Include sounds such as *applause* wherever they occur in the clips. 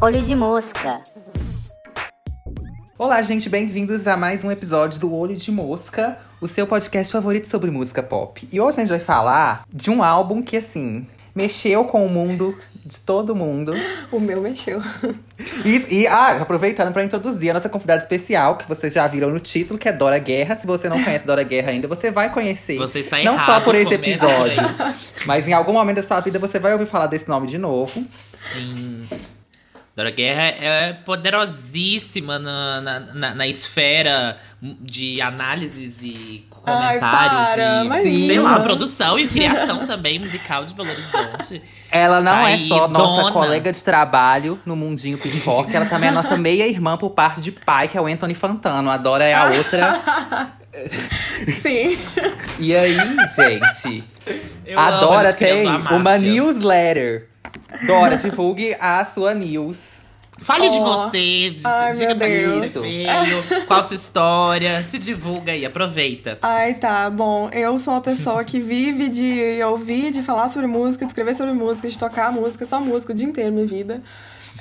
Olho de mosca. Olá, gente, bem-vindos a mais um episódio do Olho de Mosca, o seu podcast favorito sobre música pop. E hoje a gente vai falar de um álbum que, assim, mexeu com o mundo de todo mundo. O meu mexeu. E, e ah, aproveitando para introduzir a nossa convidada especial, que vocês já viram no título, que é Dora Guerra. Se você não *laughs* conhece Dora Guerra ainda, você vai conhecer. Você está Não errado, só por esse episódio, mas em algum momento da sua vida você vai ouvir falar desse nome de novo. Sim. Dora Guerra é poderosíssima na, na, na, na esfera de análises e Ai, comentários para, e, imagina. sei lá, produção e criação *laughs* também musical de Belo Horizonte. Ela Está não é só nossa dona. colega de trabalho no mundinho pitchfork, ela também é nossa meia-irmã por parte de pai, que é o Anthony Fantano. A Dora é a *laughs* outra. Sim. E aí, gente, Eu a Dora tem uma newsletter. Dora, divulgue a sua news. Fale de Oh. você, Ai, diga pra você veio, *laughs* qual a sua história, se divulga aí, aproveita. Ai, tá. Bom, eu sou uma pessoa que vive de ouvir, de falar sobre música, de escrever sobre música, de tocar música, só música o dia inteiro, minha vida.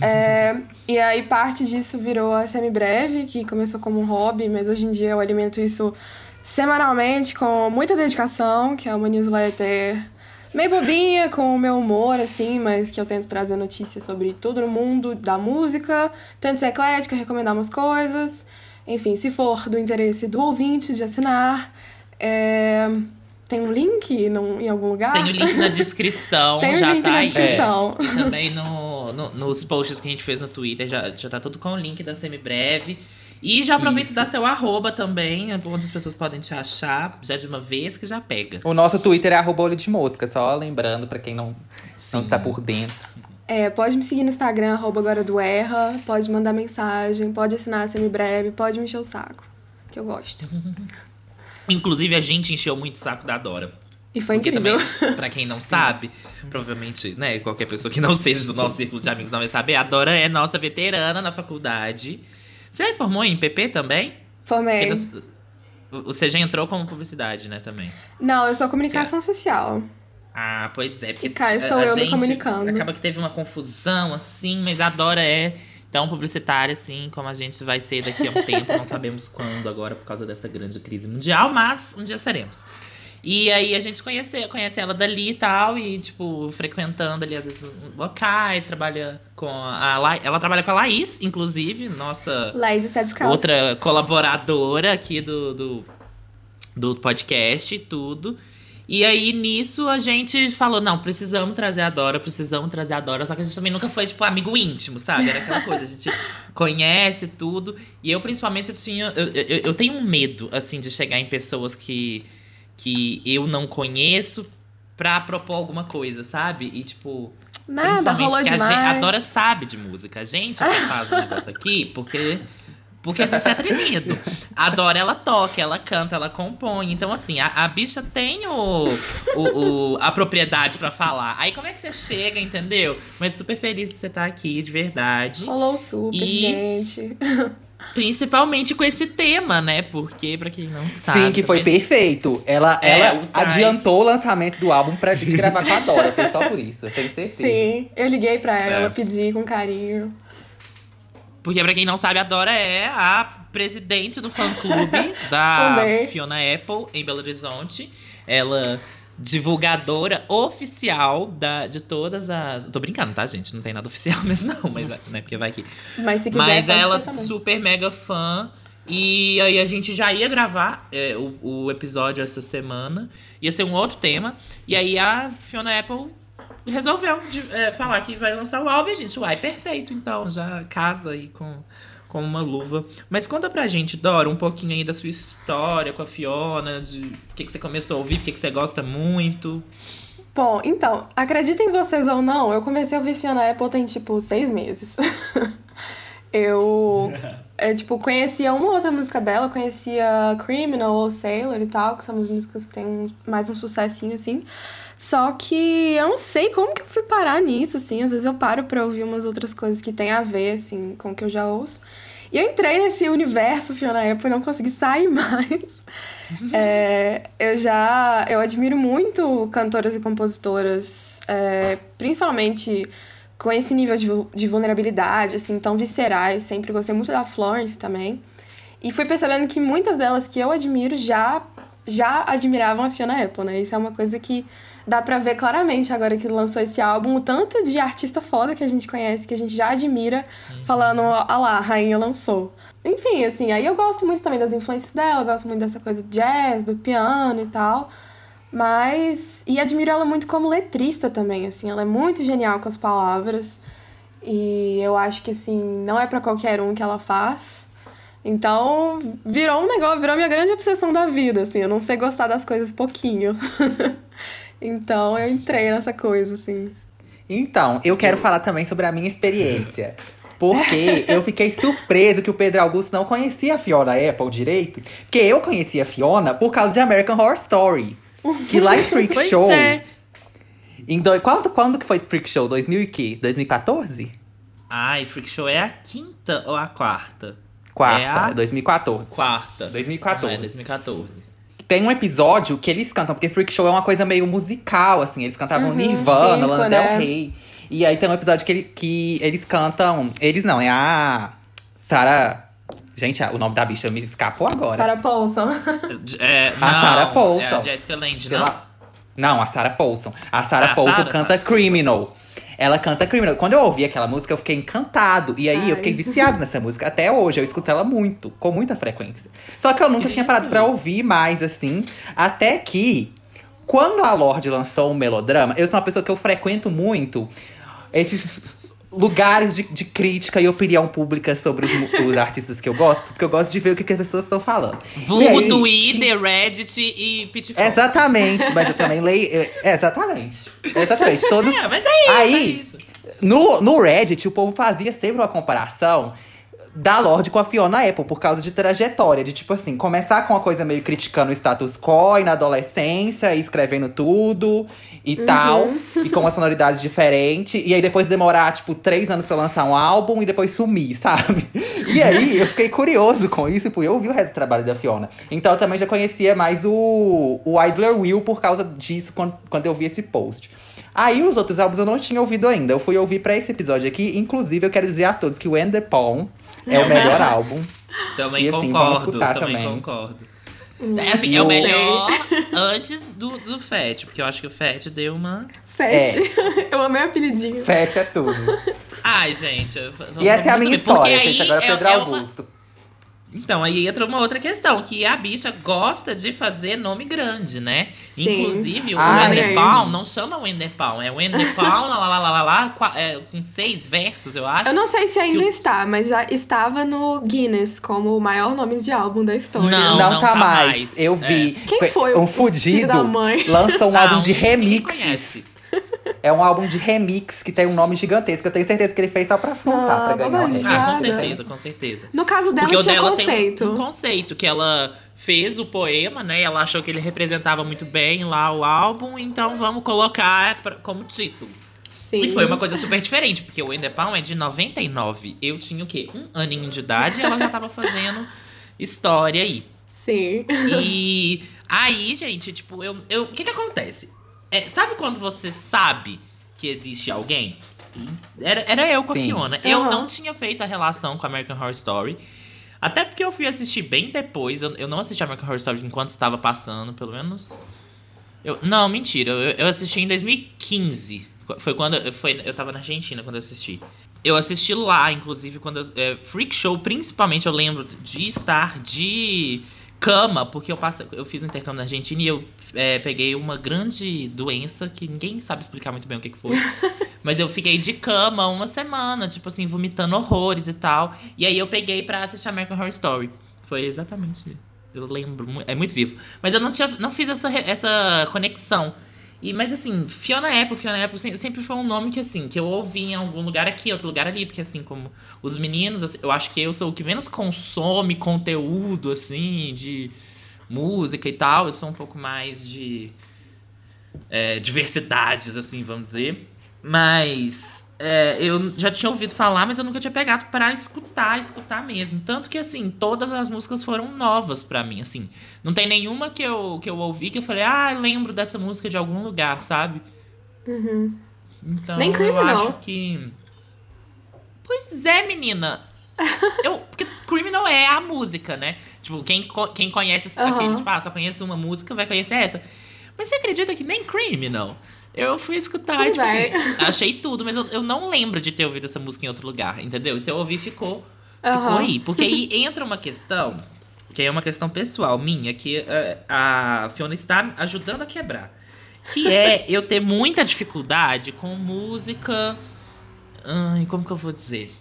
É, e aí parte disso virou a semibreve, que começou como um hobby, mas hoje em dia eu alimento isso semanalmente com muita dedicação, que é uma newsletter meio bobinha, com o meu humor, assim, mas que eu tento trazer notícias sobre tudo no mundo da música, tento ser eclética, recomendar umas coisas. Enfim, se for do interesse do ouvinte de assinar, é, tem um link num- em algum lugar? Tem o link na *laughs* descrição, Tem já link tá na aí. descrição. E também no, no- nos posts que a gente fez no Twitter, já, já tá tudo com o link da Semibreve. E já aproveita e Isso. dá seu arroba também, onde as pessoas podem te achar, já de uma vez que já pega. O nosso Twitter é arroba olho de mosca, só lembrando pra quem não, não está por dentro. É, pode me seguir no Instagram, arroba agora do Erra, pode mandar mensagem, pode assinar a semibreve, pode me encher o saco, que eu gosto. *laughs* Inclusive, a gente encheu muito o saco da Dora. E foi Porque incrível. também, pra quem não *laughs* sabe, provavelmente, né, qualquer pessoa que não seja do nosso círculo de amigos não vai saber, a Dora é nossa veterana na faculdade. Você formou em PP também? Formei. Você- Você já entrou como publicidade, né, também? Não, eu sou comunicação social. Ah, pois é. Porque E cá estou a eu me gente comunicando. Acaba que teve uma confusão, assim, mas a Dora é tão publicitária, assim, como a gente vai ser daqui a um tempo. Não sabemos quando agora, por causa dessa grande crise mundial, mas um dia seremos. E aí a gente conhece, conhece ela dali e tal, e, tipo, frequentando ali, às vezes, locais, trabalha com a La... Ela trabalha com a Laís, inclusive, nossa Laís está de outra colaboradora aqui do, do, do podcast e tudo. E aí, nisso, a gente falou, não, precisamos trazer a Dora, precisamos trazer a Dora. Só que a gente também nunca foi, tipo, amigo íntimo, sabe? Era aquela coisa, a gente *laughs* conhece tudo. E eu, principalmente, eu tinha... Eu, eu, eu tenho um medo, assim, de chegar em pessoas que, que eu não conheço pra propor alguma coisa, sabe? E, tipo... Nada, Principalmente rolou porque a, demais. gente, a Dora sabe de música. A gente que *laughs* faz o negócio aqui porque, porque a gente é atrevido. A Dora, ela toca, ela canta, ela compõe. Então, assim, a, a bicha tem o, o, o- a propriedade pra falar. Aí, como é que você chega, entendeu? Mas super feliz de você estar aqui, de verdade. Rolou super, E- gente. *laughs* Principalmente com esse tema, né? Porque, pra quem não sabe... Sim, que foi também- perfeito. Ela, É, ela adiantou o lançamento do álbum pra gente gravar com a Dora. Foi só por isso, eu tenho certeza. Sim, eu liguei pra ela, É. ela pedi com carinho. Porque, pra quem não sabe, a Dora é a presidente do fã-clube *laughs* da. Fiona Apple em Belo Horizonte. Ela divulgadora oficial da, de todas as. Tô brincando, tá, gente? Não tem nada oficial *laughs* mesmo, não, mas vai- né? Porque vai aqui. Mas se quiser, Mas ela super mega fã. E aí a gente já ia gravar é, o, o episódio essa semana. Ia ser um outro tema. E aí a Fiona Apple resolveu de- é, falar que vai lançar o álbum e a gente, uai, perfeito, então, já casa aí com, com uma luva. Mas conta pra gente, Dora, um pouquinho aí da sua história com a Fiona, de o que, que você começou a ouvir, por que, que você gosta muito. Bom, então, acreditem vocês ou não, eu comecei a ouvir Fiona Apple tem, tipo, seis meses. *laughs* eu, é, tipo, conhecia uma outra música dela, conhecia Criminal ou Sailor e tal, que são as músicas que tem mais um sucessinho, assim. Só que eu não sei como que eu fui parar nisso, assim. Às vezes eu paro pra ouvir umas outras coisas que tem a ver, assim, com o que eu já ouço. E eu entrei nesse universo Fiona Apple e não consegui sair *laughs* mais. É, eu já. Eu admiro muito cantoras e compositoras, é, principalmente com esse nível de, de vulnerabilidade, assim, tão viscerais. Sempre gostei muito da Florence também. E fui percebendo que muitas delas que eu admiro já, já admiravam a Fiona Apple, né? Isso é uma coisa que dá pra ver claramente agora que lançou esse álbum, o tanto de artista foda que a gente conhece, que a gente já admira, falando, ah lá, a rainha lançou. Enfim, assim, aí eu gosto muito também das influências dela, gosto muito dessa coisa do jazz, do piano e tal. Mas. E admiro ela muito como letrista também, assim. Ela é muito genial com as palavras. E eu acho que, assim, não é para qualquer um que ela faz. Então, virou um negócio, virou minha grande obsessão da vida, assim. Eu não sei gostar das coisas pouquinho. *laughs* então, eu entrei nessa coisa, assim. Então, eu quero falar também sobre a minha experiência. Porque eu fiquei surpreso que o Pedro Augusto não conhecia a Fiona Apple direito. Porque eu conhecia a Fiona por causa de American Horror Story. Que lá em Freak *laughs* Pois Show. é. Em do... quando, quando que foi Freak Show? 2000 e quê? 2014? Ai, Freak Show é a quinta ou a quarta? Quarta, É a- 2014. Quarta. 2014. Não, é 2014. Tem um episódio que eles cantam, porque Freak Show é uma coisa meio musical, assim. Eles cantavam Uhum, Nirvana, Lana né? Del Rey. E aí tem um episódio que, ele- que eles cantam. Eles não, é a Sarah. Gente, o nome da bicha me escapou agora. Sarah Paulson. É, A não, Sarah Paulson. É a Jessica Lange, não? Pela- Não, a Sarah Paulson. A Sarah Ah, Paulson Sarah, canta tá. Criminal. Ela canta Criminal. Quando eu ouvi aquela música, eu fiquei encantado. E aí Ai. eu fiquei *laughs* viciado nessa música. Até hoje, eu escuto ela muito, com muita frequência. Só que eu nunca tinha parado pra ouvir mais, assim. Até que, quando a Lorde lançou o melodrama, eu sou uma pessoa que eu frequento muito esses lugares de, de crítica e opinião pública sobre os, *laughs* os artistas que eu gosto, porque eu gosto de ver o que, que as pessoas estão falando. Vulgo, Twitter, Reddit e Pitfall. Exatamente, mas eu também leio. é, Exatamente. Exatamente. Todos. *laughs* É, mas é isso, Aí- é isso. No, no Reddit, o povo fazia sempre uma comparação da Lorde com a Fiona Apple, por causa de trajetória. De tipo assim, começar com uma coisa meio criticando o status quo e na adolescência, e escrevendo tudo e tal. *laughs* E com uma sonoridade diferente. E aí depois demorar, tipo, três anos pra lançar um álbum e depois sumir, *laughs* sabe? E aí eu fiquei curioso com isso, porque eu vi o resto do trabalho da Fiona. Então eu também já conhecia mais o, o Idler Will por causa disso, quando, quando eu vi esse post. Aí os outros álbuns eu não tinha ouvido ainda. Eu fui ouvir pra esse episódio aqui. Inclusive, eu quero dizer a todos que o End the Palm é o melhor álbum. Também E assim, concordo, escutar também, também. concordo. É, assim, é o melhor antes do, do Fat, porque eu acho que o Fat deu uma. Fete. *laughs* Eu amei o apelidinho. Fete é tudo. Ai, gente. E essa é a minha subir, história, gente. Agora é é- Pedro é uma- Augusto. Então, aí entra uma outra questão, que a bicha gosta de fazer nome grande, né? Sim. Inclusive, o Ah, é. Palm não chama Wender Palm, é Wender Palm, lá, lá, lá, lá, lá, lá, é, com seis versos, eu acho. Eu não sei se ainda Que o- está, mas já estava no Guinness como o maior nome de álbum da história. Não, Não, não tá, tá mais. mais. Eu vi. Quem foi um o filho fudido da mãe? lança um Ah, álbum de remixes. É um álbum de remix que tem um nome gigantesco. Eu tenho certeza que ele fez só pra afrontar, Ah, pra ganhar o bobagem. remix. Ah, com certeza, com certeza. No caso dela Porque o tinha dela conceito. tem um conceito, que ela fez o poema, né? Ela achou que ele representava muito bem lá o álbum, então vamos colocar pra- como título. Sim. E foi uma coisa super diferente, porque o Ender Palm é de 99. Eu tinha o quê? Um aninho de idade e ela já tava fazendo história aí. Sim. E aí, gente, tipo, eu. eu- O que que acontece? É, sabe quando você sabe que existe alguém? Era, era eu com a Sim. Fiona. Eu Aham. não tinha feito a relação com American Horror Story. Até porque eu fui assistir bem depois. Eu, eu não assisti American Horror Story enquanto estava passando, pelo menos. Eu, não, mentira. Eu, eu assisti em 2015. Foi quando eu, foi, eu tava na Argentina quando eu assisti. Eu assisti lá, inclusive, quando eu, é, Freak Show, principalmente, eu lembro de estar de cama, porque eu, passo, eu fiz um intercâmbio na Argentina e eu é, peguei uma grande doença que ninguém sabe explicar muito bem o que, que foi. *laughs* Mas eu fiquei de cama uma semana, tipo assim, vomitando horrores e tal. E aí eu peguei pra assistir American Horror Story. Foi exatamente isso. Eu lembro, é muito vivo. Mas eu não, tinha, não fiz essa, essa conexão. E, mas assim, Fiona Apple, Fiona Apple sem- sempre foi um nome que assim, que eu ouvi em algum lugar aqui, outro lugar ali, porque assim, como os meninos, assim, eu acho que eu sou o que menos consome conteúdo, assim, de música e tal. Eu sou um pouco mais de é, diversidades, assim, vamos dizer. Mas é, eu já tinha ouvido falar, mas eu nunca tinha pegado pra escutar, escutar mesmo. Tanto que, assim, todas as músicas foram novas pra mim, assim. Não tem nenhuma que eu, que eu ouvi que eu falei, ah, lembro dessa música de algum lugar, sabe? Uhum. Então, Nem eu Criminal. acho que... Pois é, menina. *laughs* Eu, porque Criminal é a música, né? Tipo, quem, quem conhece Aham. aquele, tipo, ah, só conhece uma música, vai conhecer essa. Mas você acredita que nem Criminal? Eu fui escutar e, tipo assim, *laughs* achei tudo, mas eu, eu não lembro de ter ouvido essa música em outro lugar, entendeu? E se eu ouvir, ficou, ficou Aham. aí. Porque aí entra uma questão, que é uma questão pessoal minha, que eh, a Fiona está ajudando a quebrar. Que é *laughs* eu ter muita dificuldade com música. Ai, como que eu vou dizer?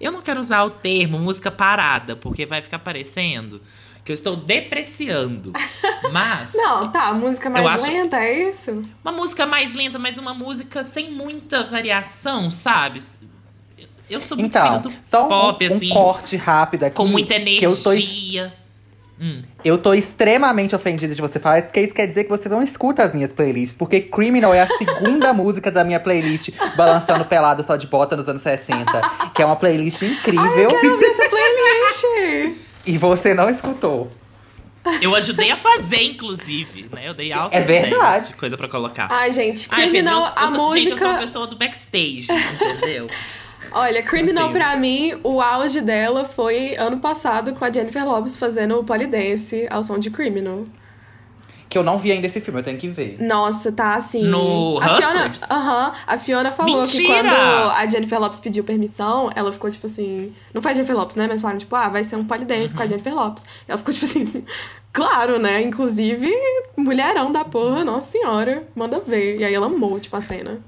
Eu não quero usar o termo música parada, porque vai ficar parecendo que eu estou depreciando. *laughs* Mas. Não, tá, a música mais Eu acho- lenta, é isso? Uma música mais lenta, mas uma música sem muita variação, sabe? Eu sou muito Então, só um, pop, um assim, corte rápido aqui. com muita que eu tô, energia. Hum. eu tô extremamente ofendida de você falar isso, porque isso quer dizer que você não escuta as minhas playlists. Porque Criminal é a segunda *laughs* música da minha playlist Balançando Pelado Só de Bota nos anos 60. Que é uma playlist incrível. Quero ouvir essa playlist! *laughs* e você não escutou. Eu ajudei a fazer, inclusive, né? Eu dei altas É verdade. ideias de coisa pra colocar. Ai, gente, Ai, Pedro, Criminal, eu, eu a sou, gente, eu sou uma música. pessoa do backstage, entendeu? *laughs* Olha, Criminal pra mim, o auge dela foi ano passado com a Jennifer Lopez fazendo o Polydance ao som de Criminal. Que eu não vi ainda esse filme, eu tenho que ver. Nossa, tá assim. No a Fiona, Hustlers? Aham. a Fiona falou que Mentira! quando a Jennifer Lopez pediu permissão, ela ficou tipo assim. Não foi a Jennifer Lopez, né? Mas falaram, tipo, ah, vai ser um polydance Uhum. com a Jennifer Lopez. Ela ficou tipo assim. *laughs* Claro, né? Inclusive, mulherão da porra, nossa senhora, manda ver. E aí ela amou, tipo, a cena.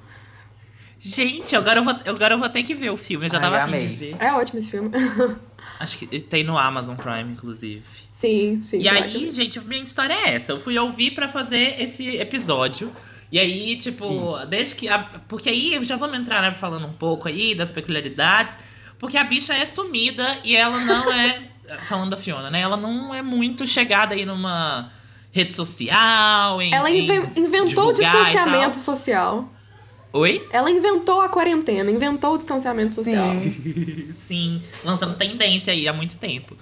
Gente, agora eu, vou, agora eu vou ter que ver o filme. Eu já Ai, tava afim de ver. É ótimo esse filme. *laughs* Acho que tem no Amazon Prime, inclusive. Sim, sim. E aí, gente, a minha história é essa. Eu fui ouvir pra fazer esse episódio. E aí, tipo, Isso. desde que. a- porque aí já vamos entrar né, falando um pouco aí das peculiaridades. Porque a bicha é sumida e ela não é. *laughs* falando da Fiona, né? Ela não é muito chegada aí numa rede social. Em, Ela inven- inventou o distanciamento social. Oi? Ela inventou a quarentena, inventou o distanciamento social. Sim, lançando tendência aí há muito tempo.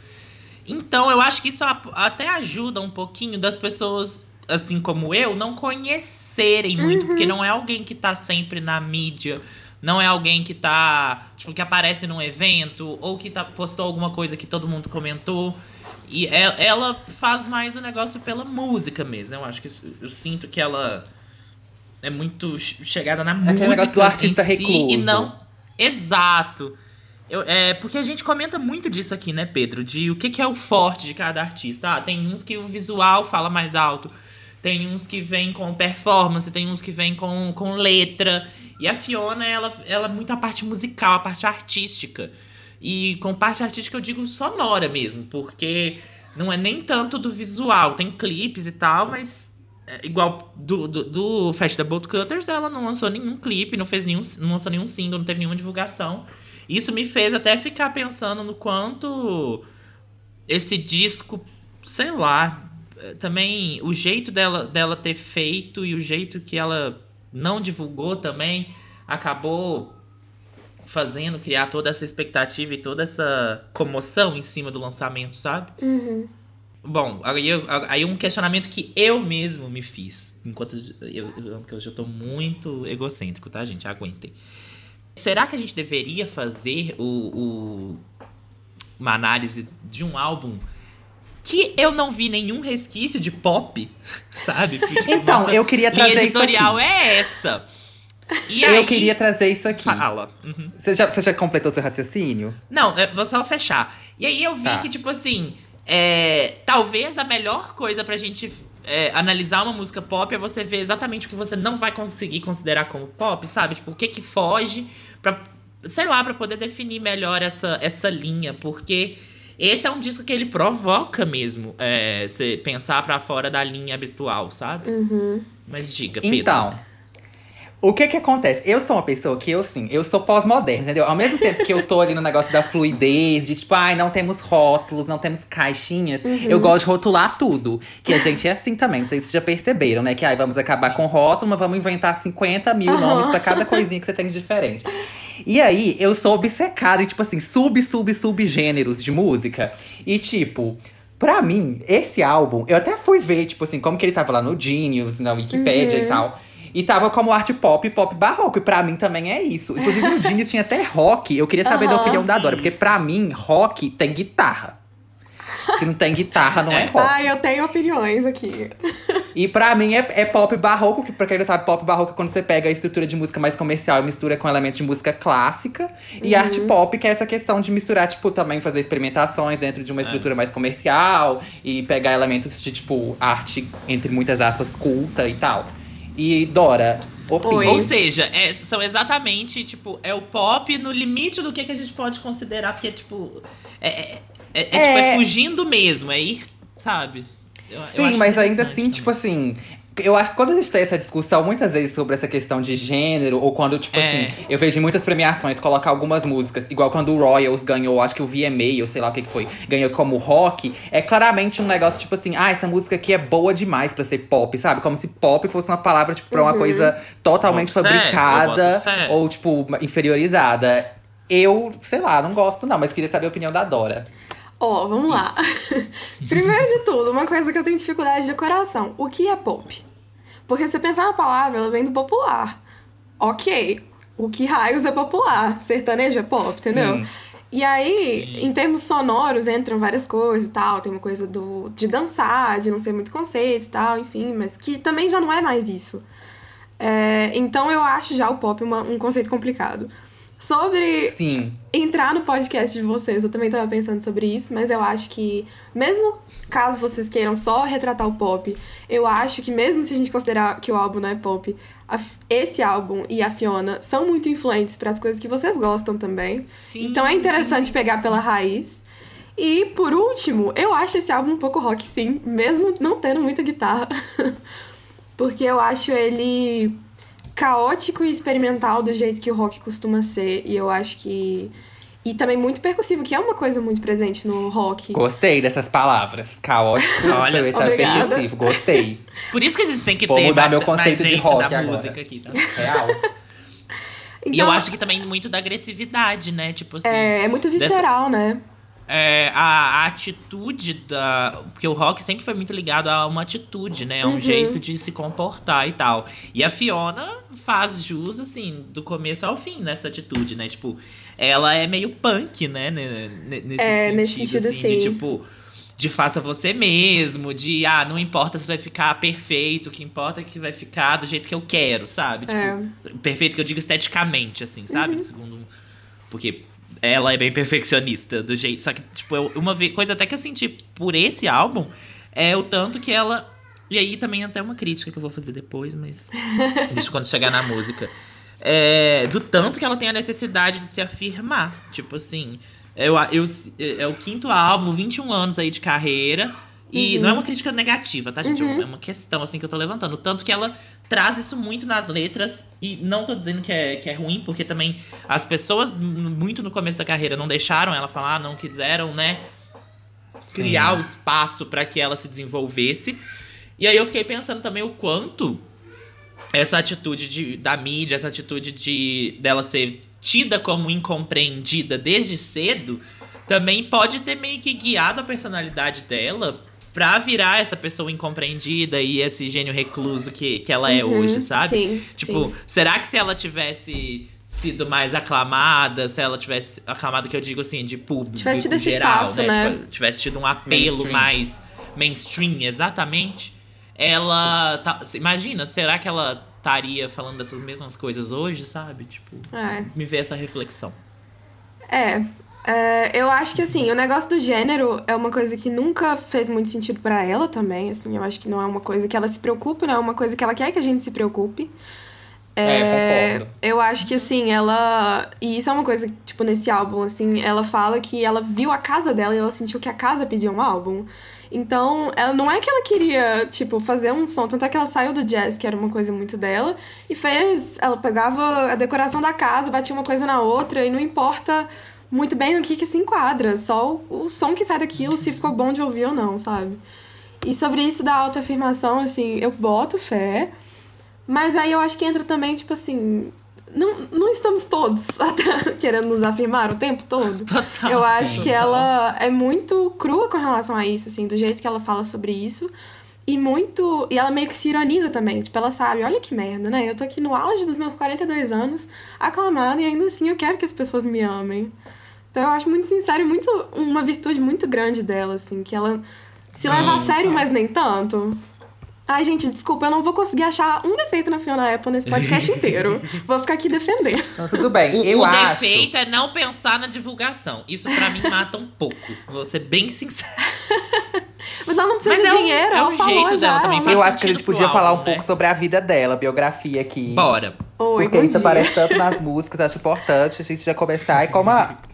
Então, eu acho que isso até ajuda um pouquinho das pessoas, assim como eu, não conhecerem muito, porque não é alguém que tá sempre na mídia, não é alguém que tá, tipo, que aparece num evento, ou que tá, postou alguma coisa que todo mundo comentou. E e- ela faz mais o negócio pela música mesmo, né? Eu acho que eu sinto que ela é muito che- chegada na música. aquele negócio do artista si, recluso. E não. Exato. Eu, é, porque a gente comenta muito disso aqui, né, Pedro? De o que, que é o forte de cada artista. Ah, tem uns que o visual fala mais alto. Tem uns que vem com performance, tem uns que vem com, com letra. E a Fiona, ela, ela é muito a parte musical, a parte artística. E com parte artística eu digo sonora mesmo, porque não é nem tanto do visual. Tem clipes e tal, mas é, igual do, do, do the Bolt Cutters, ela não lançou nenhum clipe, não fez nenhum, não lançou nenhum single, não teve nenhuma divulgação. Isso me fez até ficar pensando no quanto esse disco, sei lá, eh, também o jeito dela, dela ter feito e o jeito que ela não divulgou também acabou fazendo criar toda essa expectativa e toda essa comoção em cima do lançamento, sabe? Uhum. Bom, aí, eu- aí um questionamento que eu mesmo me fiz. Enquanto eu, eu, eu tô muito egocêntrico, tá, gente? Aguentem. Será que a gente deveria fazer o, o- uma análise de um álbum que eu não vi nenhum resquício de pop, *laughs* sabe? Que, tipo, Então, eu queria linha trazer isso editorial aqui. é essa. E Eu aí- queria trazer isso aqui. Fala. Uhum. Você já, você já completou seu raciocínio? Não, vou só fechar. E aí eu vi Tá. que, tipo assim, é, talvez a melhor coisa pra gente é, analisar uma música pop é você ver exatamente o que você não vai conseguir considerar como pop, sabe? Tipo, o que que foge pra, sei lá, pra poder definir melhor essa, essa linha, porque esse é um disco que ele provoca mesmo, é, você pensar pra fora da linha habitual, sabe? Uhum. Mas diga, Pedro. Então, O que que acontece? Eu sou uma pessoa que eu, sim, eu sou pós-moderna, entendeu? Ao mesmo tempo que eu tô ali no negócio da fluidez, de tipo, ai, não temos rótulos, não temos caixinhas, eu gosto de rotular tudo. Que a gente é assim também, não sei se vocês já perceberam, né? Que ai, vamos acabar com rótulo, mas vamos inventar 50 mil Aham. nomes pra cada coisinha que você tem de diferente. E aí, eu sou obcecada em, tipo assim, sub, sub, subgêneros de música. E, tipo, pra mim, esse álbum, eu até fui ver, tipo assim, como que ele tava lá no Genius, na Wikipédia Uhum. e tal. E tava como arte pop e pop barroco. E pra mim também é isso. Inclusive no *laughs* Genius tinha até rock. Eu queria saber da Aham, opinião da. Dora. Porque pra mim, rock tem guitarra. Se não tem guitarra, não é, É. rock. Ai, eu tenho opiniões aqui. E pra mim é, é pop barroco, que pra quem não sabe, pop barroco é quando você pega a estrutura de música mais comercial e mistura com elementos de música clássica. E arte pop, que é essa questão de misturar, tipo, também fazer experimentações dentro de uma estrutura mais comercial e pegar elementos de, tipo, arte, entre muitas aspas, culta e tal. E Dora, opina. Oi. Ou seja, é- são exatamente, tipo, é o pop no limite do que, que a gente pode considerar, porque, tipo, é, é, é- é, tipo, é É. fugindo mesmo, é ir, sabe? Eu- eu Sim, acho mas ainda assim, também. tipo assim. Eu acho que quando a gente tem essa discussão muitas vezes sobre essa questão de gênero, ou quando, tipo É. assim, eu vejo em muitas premiações colocar algumas músicas, igual quando o Royals ganhou, acho que o VMA, ou sei lá o que, que foi, ganhou como rock, é claramente um negócio tipo assim, ah, essa música aqui é boa demais pra ser pop, sabe? Como se pop fosse uma palavra, tipo, pra uma Uhum. coisa totalmente Boto fabricada, fé. ou, tipo, inferiorizada. Eu, sei lá, não gosto não, mas queria saber a opinião da Dora. Ó, vamos lá. *laughs* Primeiro de tudo, uma coisa que eu tenho dificuldade de coração. O que é pop? Porque se você pensar na palavra, ela vem do popular. Ok. O que raios é popular? Sertanejo é pop, entendeu? Sim. E aí, Sim. em termos sonoros, entram várias coisas e tal. Tem uma coisa do, de dançar, de não ser muito conceito e tal, enfim, mas que também já não é mais isso. É, então eu acho já o pop uma- um conceito complicado. Sobre Sim. entrar no podcast de vocês, eu também tava pensando sobre isso, mas eu acho que, mesmo caso vocês queiram só retratar o pop, eu acho que mesmo se a gente considerar que o álbum não é pop, a esse álbum e a Fiona são muito influentes para as coisas que vocês gostam também. Sim, Então é interessante sim, sim, pegar sim, pela raiz. E por último, eu acho esse álbum um pouco rock, sim, mesmo não tendo muita guitarra. *laughs* Porque eu acho ele caótico e experimental do jeito que o rock costuma ser. E eu acho que. E também muito percussivo, que é uma coisa muito presente no rock. Gostei dessas palavras. Caótico, Olha, obrigada. percussivo. Gostei. Por isso que a gente tem que Vou ter mudar mais, meu conceito de rock da agora. música aqui, tá? Real. E eu acho que também muito da agressividade, né? Tipo assim, É, é muito dessa- visceral, né? É, a, a atitude da. Porque o rock sempre foi muito ligado a uma atitude, né? A um Uhum. jeito de se comportar e tal. E a Fiona faz jus, assim, do começo ao fim nessa atitude, né? Tipo, ela é meio punk, né? ne- ne- Nesse É, sentido, nesse sentido, assim, sim. de tipo. De faça você mesmo, de ah, não importa se vai ficar perfeito, o que importa é que vai ficar do jeito que eu quero, sabe? Tipo, É. perfeito que eu digo esteticamente, assim, Uhum. sabe? Segundo. Porque ela é bem perfeccionista do jeito. Só que, tipo, eu- uma coisa até que eu senti por esse álbum é o tanto que ela. E aí também até uma crítica que eu vou fazer depois, mas. *laughs* deixa quando chegar na música. É, do tanto que ela tem a necessidade de se afirmar. Tipo assim. Eu, eu, é o quinto álbum, 21 anos aí de carreira. E Uhum. não é uma crítica negativa, tá, gente? Uhum. É uma questão, assim, que eu tô levantando. Tanto que ela traz isso muito nas letras. E não tô dizendo que é, que é ruim, porque também as pessoas, muito no começo da carreira, não deixaram ela falar, não quiseram, né? Criar Sim. o espaço para que ela se desenvolvesse. E aí eu fiquei pensando também o quanto essa atitude de, da mídia, essa atitude de dela ser tida como incompreendida desde cedo, também pode ter meio que guiado a personalidade dela pra virar essa pessoa incompreendida e esse gênio recluso que, que ela é Uhum, hoje, sabe? Sim. Tipo, sim. será que se ela tivesse sido mais aclamada, se ela tivesse aclamada que eu digo assim, de público Tivesse tido esse geral, espaço, né? né? Tipo, tivesse tido um apelo Mainstream. mais mainstream, exatamente. Ela tá, imagina, será que ela estaria falando dessas mesmas coisas hoje, sabe? Tipo, É. me vê essa reflexão. É, é, eu acho que assim, o negócio do gênero é uma coisa que nunca fez muito sentido pra ela também, assim, eu acho que não é uma coisa que ela se preocupe, não é uma coisa que ela quer que a gente se preocupe. É, concordo. Eu acho que, assim, ela. E isso é uma coisa, tipo, nesse álbum, assim, ela fala que ela viu a casa dela e ela sentiu que a casa pedia um álbum. Então, ela não é que ela queria, tipo, fazer um som, tanto é que ela saiu do jazz, que era uma coisa muito dela, e fez. Ela pegava a decoração da casa, batia uma coisa na outra, e não importa muito bem no que, que se enquadra, só o, o som que sai daquilo, se ficou bom de ouvir ou não, sabe? E sobre isso da autoafirmação, assim, eu boto fé, mas aí eu acho que entra também, tipo assim. Não, não estamos todos *laughs* até querendo nos afirmar o tempo todo. Total. Eu acho que Total. ela é muito crua com relação a isso, assim, do jeito que ela fala sobre isso. E muito. E ela meio que se ironiza também. Tipo, ela sabe, olha que merda, né? Eu tô aqui no auge dos meus 42 anos, aclamada, e ainda assim eu quero que as pessoas me amem. Então eu acho muito sincero e muito, uma virtude muito grande dela, assim, que ela se leva a Sim. sério, mas nem tanto. Ai, gente, desculpa, eu não vou conseguir achar um defeito na Fiona Apple nesse podcast *laughs* inteiro. Vou ficar aqui defendendo. Então, tudo bem. O, eu o acho. defeito é não pensar na divulgação. Isso pra mim mata um pouco. Vou ser bem sincero. *laughs* Mas ela não precisa Mas de é dinheiro, é ela o falou jeito já. dela Eu acho que a gente podia falar um álbum, né? pouco sobre a vida dela, biografia aqui. Bora. Oi, Porque isso aparece tanto nas músicas, acho importante a gente já começar. E como a, *laughs*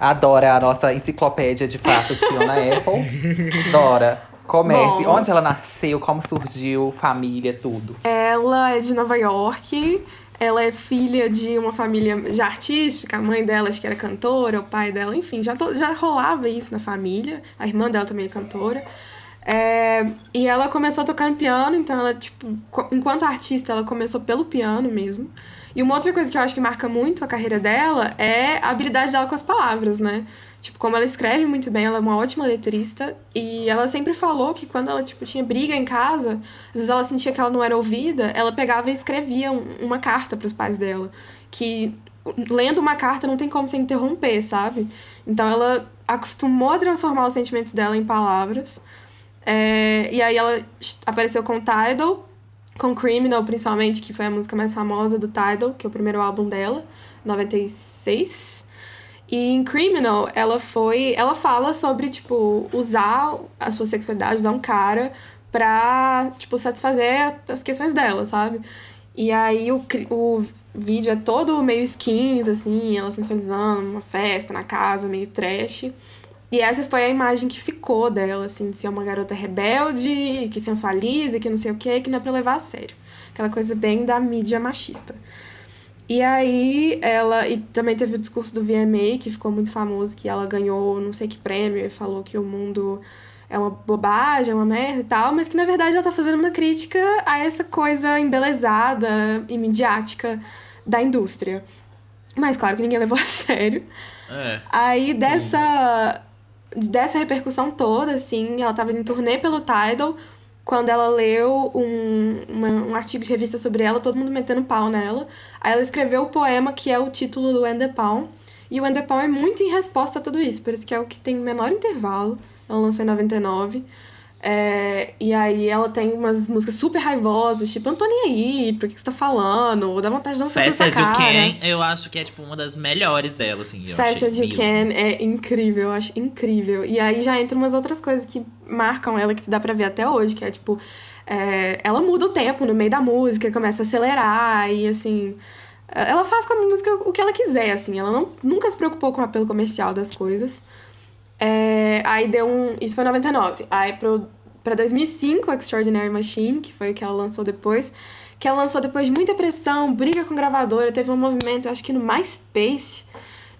a Dora é a nossa enciclopédia de fato de Fiona Apple, Dora, comece. Bom. Onde ela nasceu, como surgiu, família, tudo. Ela é de Nova York. Ela é filha de uma família já artística. A mãe dela acho que era cantora, o pai dela, enfim, já, to- já rolava isso na família. A irmã dela também é cantora. É, e ela começou tocando piano, então ela, tipo, enquanto artista, ela começou pelo piano mesmo. E uma outra coisa que eu acho que marca muito a carreira dela é a habilidade dela com as palavras, né? Tipo, como ela escreve muito bem, ela é uma ótima letrista. E ela sempre falou que quando ela, tipo, tinha briga em casa, às vezes ela sentia que ela não era ouvida, ela pegava e escrevia um- uma carta pros pais dela. Que lendo uma carta não tem como você interromper, sabe? Então ela acostumou a transformar os sentimentos dela em palavras. É, e aí ela apareceu com Tidal, com Criminal, principalmente, que foi a música mais famosa do Tidal, que é o primeiro álbum dela, 96. E em Criminal, ela foi. Ela fala sobre, tipo, usar a sua sexualidade, usar um cara pra, tipo, satisfazer as- questões dela, sabe? E aí o, o vídeo é todo meio skins, assim, ela sensualizando, uma festa na casa, meio trash. E essa foi a imagem que ficou dela, assim, de ser uma garota rebelde, que sensualiza, que não sei o quê, que não é pra levar a sério. Aquela coisa bem da mídia machista. E aí ela. E também teve o discurso do VMA, que ficou muito famoso, que ela ganhou não sei que prêmio e falou que o mundo é uma bobagem, é uma merda e tal, mas que na verdade ela tá fazendo uma crítica a essa coisa embelezada e midiática da indústria. Mas claro que ninguém levou a *laughs* sério. É. Aí dessa dessa repercussão toda, assim, ela tava em turnê pelo Tidal, quando ela leu um, uma- um artigo de revista sobre ela, todo mundo metendo pau nela. Aí ela escreveu o poema que é o título do the Palm. E o the Palm é muito em resposta a tudo isso, por isso que é o que tem o menor intervalo. Ela lançou em 99. É, e aí ela tem umas músicas super raivosas, tipo, eu não tô nem aí, por que você tá falando? Dá vontade de soco na Fast as You. Can, eu acho que é tipo uma das melhores dela, assim. eu Fast achei as You mesmo. Can é incrível, eu acho incrível. E aí já entra umas outras coisas que marcam ela, que dá pra ver até hoje, que é tipo, é, ela muda o tempo no meio da música, começa a acelerar e assim. Ela faz com a música o que ela quiser, assim. Ela não, nunca se preocupou com o apelo comercial das coisas. É, aí deu um. Isso foi em 99. Aí pro, pra 2005, Extraordinary Machine, que foi o que ela lançou depois. Que ela lançou depois de muita pressão, briga com gravadora. Teve um movimento, acho que no MySpace,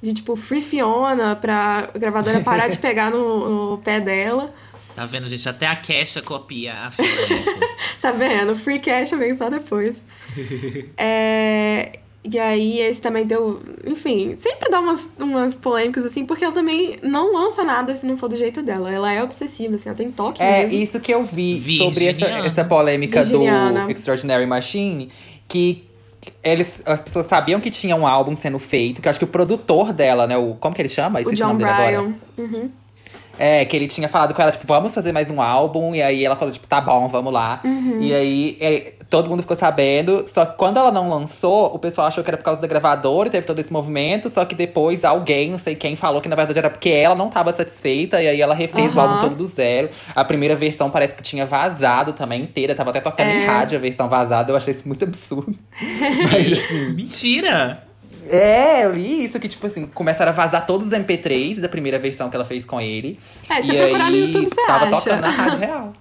de tipo Free Fiona, pra gravadora parar de *laughs* pegar no, no pé dela. Tá vendo, gente? Até a Kesha copia a Fiona. *laughs* Tá vendo? Free Cash veio só depois. É, *laughs* e aí, esse também deu. Enfim, sempre dá umas, umas polêmicas assim, porque ela também não lança nada se não for do jeito dela. Ela é obsessiva, assim, ela tem toque É, mesmo. isso que eu vi sobre essa, Virginiana. essa polêmica Virginiana. do Extraordinary Machine, que eles, as pessoas sabiam que tinha um álbum sendo feito, que eu acho que o produtor dela, né, o, como que ele chama? O Esqueci John nome dele agora. Bryan. Uhum. É, que ele tinha falado com ela, tipo, vamos fazer mais um álbum. E aí ela falou, tipo, tá bom, vamos lá. Uhum. E aí é, Todo mundo ficou sabendo. Só que quando ela não lançou, o pessoal achou que era por causa da gravadora e teve todo esse movimento. Só que depois alguém, não sei quem, falou que na verdade era porque ela não estava satisfeita. E aí ela refez o Aham. álbum todo do zero. A primeira versão parece que tinha vazado também inteira. Tava até tocando em É. rádio a versão vazada. Eu achei isso muito absurdo. *laughs* Mas assim. Mentira! É, eu li isso que, tipo assim, começaram a vazar todos os MP3 da primeira versão que ela fez com ele. É, se e procurar no YouTube, você tava acha. tocando na rádio real.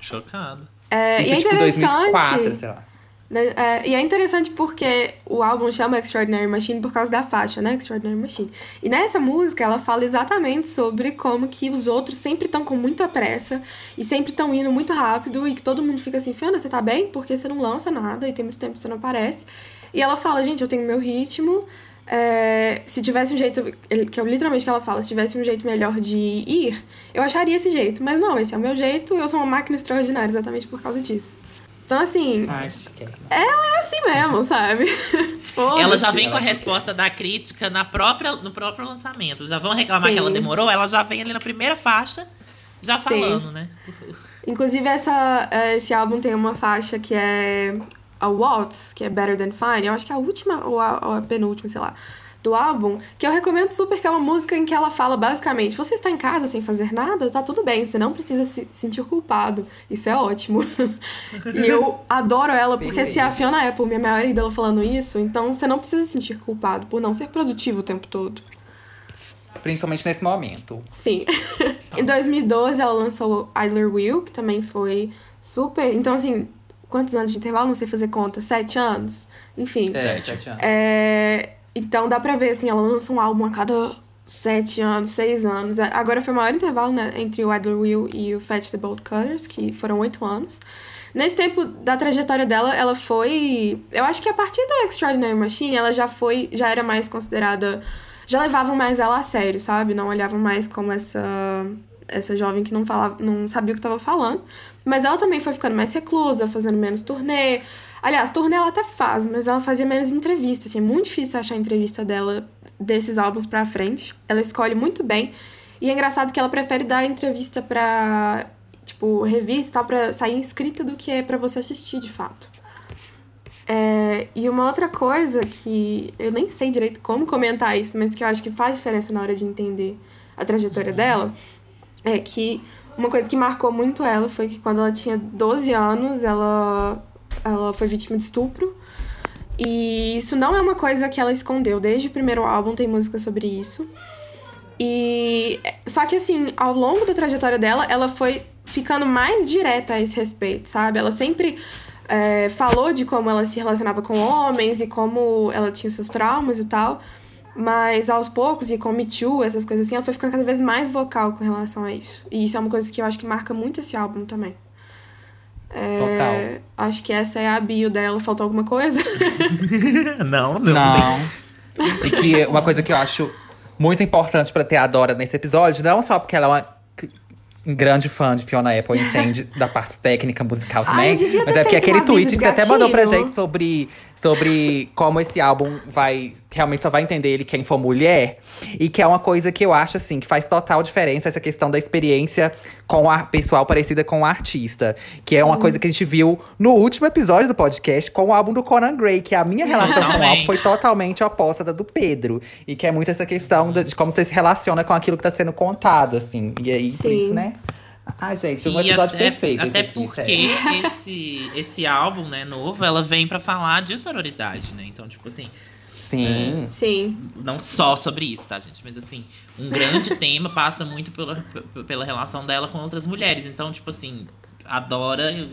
Chocado. É, Isso e é tipo interessante. 2004, sei lá. né, é, e é interessante porque o álbum chama Extraordinary Machine por causa da faixa, né? Extraordinary Machine. E nessa música ela fala exatamente sobre como que os outros sempre estão com muita pressa e sempre estão indo muito rápido e que todo mundo fica assim, Fiona, você tá bem? Porque você não lança nada e tem muito tempo que você não aparece. E ela fala, gente, eu tenho meu ritmo. É, se tivesse um jeito, que eu literalmente que ela fala, se tivesse um jeito melhor de ir, eu acharia esse jeito. Mas não, esse é o meu jeito, eu sou uma máquina extraordinária exatamente por causa disso. Então, assim, Acho que é. é assim mesmo, sabe? *laughs* Ela já vem com a ela- resposta da crítica na própria, no próprio lançamento. Já vão reclamar Sim. que ela demorou, ela já vem ali na primeira faixa, já Sim. falando, né? Inclusive, essa, eh, esse álbum tem uma faixa que é a Waltz, que é Better Than Fine. Eu acho que é a última ou a, ou a penúltima, sei lá, do álbum. Que eu recomendo super, que é uma música em que ela fala basicamente: você está em casa sem fazer nada, tá tudo bem, você não precisa se sentir culpado. Isso é ótimo. *laughs* e eu adoro ela, porque se a Fiona Apple, minha maior ídola, falando isso, então você não precisa se sentir culpado por não ser produtivo o tempo todo. Principalmente nesse momento. Sim. *laughs* em 2012 ela lançou Idler Will, que também foi super. Então, assim, quantos anos de intervalo? Não sei fazer conta. Sete anos? Enfim. É, Sete. sete anos. É, Então dá pra ver, assim, ela lança um álbum a cada sete anos, seis anos. É, Agora foi o maior intervalo, né, entre o Idler Will e o Fetch the Bolt Cutters, que foram oito anos. Nesse tempo da trajetória dela, ela foi. Eu acho que a partir do Extraordinary Machine, ela já foi. Já era mais considerada. Já levavam mais ela a sério, sabe? Não olhavam mais como essa. Essa jovem que não falava, não sabia o que estava falando. Mas ela também foi ficando mais reclusa, fazendo menos turnê. Aliás, turnê ela até faz, mas ela fazia menos entrevistas. Assim, é muito difícil achar entrevista dela desses álbuns pra frente. Ela escolhe muito bem. E é engraçado que ela prefere dar entrevista pra, tipo, revista pra sair inscrita do que é pra você assistir de fato. É, e uma outra coisa que eu nem sei direito como comentar isso, mas que eu acho que faz diferença na hora de entender a trajetória dela, é que uma coisa que marcou muito ela foi que quando ela tinha 12 anos, ela, ela foi vítima de estupro. E isso não é uma coisa que ela escondeu. Desde o primeiro álbum tem música sobre isso. E só que assim, ao longo da trajetória dela, ela foi ficando mais direta a esse respeito, sabe? Ela sempre é, falou de como ela se relacionava com homens e como ela tinha seus traumas e tal. Mas aos poucos, e com Me Too, essas coisas assim, ela foi ficando cada vez mais vocal com relação a isso. E isso é uma coisa que eu acho que marca muito esse álbum também. É, Total. Acho que essa é a bio dela. Faltou alguma coisa? *laughs* não, Não. *laughs* E que uma coisa que eu acho muito importante pra ter a Dora nesse episódio, não só porque ela é uma grande fã de Fiona Apple e entende da parte técnica musical Ai, também. devia mas é porque um aquele tweet que você até mandou pra gente sobre, sobre como esse álbum vai. Realmente só vai entender ele quem for mulher. E que é uma coisa que eu acho, assim, que faz total diferença essa questão da experiência com a pessoal parecida com o artista. Que é uma coisa que a gente viu no último episódio do podcast com o álbum do Conan Gray, que a minha relação com o álbum foi totalmente oposta da do Pedro. E que é muito essa questão de, como você se relaciona com aquilo que tá sendo contado, assim. E aí, por Sim. isso, né? Ai, gente, um episódio até, perfeito. até aqui, porque sério. *laughs* esse, esse álbum, né, novo, ela vem pra falar de sororidade, né? Então, tipo assim, Sim. Sim. não só sobre isso, tá, gente? Mas assim, um grande *laughs* tema passa muito pela, pela relação dela com outras mulheres. Então, tipo assim, adora.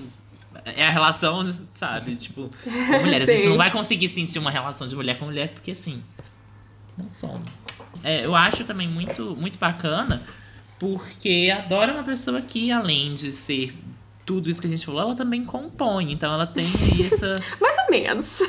É a relação, sabe? Tipo, com mulheres. A gente Sim. não vai conseguir sentir uma relação de mulher com mulher, porque assim, não somos. É, eu acho também muito, muito bacana, porque a Dora é uma pessoa que, além de ser tudo isso que a gente falou, ela também compõe. Então ela tem essa. *laughs* Mais ou menos.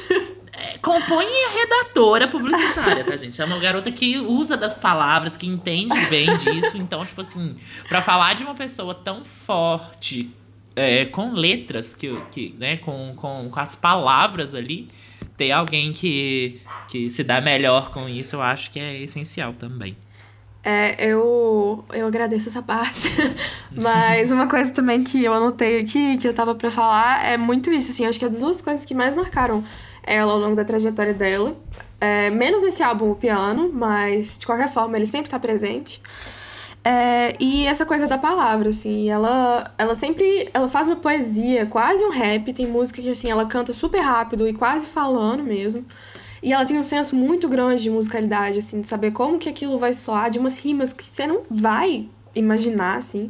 Compõe e é redatora publicitária, tá, gente? É uma garota que usa das palavras, que entende bem disso. Então, tipo assim, pra falar de uma pessoa tão forte, é, com letras, que, que, né, com, com, com as palavras ali, ter alguém que, que se dá melhor com isso, eu acho que é essencial também. É, eu, eu agradeço essa parte. *laughs* Mas uma coisa também que eu anotei aqui, que eu tava pra falar, é muito isso, assim. Acho que as duas coisas que mais marcaram ela ao longo da trajetória dela. É, menos nesse álbum, o piano, mas de qualquer forma ele sempre tá presente. É, e essa coisa da palavra, assim, ela, ela sempre ela faz uma poesia, quase um rap, tem música que assim, ela canta super rápido e quase falando mesmo. E ela tem um senso muito grande de musicalidade, assim, de saber como que aquilo vai soar, de umas rimas que você não vai imaginar, assim.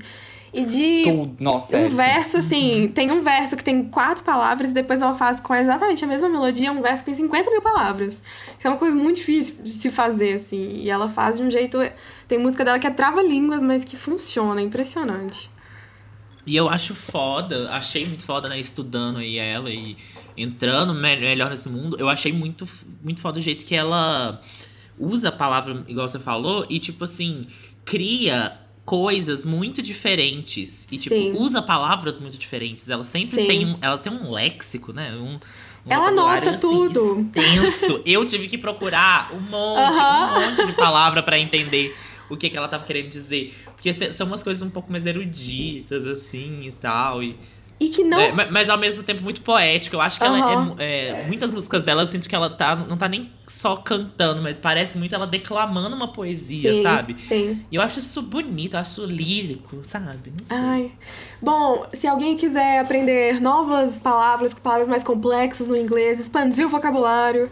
E de Tudo. Nossa, um é, verso, assim, tem um verso que tem quatro palavras e depois ela faz com exatamente a mesma melodia um verso que tem 50 mil palavras. Isso é uma coisa muito difícil de se fazer, assim. E ela faz de um jeito. Tem música dela que é trava-línguas, mas que funciona, é impressionante. E eu acho foda, achei muito foda, né, estudando aí ela e entrando me- melhor nesse mundo. Eu achei muito, muito foda o jeito que ela usa a palavra, igual você falou, e tipo assim, cria coisas muito diferentes. E tipo, Sim. usa palavras muito diferentes. Ela sempre Sim. tem um. Ela tem um léxico, né? Um, um Ela anota assim, tudo. Extenso. Eu tive que procurar um monte, Aham. um monte de palavra pra entender o que, que ela tava querendo dizer. Porque são umas coisas um pouco mais eruditas, assim, e tal. E, E que não. é, ma- mas ao mesmo tempo muito poética. Eu acho que ela é, é, Muitas músicas dela eu sinto que ela tá, não tá nem só cantando, mas parece muito ela declamando uma poesia, sim, sabe? Sim. E eu acho isso bonito, eu acho lírico, sabe? Não sei. Ai. Bom, se alguém quiser aprender novas palavras, palavras mais complexas no inglês, expandir o vocabulário,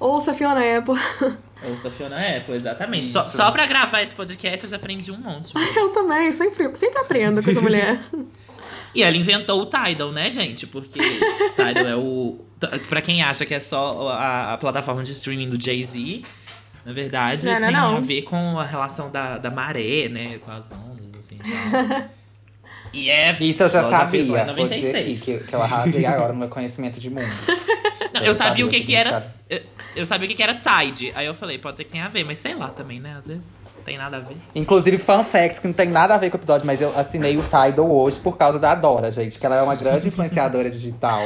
ouça Fiona Apple. *laughs* Ouça a Fiona Apple, exatamente. Só, só pra gravar esse podcast eu já aprendi um monte. *laughs* Eu também, sempre, sempre aprendo com essa mulher. *laughs* E ela inventou o Tidal, né, gente? Porque *laughs* Tidal é o. Pra quem acha que é só a, a plataforma de streaming do Jay-Z, na verdade, Não, não, tem não. a ver com a relação da, da maré, né? Com as ondas, assim. e tal. *laughs* E é. Isso eu já ela sabia. aqui 96. que, que eu arrasei agora no meu conhecimento de mundo. *laughs* Não, eu sabia o que, que era. Eu, eu sabia o que, que era Tide. Aí eu falei, pode ser que tenha a ver, mas sei lá também, né? Às vezes tem nada a ver. Inclusive, fun facts que não tem nada a ver com o episódio, mas eu assinei o Tidal hoje por causa da Dora, gente. Que ela é uma grande *laughs* influenciadora digital.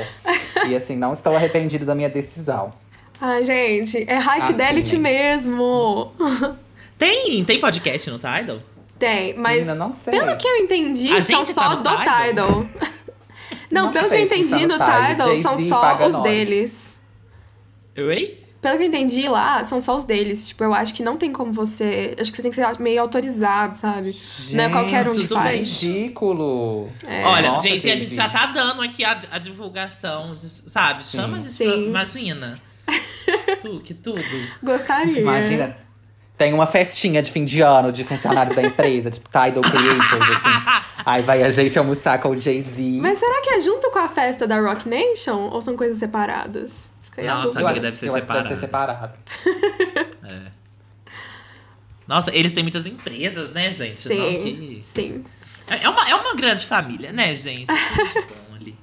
E assim, não estou arrependido da minha decisão. Ai, gente, é High Ah, Fidelity mesmo. *laughs* Tem, tem podcast no Tidal? Tem, mas Menina, não sei. pelo que eu entendi, A são gente só tá do Tidal? Tidal. *laughs* Não, Não pelo que eu se entendi tá no Tidal. Tidal, são só os nós. deles. Oi? Pelo que eu entendi lá, são só os deles. Tipo, eu acho que não tem como você. Acho que você tem que ser meio autorizado, sabe? Não é qualquer um que tudo faz. Ridículo. É. Olha, Nossa, Jay-Z, a gente já tá dando aqui a, a divulgação, sabe? Chama a gente pra, Sim. Imagina. tu, que tudo. Gostaria. Imagina, tem uma festinha de fim de ano de funcionários da empresa, tipo Tidal Creators, assim. *laughs* Aí vai a gente almoçar com o Jay-Z. Mas será que é junto com a festa da Rock Nation ou são coisas separadas? Fica Nossa, amiga, acho, deve ser que deve ser separado. *laughs* É. Nossa, eles têm muitas empresas, né, gente? Não, Sim, que... sim. é, uma, é uma grande família, né, gente? Tudo *laughs* bom ali.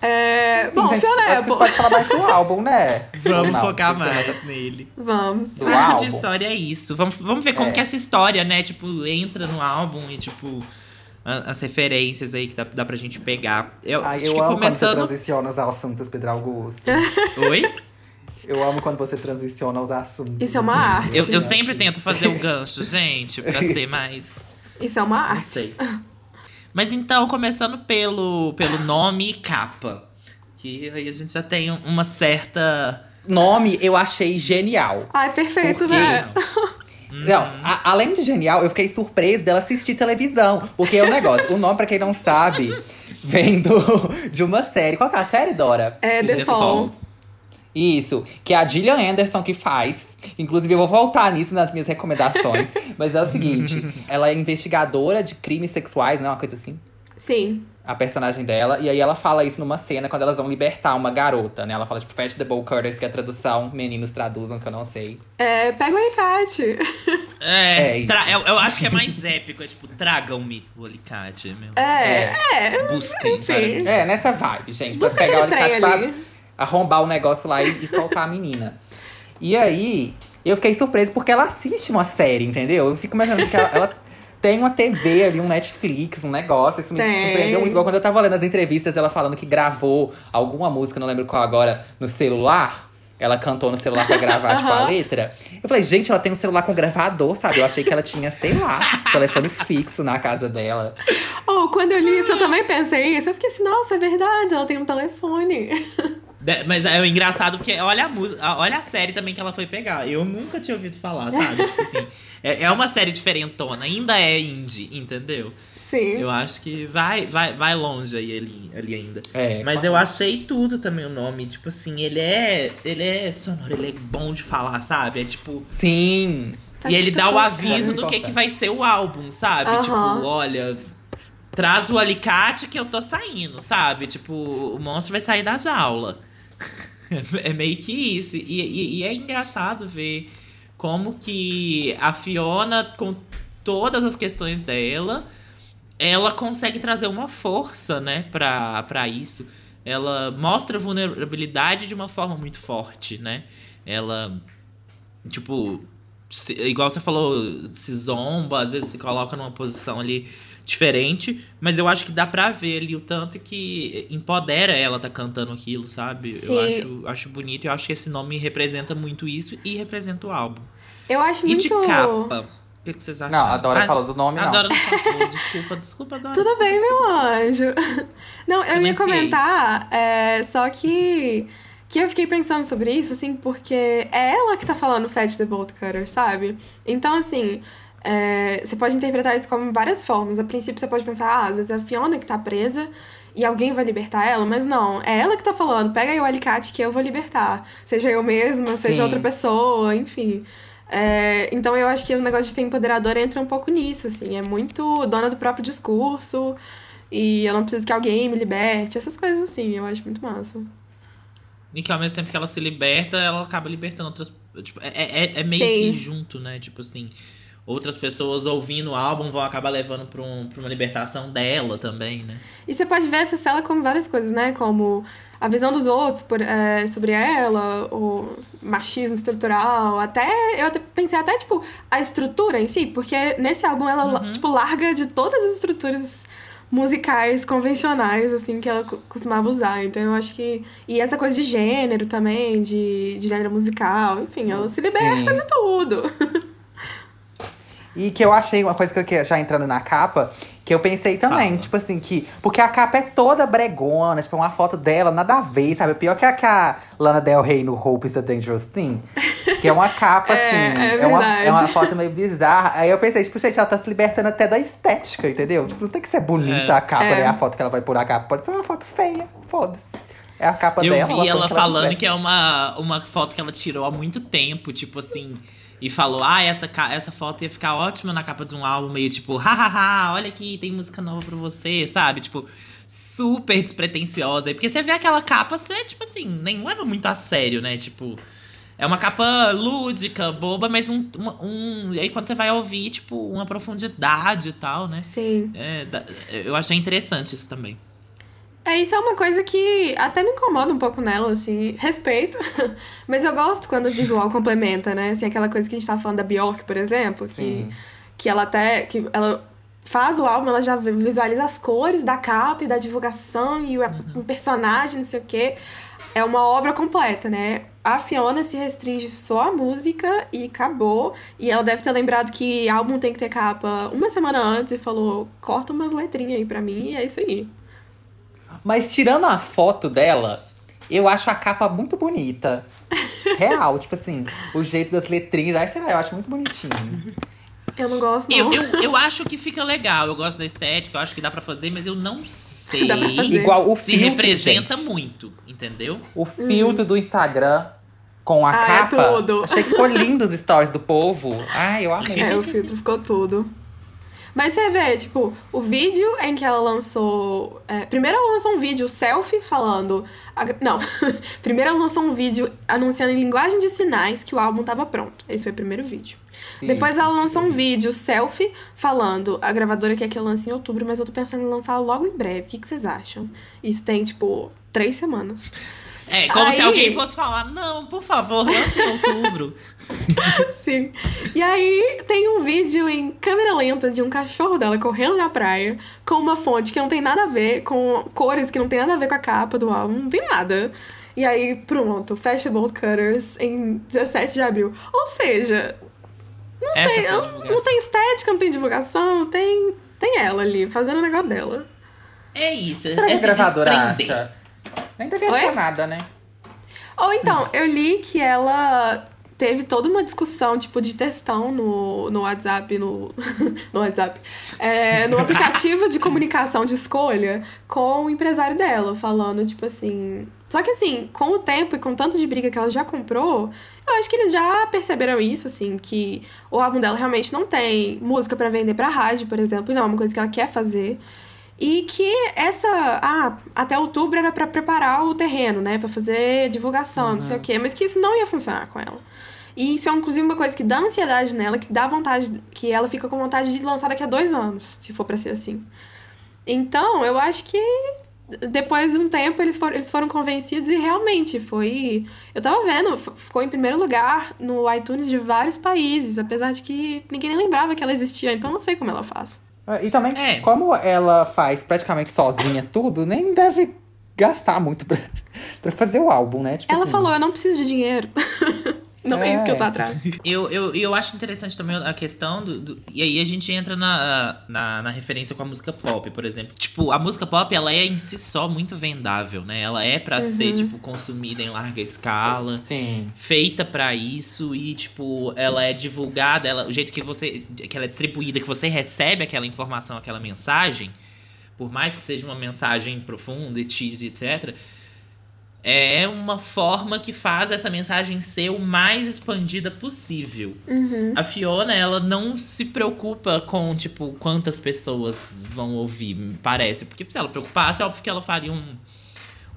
É, bom, gente, Fiona acho que gente Apple. pode falar mais do *laughs* álbum, né? Vamos não? focar mais mais- nele. Vamos. Do Acho que de álbum. história é isso. Vamos, vamos ver como É. que essa história, né, tipo, entra no álbum e, tipo, as referências aí que dá, dá pra gente pegar. Eu, Ai, eu que amo começando. quando você transiciona os assuntos, Pedro Augusto. Oi? Eu amo quando você transiciona os assuntos. Isso é uma arte. Eu, eu sempre tento fazer um gancho, gente, pra ser mais. Isso é uma Não arte. sei. Mas então, começando pelo, pelo nome e capa. Que aí a gente já tem um- uma certa. Nome eu achei genial. Ai, perfeito, Por quê? Não, a- além de genial, eu fiquei surpreso dela assistir televisão. Porque é o negócio. o nome, pra quem não sabe, vem do, de uma série. Qual que é a série, Dora? É The The Fall. Isso, que é a Gillian Anderson que faz. Inclusive, eu vou voltar nisso nas minhas recomendações. *laughs* Mas é o seguinte: ela é investigadora de crimes sexuais, não é uma coisa assim? Sim. A personagem dela. E aí ela fala isso numa cena quando elas vão libertar uma garota, né? Ela fala, tipo, Fetch the Bow Cutters, que é a tradução. Meninos traduzam, que eu não sei. É, pega o alicate. É, É tra- eu, eu acho que é mais épico. É tipo, tragam-me o alicate. Meu. É, é. Busquem. enfim. para- É, nessa vibe, gente. Pra Busca pegar o alicate pra ali. arrombar o negócio lá e, e soltar a menina. E aí, eu fiquei surpreso porque ela assiste uma série, entendeu? Eu fico imaginando que ela, ela tem uma TV ali, um Netflix, um negócio. Isso me Tem. surpreendeu muito. Igual quando eu tava lendo as entrevistas, ela falando que gravou alguma música, não lembro qual agora, no celular. ela cantou no celular pra gravar, tipo, a letra. Eu falei, gente, ela tem um celular com gravador, sabe? Eu achei que ela tinha, sei lá, *laughs* telefone fixo na casa dela. Ou quando eu li isso, eu também pensei isso. Eu fiquei assim, nossa, é verdade, ela tem um telefone. Mas é engraçado porque olha a música, olha a série também que ela foi pegar. Eu nunca tinha ouvido falar, sabe? *laughs* tipo assim, é, é uma série diferentona, ainda é indie, entendeu? Sim. Eu acho que vai, vai, vai longe aí ali, ali ainda. É, Mas eu achei tudo também o nome, tipo assim, ele é, ele é sonoro, ele é bom de falar, sabe? É tipo, Sim. Tá e ele dá o aviso do que, que vai ser o álbum, sabe? Aham. Tipo, olha, traz o alicate que eu tô saindo, sabe? Tipo, o monstro vai sair da jaula. *laughs* é meio que isso. E, e- e é engraçado ver como que a Fiona, com todas as questões dela, ela consegue trazer uma força, né, pra, pra isso. Ela mostra vulnerabilidade de uma forma muito forte, né? Ela, tipo, se- igual você falou, se zomba, às vezes se coloca numa posição ali diferente, mas eu acho que dá pra ver ali o tanto que empodera ela tá cantando aquilo, sabe? Eu Sim. acho, acho bonito e eu acho que esse nome representa muito isso e representa o álbum. Eu acho E muito. de capa, o que, que vocês acham? Não, a Dora falou do nome, A não. Dora não falou, desculpa, desculpa, Dora. Tudo desculpa, bem, desculpa, meu desculpa. anjo. *laughs* Não, eu ia comentar, é, só que. Que eu fiquei pensando sobre isso, assim, porque é ela que tá falando Fetch the Bolt Cutter, sabe? Então, assim, é, você pode interpretar isso como várias formas. A princípio, você pode pensar, ah, às vezes é a Fiona que tá presa e alguém vai libertar ela, mas não, é ela que tá falando, pega aí o alicate que eu vou libertar. Seja eu mesma, seja Sim. outra pessoa, enfim. É, então eu acho que o negócio de ser empoderadora entra um pouco nisso, assim. É muito dona do próprio discurso e eu não preciso que alguém me liberte, essas coisas assim, eu acho muito massa. E que ao mesmo tempo que ela se liberta, ela acaba libertando outras. Tipo, é, é, é meio Sim. que junto, né? Tipo assim, outras pessoas ouvindo o álbum vão acabar levando pra, um, uma libertação dela também, né? E você pode ver essa cela como várias coisas, né? Como a visão dos outros por, é, sobre ela, o machismo estrutural, até. Eu até pensei até, tipo, a estrutura em si, porque nesse álbum ela, Uhum. tipo, larga de todas as estruturas musicais convencionais, assim, que ela co- costumava usar. Então eu acho que. E essa coisa de gênero também, de, de gênero musical, enfim, ela se liberta Sim. de tudo. *laughs* E que eu achei uma coisa que eu já entrando na capa, que eu pensei também, Fala. tipo assim, que. Porque a capa é toda bregona, tipo, uma foto dela, nada a ver, sabe? Pior que a que a Lana Del Rey no Hope is a Dangerous Thing. Que é uma capa, *laughs* É, assim. é uma, verdade. é uma foto meio bizarra. Aí eu pensei, tipo, gente, ela tá se libertando até da estética, entendeu? Tipo, não tem que ser bonita É. a capa, É. né? A foto que ela vai pôr a capa. Pode ser uma foto feia, foda-se. É a capa Eu dela. vi põe ela o que falando quiser. que é uma, uma foto que ela tirou há muito tempo, tipo assim. E falou, ah, essa, essa foto ia ficar ótima na capa de um álbum, meio tipo, hahaha, olha aqui, tem música nova pra você, sabe? Tipo, super despretensiosa. Porque você vê aquela capa, você, tipo assim, nem leva muito a sério, né? Tipo, é uma capa lúdica, boba, mas um. um, e aí quando você vai ouvir, tipo, uma profundidade e tal, né? Sim. É, eu achei interessante isso também. É, isso é uma coisa que até me incomoda um pouco nela, assim. Respeito. *laughs* Mas eu gosto quando o visual complementa, né? Assim, aquela coisa que a gente tava falando da Bjork, por exemplo, que, Sim. que ela até. que ela faz o álbum, ela já visualiza as cores da capa e da divulgação e o, o personagem, não sei o quê. É uma obra completa, né? A Fiona se restringe só à música e acabou. E ela deve ter lembrado que álbum tem que ter capa uma semana antes e falou: corta umas letrinhas aí pra mim e é isso aí. Mas tirando a foto dela, eu acho a capa muito bonita. *laughs* Real, tipo assim, o jeito das letrinhas. Ai, sei lá, eu acho muito bonitinho. Eu não gosto, não. Eu, eu, eu acho que fica legal, eu gosto da estética, eu acho que dá pra fazer, mas eu não sei Dá pra fazer. Igual o se filtro, representa gente. muito, entendeu? O filtro do Instagram com a Ah, é capa. tudo. Achei que ficou lindo os stories do povo. Ai, eu *laughs* amei. É, o filtro ficou tudo. Mas você vê, tipo, o vídeo em que ela lançou. é, primeiro ela lançou um vídeo selfie falando. a- não. *laughs* primeiro ela lançou um vídeo anunciando em linguagem de sinais que o álbum tava pronto. Esse foi o primeiro vídeo. Depois ela lançou um vídeo selfie falando. A gravadora quer que eu lance em outubro, mas eu tô pensando em lançar logo em breve. O que, que vocês acham? Isso tem, tipo, três semanas. É, como se Aí- alguém fosse falar, não, por favor, lance em outubro. *laughs* Sim. E aí tem um vídeo em câmera lenta de um cachorro dela correndo na praia com uma fonte que não tem nada a ver, com cores que não tem nada a ver com a capa do álbum, não tem nada. E aí, pronto, Fashionable Cutters em 17 de abril. Ou seja, Não sei, Essa a não, não tem estética, não tem divulgação, tem, tem ela ali fazendo o negócio dela. É isso. Será que é a se gravadora acha? Nem devia achar nada, né? Ou então, eu li que ela teve toda uma discussão, tipo, de textão no, no WhatsApp, no, *laughs* no WhatsApp, é, no aplicativo de comunicação de escolha com o empresário dela, falando, tipo assim. Só que assim, com o tempo e com tanto de briga que ela já comprou, eu acho que eles já perceberam isso, assim, que o álbum dela realmente não tem música pra vender pra rádio, por exemplo, não é uma coisa que ela quer fazer. E que essa. Ah, até outubro era pra preparar o terreno, né? Pra fazer divulgação, não sei o quê. Mas que isso não ia funcionar com ela. E isso é, inclusive, uma coisa que dá ansiedade nela, que dá vontade. Que ela fica com vontade de lançar daqui a dois anos, se for pra ser assim. Então, eu acho que depois de um tempo eles foram, eles foram convencidos e realmente foi. Eu tava vendo, ficou em primeiro lugar no iTunes de vários países, apesar de que ninguém nem lembrava que ela existia, então não sei como ela faz. E também, É. como ela faz praticamente sozinha tudo, nem deve gastar muito pra, pra fazer o álbum, né? Tipo Ela assim, falou, eu não preciso de dinheiro. *laughs* não é. É. isso que eu tô atrás. Eu, eu, eu acho interessante também a questão do, do- E aí a gente entra na, na, na referência com a música pop, por exemplo. Tipo, a música pop, ela é em si só muito vendável, né? Ela é pra ser, Uhum. tipo, consumida em larga escala. Sim. feita pra isso e tipo ela é divulgada ela, o jeito que você que ela é distribuída que você recebe aquela informação aquela mensagem por mais que seja uma mensagem profunda e cheesy etc é uma forma que faz essa mensagem ser o mais expandida possível Uhum. a Fiona, ela não se preocupa com, tipo, quantas pessoas vão ouvir, me parece. Porque se ela preocupasse, é óbvio que ela faria um,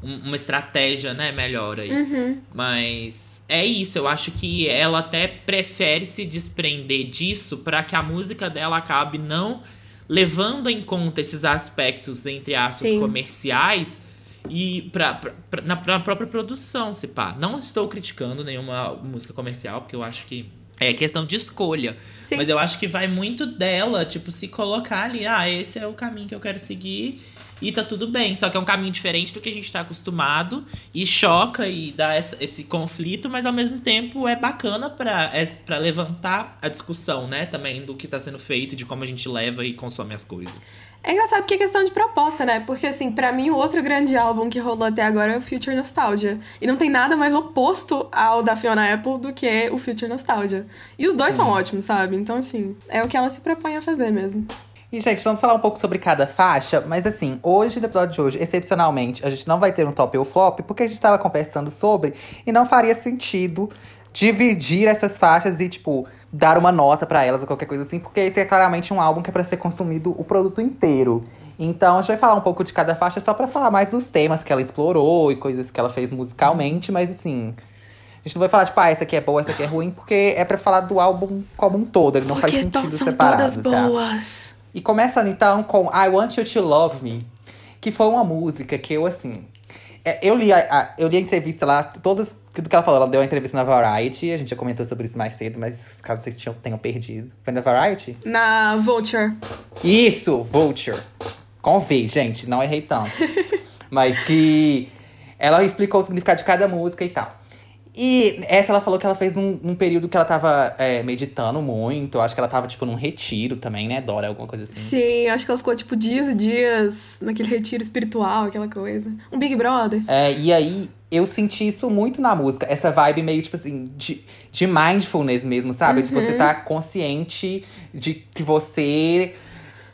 um- uma estratégia, né, melhor aí. Uhum. Mas é isso, eu acho que ela até prefere se desprender disso para que a música dela acabe não levando em conta esses aspectos, entre aspas, Sim. comerciais e pra, pra- pra- na, na própria produção, se pá. Não estou criticando nenhuma música comercial, porque eu acho que é questão de escolha. Sim. Mas eu acho que vai muito dela, tipo, se colocar ali, ah, esse é o caminho que eu quero seguir e tá tudo bem. Só que é um caminho diferente do que a gente tá acostumado e choca e dá essa- esse conflito, mas ao mesmo tempo é bacana pra, é, pra levantar a discussão, né, também do que tá sendo feito, de como a gente leva e consome as coisas. É engraçado porque é questão de proposta, né? Porque, assim, pra mim, o outro grande álbum que rolou até agora é o Future Nostalgia. E não tem nada mais oposto ao da Fiona Apple do que o Future Nostalgia. E os dois são ótimos, sabe? Então, assim, é o que ela se propõe a fazer mesmo. E, gente, vamos falar um pouco sobre cada faixa, mas assim, hoje, no episódio de hoje, excepcionalmente, a gente não vai ter um top ou flop, porque a gente tava conversando sobre e não faria sentido dividir essas faixas e, tipo, dar uma nota pra elas ou qualquer coisa assim, porque esse é claramente um álbum que é pra ser consumido o produto inteiro. Então, a gente vai falar um pouco de cada faixa só pra falar mais dos temas que ela explorou e coisas que ela fez musicalmente, mas assim. A gente não vai falar, tipo, ah, essa aqui é boa, essa aqui é ruim, porque é pra falar do álbum como um todo, ele não faz sentido separado. tá? boas. E começando então com I Want You to Love Me, que foi uma música que eu, assim. É, Eu li a, a- eu li a entrevista lá, todas, tudo que ela falou, ela deu uma entrevista na Variety, a gente já comentou sobre isso mais cedo, mas caso vocês tinham- tenham perdido. Foi na Variety? Na Vulture. Isso, Vulture. Com V, gente, não errei tanto. *laughs* Mas que ela explicou o significado de cada música e tal. E essa ela falou que ela fez num, num período que ela tava é, meditando muito. Eu acho que ela tava, tipo, num retiro também, né, Dora? Alguma coisa assim. Sim, acho que ela ficou, tipo, dias e dias naquele retiro espiritual, aquela coisa. Um Big Brother. É, e aí, eu senti isso muito na música. Essa vibe meio, tipo assim, de, de mindfulness mesmo, sabe? De você estar consciente de que você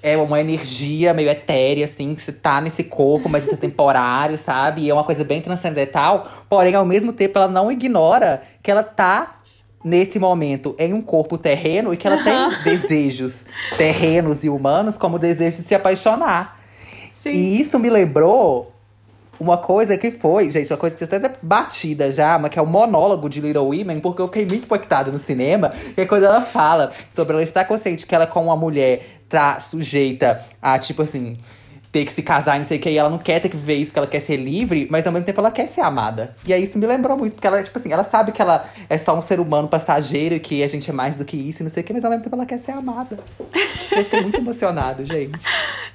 é uma energia meio etérea, assim, que você tá nesse corpo, mas isso é temporário, *laughs* sabe? E é uma coisa bem transcendental. Porém, ao mesmo tempo, ela não ignora que ela tá nesse momento em um corpo terreno e que ela tem desejos terrenos e humanos, como o desejo de se apaixonar. Sim. E isso me lembrou uma coisa que foi, gente, uma coisa que está até batida já, mas que é o monólogo de Little Women, porque eu fiquei muito impactada no cinema, que é quando ela fala sobre ela estar consciente que ela, como uma mulher, tá sujeita a, tipo assim, ter que se casar e não sei o que, e ela não quer ter que viver isso, que ela quer ser livre, mas ao mesmo tempo ela quer ser amada. E aí isso me lembrou muito, porque ela, tipo assim, ela sabe que ela é só um ser humano passageiro e que a gente é mais do que isso e não sei o que, mas ao mesmo tempo ela quer ser amada. Eu tô muito emocionado, gente.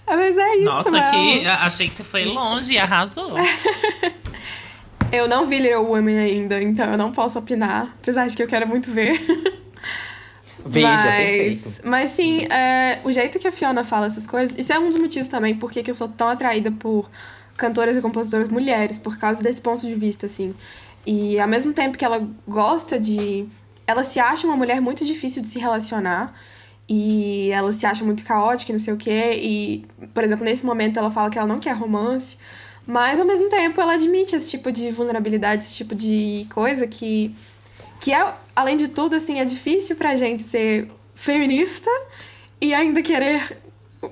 Ah, Mas é isso, Nossa, Mel. que achei que você foi longe e arrasou. *laughs* Eu não vi Little Women ainda, então eu não posso opinar. Apesar de que eu quero muito ver. *laughs* Veja, mas, perfeito. mas sim, é, o jeito que a Fiona fala essas coisas, isso é um dos motivos também porque que eu sou tão atraída por cantoras e compositoras mulheres, por causa desse ponto de vista, assim. E ao mesmo tempo que ela gosta de. Ela se acha uma mulher muito difícil de se relacionar. E ela se acha muito caótica e não sei o quê. E, por exemplo, nesse momento ela fala que ela não quer romance. Mas ao mesmo tempo ela admite esse tipo de vulnerabilidade, esse tipo de coisa que que é, além de tudo, assim, é difícil pra gente ser feminista e ainda querer,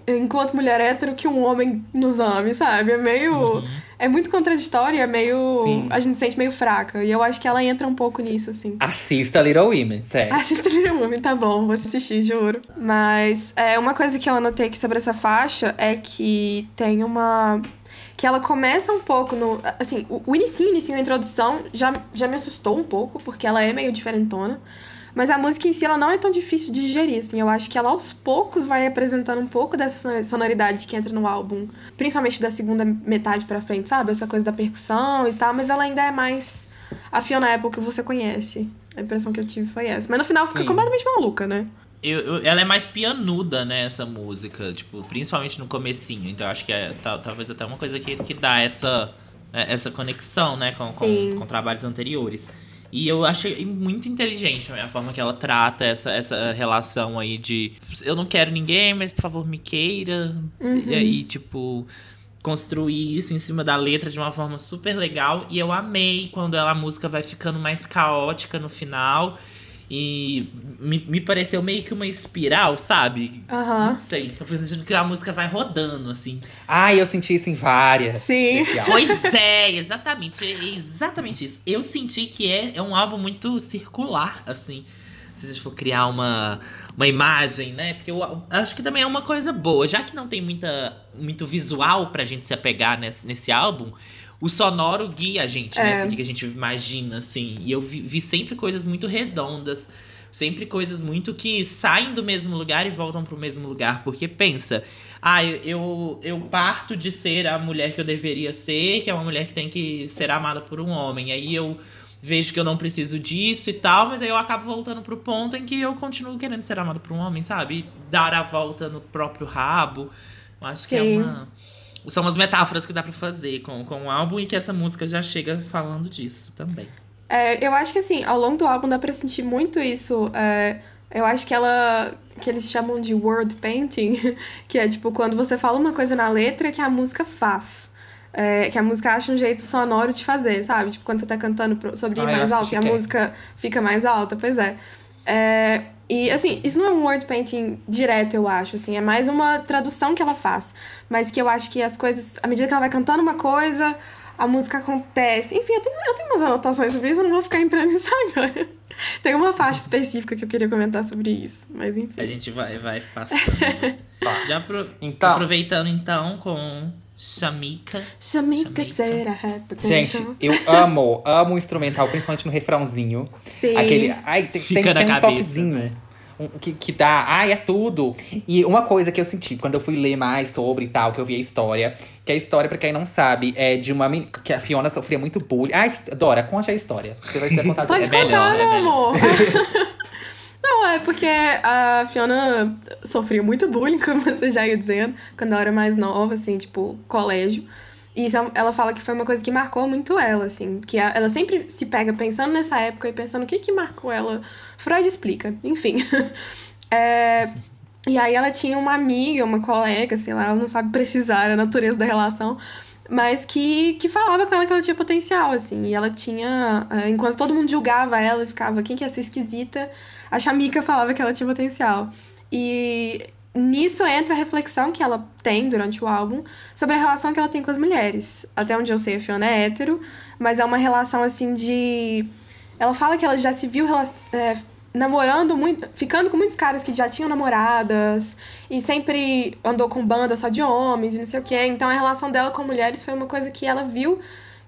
enquanto mulher hétero, que um homem nos ame, sabe? É meio. É muito contraditório, é meio. Sim. A gente se sente meio fraca. E eu acho que ela entra um pouco nisso, assim. Assista Little Women, sério. Assista Little Women, tá bom, vou assistir, juro. Mas é, uma coisa que eu anotei aqui sobre essa faixa é que tem uma. Que ela começa um pouco no. Assim, o, o inicinho, inicinho, a introdução já, já me assustou um pouco, porque ela é meio diferentona. Mas a música em si, ela não é tão difícil de digerir, assim. Eu acho que ela aos poucos vai apresentando um pouco dessa sonor- sonoridade que entra no álbum. Principalmente da segunda metade pra frente, sabe? Essa coisa da percussão e tal. Mas ela ainda é mais a Fiona Apple que você conhece. A impressão que eu tive foi essa. Mas no final fica Sim. completamente maluca, né? Eu- eu- ela é mais pianuda, né, essa música, tipo, principalmente no comecinho. Então eu acho que é ta- talvez até uma coisa que, que dá essa, é, essa conexão, né, com, com, com trabalhos anteriores. E eu achei muito inteligente a forma que ela trata essa, essa relação aí de eu não quero ninguém, mas por favor me queira. Uhum. E aí, tipo, construir isso em cima da letra de uma forma super legal. E eu amei quando ela, a música vai ficando mais caótica no final. E me, me pareceu meio que uma espiral, sabe? Aham. Não sei. Eu fui sentindo que a música vai rodando, assim. Ai, eu senti isso em várias. Sim. Pois é, exatamente. É exatamente isso. Eu senti que é, é um álbum muito circular, assim. Se a gente for criar uma, uma imagem, né? Porque eu acho que também é uma coisa boa. Já que não tem muita, muito visual pra gente se apegar nesse, nesse álbum, o sonoro guia a gente, né? É. Porque que a gente imagina, assim. E eu vi, vi sempre coisas muito redondas. Sempre coisas muito que saem do mesmo lugar e voltam pro mesmo lugar. Porque pensa, ah, eu, eu, parto de ser a mulher que eu deveria ser, que é uma mulher que tem que ser amada por um homem. Aí eu vejo que eu não preciso disso e tal, mas aí eu acabo voltando pro ponto em que eu continuo querendo ser amada por um homem, sabe? E dar a volta no próprio rabo. Eu acho que é Sim. uma. São umas metáforas que dá pra fazer com, com o álbum e que essa música já chega falando disso também. É, eu acho que assim, ao longo do álbum dá pra sentir muito isso. É, eu acho que ela. que eles chamam de word painting, *laughs* que é tipo quando você fala uma coisa na letra que a música faz. É, que a música acha um jeito sonoro de fazer, sabe? Tipo, quando você tá cantando sobre ir Ah, mais alto e a música fica mais alta, pois é. É, E assim, isso não é um word painting direto, eu acho, assim, é mais uma tradução que ela faz. Mas que eu acho que as coisas, à medida que ela vai cantando uma coisa, a música acontece. Enfim, eu tenho, eu tenho umas anotações sobre isso, eu não vou ficar entrando *laughs* nisso agora. Tem uma faixa específica que eu queria comentar sobre isso, mas enfim. A gente vai, vai passando. *laughs* Tá. Já apro- Então. aproveitando então com Shamika. Shamika had potential. Gente, eu amo, amo o instrumental, principalmente no refrãozinho. Sim. Aquele. Ai, tem, Fica tem, na tem um cabeça, toquezinho. né? um- que, que dá. Ai, é tudo. E uma coisa que eu senti quando eu fui ler mais sobre e tal, que eu vi a história. Que a história, pra quem não sabe, é de uma menina. Que a Fiona sofria muito bullying. Ai, Dora, conte a história. Você vai ser *laughs* contada. Pode É melhor, contar, é meu melhor. amor. *laughs* Não, é porque a Fiona sofria muito bullying, *laughs* como você já ia dizendo, quando ela era mais nova, assim, tipo, colégio. E isso é- ela fala que foi uma coisa que marcou muito ela, assim. Que ela sempre se pega pensando nessa época e pensando o que que marcou ela. Freud explica, enfim. *laughs* É, e aí ela tinha uma amiga, uma colega, sei lá, ela não sabe precisar a natureza da relação, mas que, que falava com ela que ela tinha potencial, assim. E ela tinha. eh, Enquanto todo mundo julgava ela e ficava, quem que é essa esquisita? A Chamika falava que ela tinha potencial. E nisso entra a reflexão que ela tem durante o álbum sobre a relação que ela tem com as mulheres. Até onde eu sei, a Fiona é hétero, mas é uma relação assim de. Ela fala que ela já se viu é, namorando muito, ficando com muitos caras que já tinham namoradas e sempre andou com banda só de homens e não sei o quê. Então a relação dela com mulheres foi uma coisa que ela viu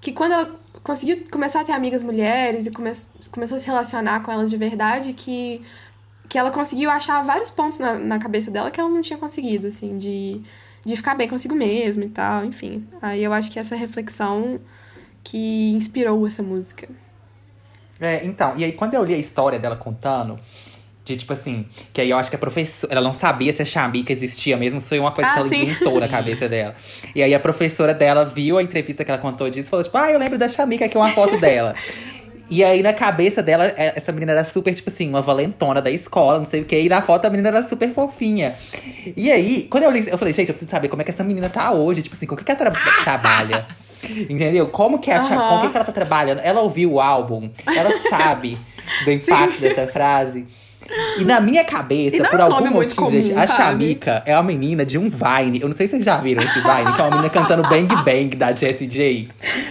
que quando ela conseguiu começar a ter amigas mulheres e come começou a se relacionar com elas de verdade, que, que ela conseguiu achar vários pontos na, na cabeça dela que ela não tinha conseguido, assim, de, de ficar bem consigo mesma e tal, enfim. Aí eu acho que essa reflexão que inspirou essa música. É, então, e aí quando eu li a história dela contando, de tipo assim, que aí eu acho que a professora. Ela não sabia se a Xamica existia mesmo, isso foi uma coisa Ah, que ela sim. inventou na cabeça dela. E aí a professora dela viu a entrevista que ela contou disso e falou, tipo, ah, eu lembro da Xamica, aqui é uma foto dela. E aí, na cabeça dela, é- essa menina era super, tipo assim, uma valentona da escola, não sei o quê. E na foto a menina era super fofinha. E aí, quando eu li, eu falei, gente, eu preciso saber como é que essa menina tá hoje. Tipo assim, com o que, que ela tra- trabalha? Entendeu? Como que, a, Aham. com o que, que ela tá trabalhando? Ela ouviu o álbum, ela sabe do *laughs* impacto dessa frase. E na minha cabeça, por é um algum motivo, gente, comum, a sabe? Xamica é uma menina de um Vine. Eu não sei se vocês já viram esse Vine, que é uma menina cantando Bang Bang da Jessie J.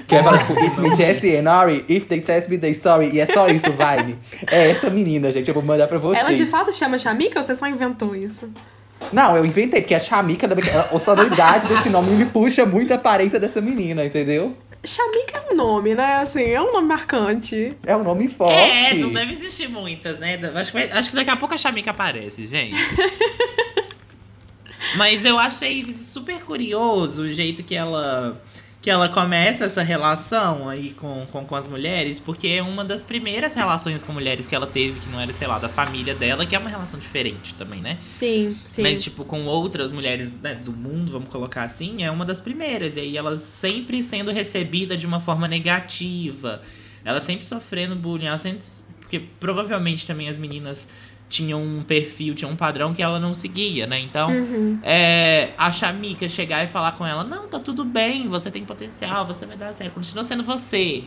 Que é fala, tipo, It's me, Jessie and Ari, if they test me, they sorry. E é só isso, Vine. É essa menina, gente. Eu vou mandar pra vocês. Ela de fato chama Xamica ou você só inventou isso? Não, eu inventei, porque a Xamica, a sonoridade desse nome me puxa muito a aparência dessa menina, entendeu? Xamica é um nome, né? Assim, é um nome marcante. É um nome forte. É, não deve existir muitas, né? Acho que, acho que daqui a pouco a Xamica aparece, gente. *laughs* Mas eu achei super curioso o jeito que ela que ela começa essa relação aí com, com, com as mulheres, porque é uma das primeiras relações com mulheres que ela teve, que não era, sei lá, da família dela, que é uma relação diferente também, né? Sim, sim. Mas, tipo, com outras mulheres né, do mundo, vamos colocar assim, é uma das primeiras. E aí ela sempre sendo recebida de uma forma negativa. Ela sempre sofrendo bullying. Ela sempre... Porque provavelmente também as meninas tinham um perfil, tinham um padrão que ela não seguia, né? Então, Uhum. é, a Shamika chegar e falar com ela: Não, tá tudo bem, você tem potencial, você vai dar certo, continua sendo você.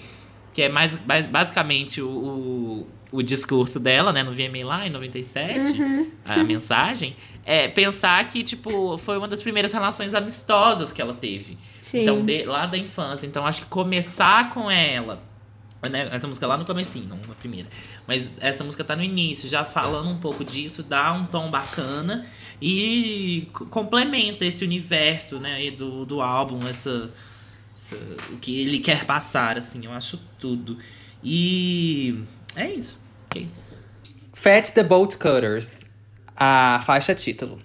Que é mais, mais basicamente o, o, o discurso dela, né, no VMA lá em 97 Uhum. a mensagem, é pensar que, tipo, foi uma das primeiras relações amistosas que ela teve. Sim. Então, de- lá da infância. Então, acho que começar com ela. Né, essa música lá no comecinho, não na primeira. Mas essa música tá no início, já falando um pouco disso, dá um tom bacana e complementa esse universo, né, do, do álbum, essa, essa- o que ele quer passar, assim, eu acho tudo. E é isso. ok? Fat the Bolt Cutters, a faixa título.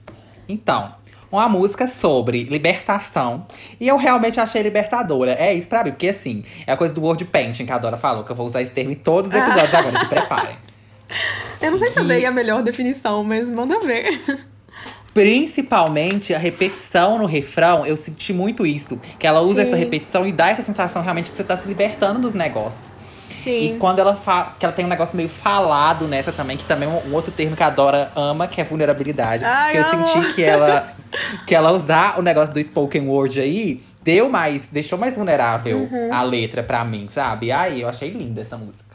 Então, uma música sobre libertação. E eu realmente achei libertadora. É isso pra mim, porque assim, é a coisa do word painting que a Dora falou, que eu vou usar esse termo em todos os episódios agora, se preparem. *laughs* Eu não sei se eu que- dei a melhor definição, mas manda ver. *laughs* Principalmente a repetição no refrão, eu senti muito isso. Que ela usa Sim. essa repetição e dá essa sensação realmente que você tá se libertando dos negócios. Sim. E quando ela fala, que ela tem um negócio meio falado nessa também, que também é um, outro termo que a Dora ama, que é vulnerabilidade. Ai, que eu senti que ela *laughs* que ela usar o negócio do spoken word aí, deu mais, deixou mais vulnerável Uhum. a letra pra mim, sabe? Ai, eu achei linda essa música.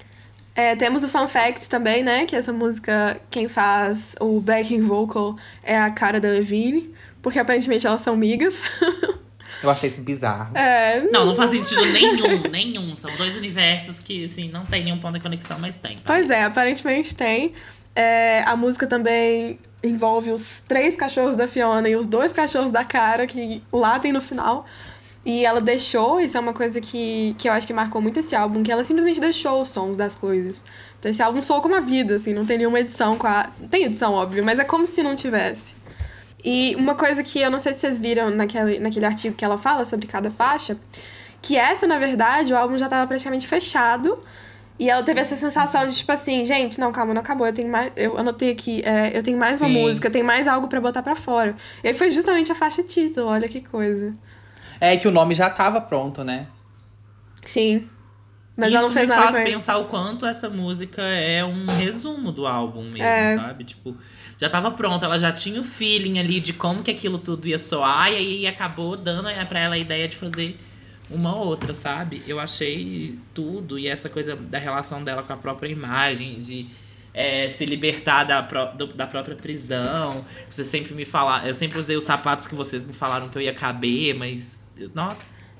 É, temos o Fun Fact também, né? Que essa música, quem faz o backing vocal é a cara da Levine. Porque aparentemente elas são amigas. *laughs* Eu achei isso bizarro. É, Não, não faz sentido nenhum, nenhum. São dois universos que, assim, não tem nenhum ponto de conexão, mas tem. Pois é, aparentemente tem. É, a música também envolve os três cachorros da Fiona e os dois cachorros da cara que latem no final. E ela deixou, isso é uma coisa que, que eu acho que marcou muito esse álbum, que ela simplesmente deixou os sons das coisas. Então esse álbum soa como a vida, assim, não tem nenhuma edição com a... Tem edição, óbvio, mas é como se não tivesse. E uma coisa que eu não sei se vocês viram naquele, naquele artigo que ela fala sobre cada faixa, que essa, na verdade, o álbum já tava praticamente fechado. E ela teve essa sensação de, tipo assim, gente, não, calma, não acabou. Eu tenho mais. Eu anotei aqui, é, eu tenho mais uma Sim. música, eu tenho mais algo pra botar pra fora. E aí foi justamente a faixa título, olha que coisa. É que o nome já tava pronto, né? Sim. Mas isso ela não fez me nada faz pensar o quanto essa música é um resumo do álbum mesmo, É. sabe? Tipo, já tava pronta, ela já tinha o feeling ali de como que aquilo tudo ia soar, e aí acabou dando é, pra ela a ideia de fazer uma outra, sabe? Eu achei tudo, e essa coisa da relação dela com a própria imagem, de é, se libertar da, pró- do- da própria prisão. Você sempre me falar, eu sempre usei os sapatos que vocês me falaram que eu ia caber, mas. Nossa,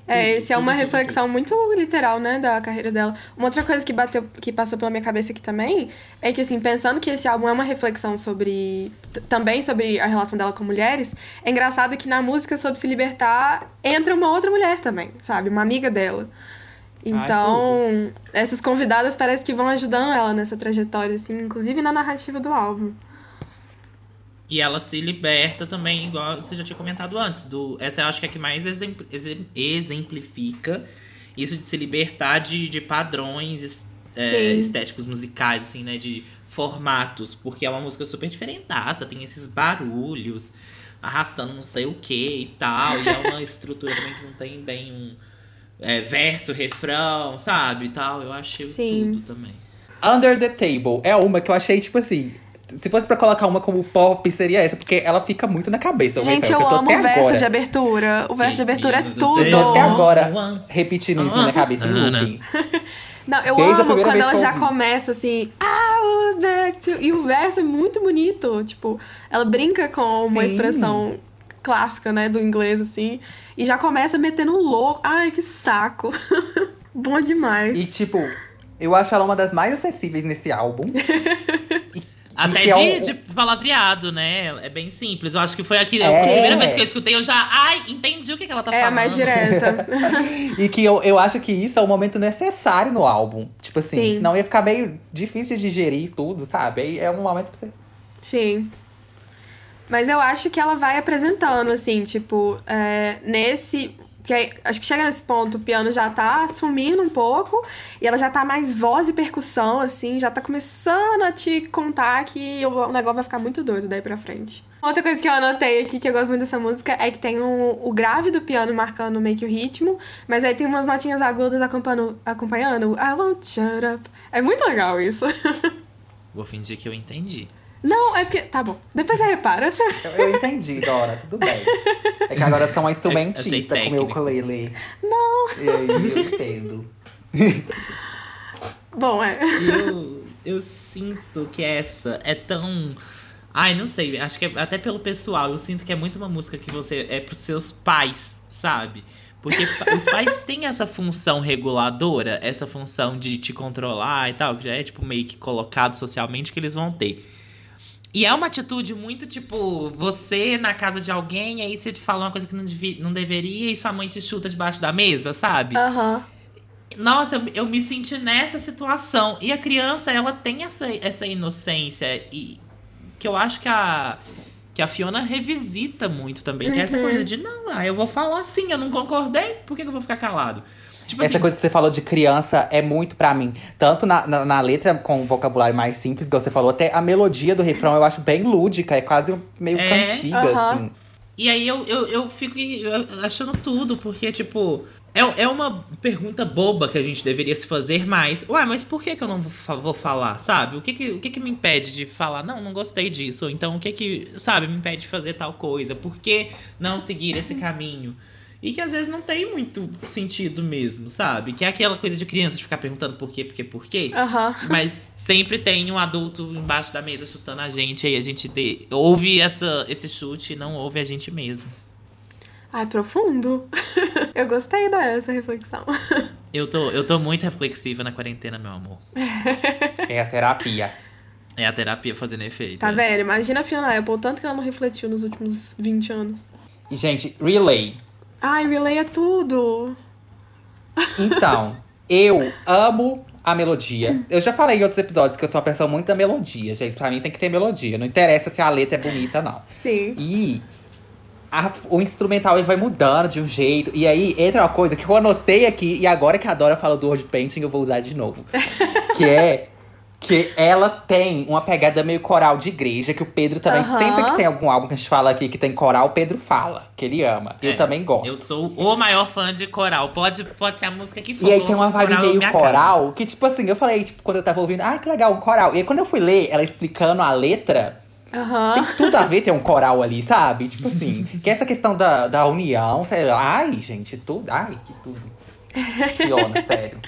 É, esse é uma reflexão muito literal, né, da carreira dela. Uma outra coisa que bateu, que passou pela minha cabeça aqui também, é que assim, pensando que esse álbum é uma reflexão sobre também sobre a relação dela com mulheres, é engraçado que na música sobre se libertar entra uma outra mulher também, sabe? Uma amiga dela. Então, essas convidadas parece que vão ajudando ela nessa trajetória, assim, inclusive na narrativa do álbum. E ela se liberta também, igual você já tinha comentado antes. Do, essa eu acho que é a que mais exempl- exem- exemplifica isso de se libertar de, de padrões es- é, estéticos musicais, assim, né? De formatos. Porque é uma música super diferentaça, tem esses barulhos, arrastando não sei o que e tal. E é uma *laughs* estrutura também que não tem bem um é, verso, refrão, sabe? E tal. Eu achei Sim. tudo também. Under the Table é uma que eu achei, tipo assim. Se fosse pra colocar uma como pop, seria essa, porque ela fica muito na cabeça. Gente, refrão, eu que tô amo o verso agora de abertura. O verso de abertura é tudo. Eu tô até agora repetindo isso na minha cabeça Ana. looping. *laughs* Não, eu Desde amo quando ela que eu já começa assim, to... E o verso é muito bonito, tipo, ela brinca com uma Sim. expressão clássica, né, do inglês, assim, e já começa metendo um louco. Ai, que saco. *laughs* Bom demais. E, tipo, eu acho ela uma das mais acessíveis nesse álbum. E- *laughs* e Até que de, é um- de palavreado, né? É bem simples. Eu acho que foi aqui. É. A primeira vez que eu escutei, eu já. Ai, entendi o que, que ela tá É, falando. mais direta. *laughs* E que eu, eu acho que isso é um momento necessário no álbum. Tipo assim, Sim. senão ia ficar meio difícil de digerir tudo, sabe? Aí é um momento pra você. Sim. Mas eu acho que ela vai apresentando, assim, tipo, é, nesse. Que aí, acho que chega nesse ponto, o piano já tá sumindo um pouco, e ela já tá mais voz e percussão, assim, já tá começando a te contar que o negócio vai ficar muito doido daí pra frente. Outra coisa que eu anotei aqui, que eu gosto muito dessa música, é que tem um- o grave do piano marcando meio que o ritmo, mas aí tem umas notinhas agudas acompanhando, acompanhando I won't shut up. É muito legal isso. *laughs* Vou fingir que eu entendi. Não, é porque. Tá bom. Depois você repara. Eu, eu entendi, Dora, tudo bem. É que agora eu sou uma *laughs* instrumentista com meu técnico. ukulele. Não. E aí eu entendo. *laughs* Bom, é. Eu, eu sinto que essa é tão. Ai, não sei, acho que é até pelo pessoal, eu sinto que é muito uma música que você é pros seus pais, sabe? Porque os pais têm essa função reguladora, essa função de te controlar e tal, que já é tipo meio que colocado socialmente que eles vão ter. E é uma atitude muito tipo, você na casa de alguém, aí você te fala uma coisa que não, devia, não deveria e sua mãe te chuta debaixo da mesa, sabe? Aham. Nossa, eu- eu me senti nessa situação. E a criança, ela tem essa, essa inocência. E que eu acho que a, que a Fiona revisita muito também. Que é essa Uhum. coisa de, não, ah, eu vou falar sim, eu não concordei, por que, que eu vou ficar calado? Tipo Essa assim, coisa que você falou de criança é muito pra mim. Tanto na, na, na letra com vocabulário mais simples, que você falou, até a melodia do refrão eu acho bem lúdica, é quase meio É. cantiga, Aham. assim. E aí eu, eu, eu fico achando tudo, porque, tipo, é, é uma pergunta boba que a gente deveria se fazer mais. Ué, mas por que, que eu não vou falar, sabe? O que que, o que que me impede de falar, não, não gostei disso? Ou então, o que que, sabe, me impede de fazer tal coisa? Por que não seguir esse caminho? E que às vezes não tem muito sentido mesmo, sabe? Que é aquela coisa de criança de ficar perguntando por quê, por quê, por quê. Aham. Mas sempre tem um adulto embaixo da mesa chutando a gente, aí a gente de- ouve essa, esse chute e não ouve a gente mesmo. Ai, profundo. *laughs* Eu gostei dessa reflexão. *laughs* Eu tô, eu tô muito reflexiva na quarentena, meu amor. *laughs* É a terapia. É a terapia fazendo efeito. Tá né? vendo? Imagina a Fiona Apple, tanto que ela não refletiu nos últimos 20 anos. E, gente, Relay. Ai, Relay é tudo. Então, eu amo a melodia. Eu já falei em outros episódios que eu sou uma pessoa muito da melodia, gente. Pra mim tem que ter melodia. Não interessa se a letra é bonita, não. Sim. E a- o instrumental ele vai mudando de um jeito. E aí entra uma coisa que eu anotei aqui, e agora que a Dora falou do word painting, eu vou usar de novo. que é que ela tem uma pegada meio coral de igreja, que o Pedro também, Aham. sempre que tem algum álbum que a gente fala aqui que tem coral, o Pedro fala, que ele ama. É, eu também gosto. Eu sou o maior fã de coral. Pode, pode ser a música que for. E aí tem uma vibe coral é meio coral, que tipo assim, eu falei, tipo, quando eu tava ouvindo, ah, que legal, um coral. E aí quando eu fui ler ela explicando a letra, Aham. tem tudo a ver ter um coral ali, sabe? Tipo assim, que essa questão da, da união, sei lá, ai, gente, tudo, ai, que tudo. *laughs* Fiona, sério.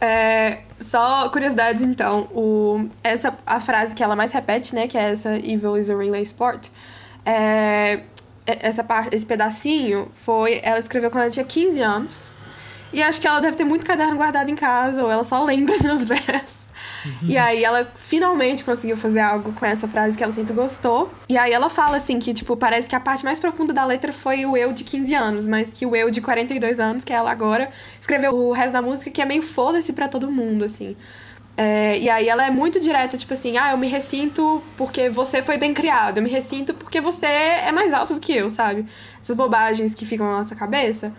É, só curiosidades, então. O, essa, a frase que ela mais repete, né? Que é essa Evil is a relay sport. É, essa parte, esse pedacinho foi. Ela escreveu quando ela tinha 15 anos. E acho que ela deve ter muito caderno guardado em casa, ou ela só lembra *laughs* dos versos. E aí ela finalmente conseguiu fazer algo com essa frase que ela sempre gostou. E aí ela fala assim que, tipo, parece que a parte mais profunda da letra foi o eu de 15 anos, mas que o eu de 42 anos, que é ela agora, escreveu o resto da música que é meio foda-se pra todo mundo, assim. É, e aí ela é muito direta, tipo assim, ah, eu me ressinto porque você foi bem criado, eu me ressinto porque você é mais alto do que eu, sabe? Essas bobagens que ficam na nossa cabeça.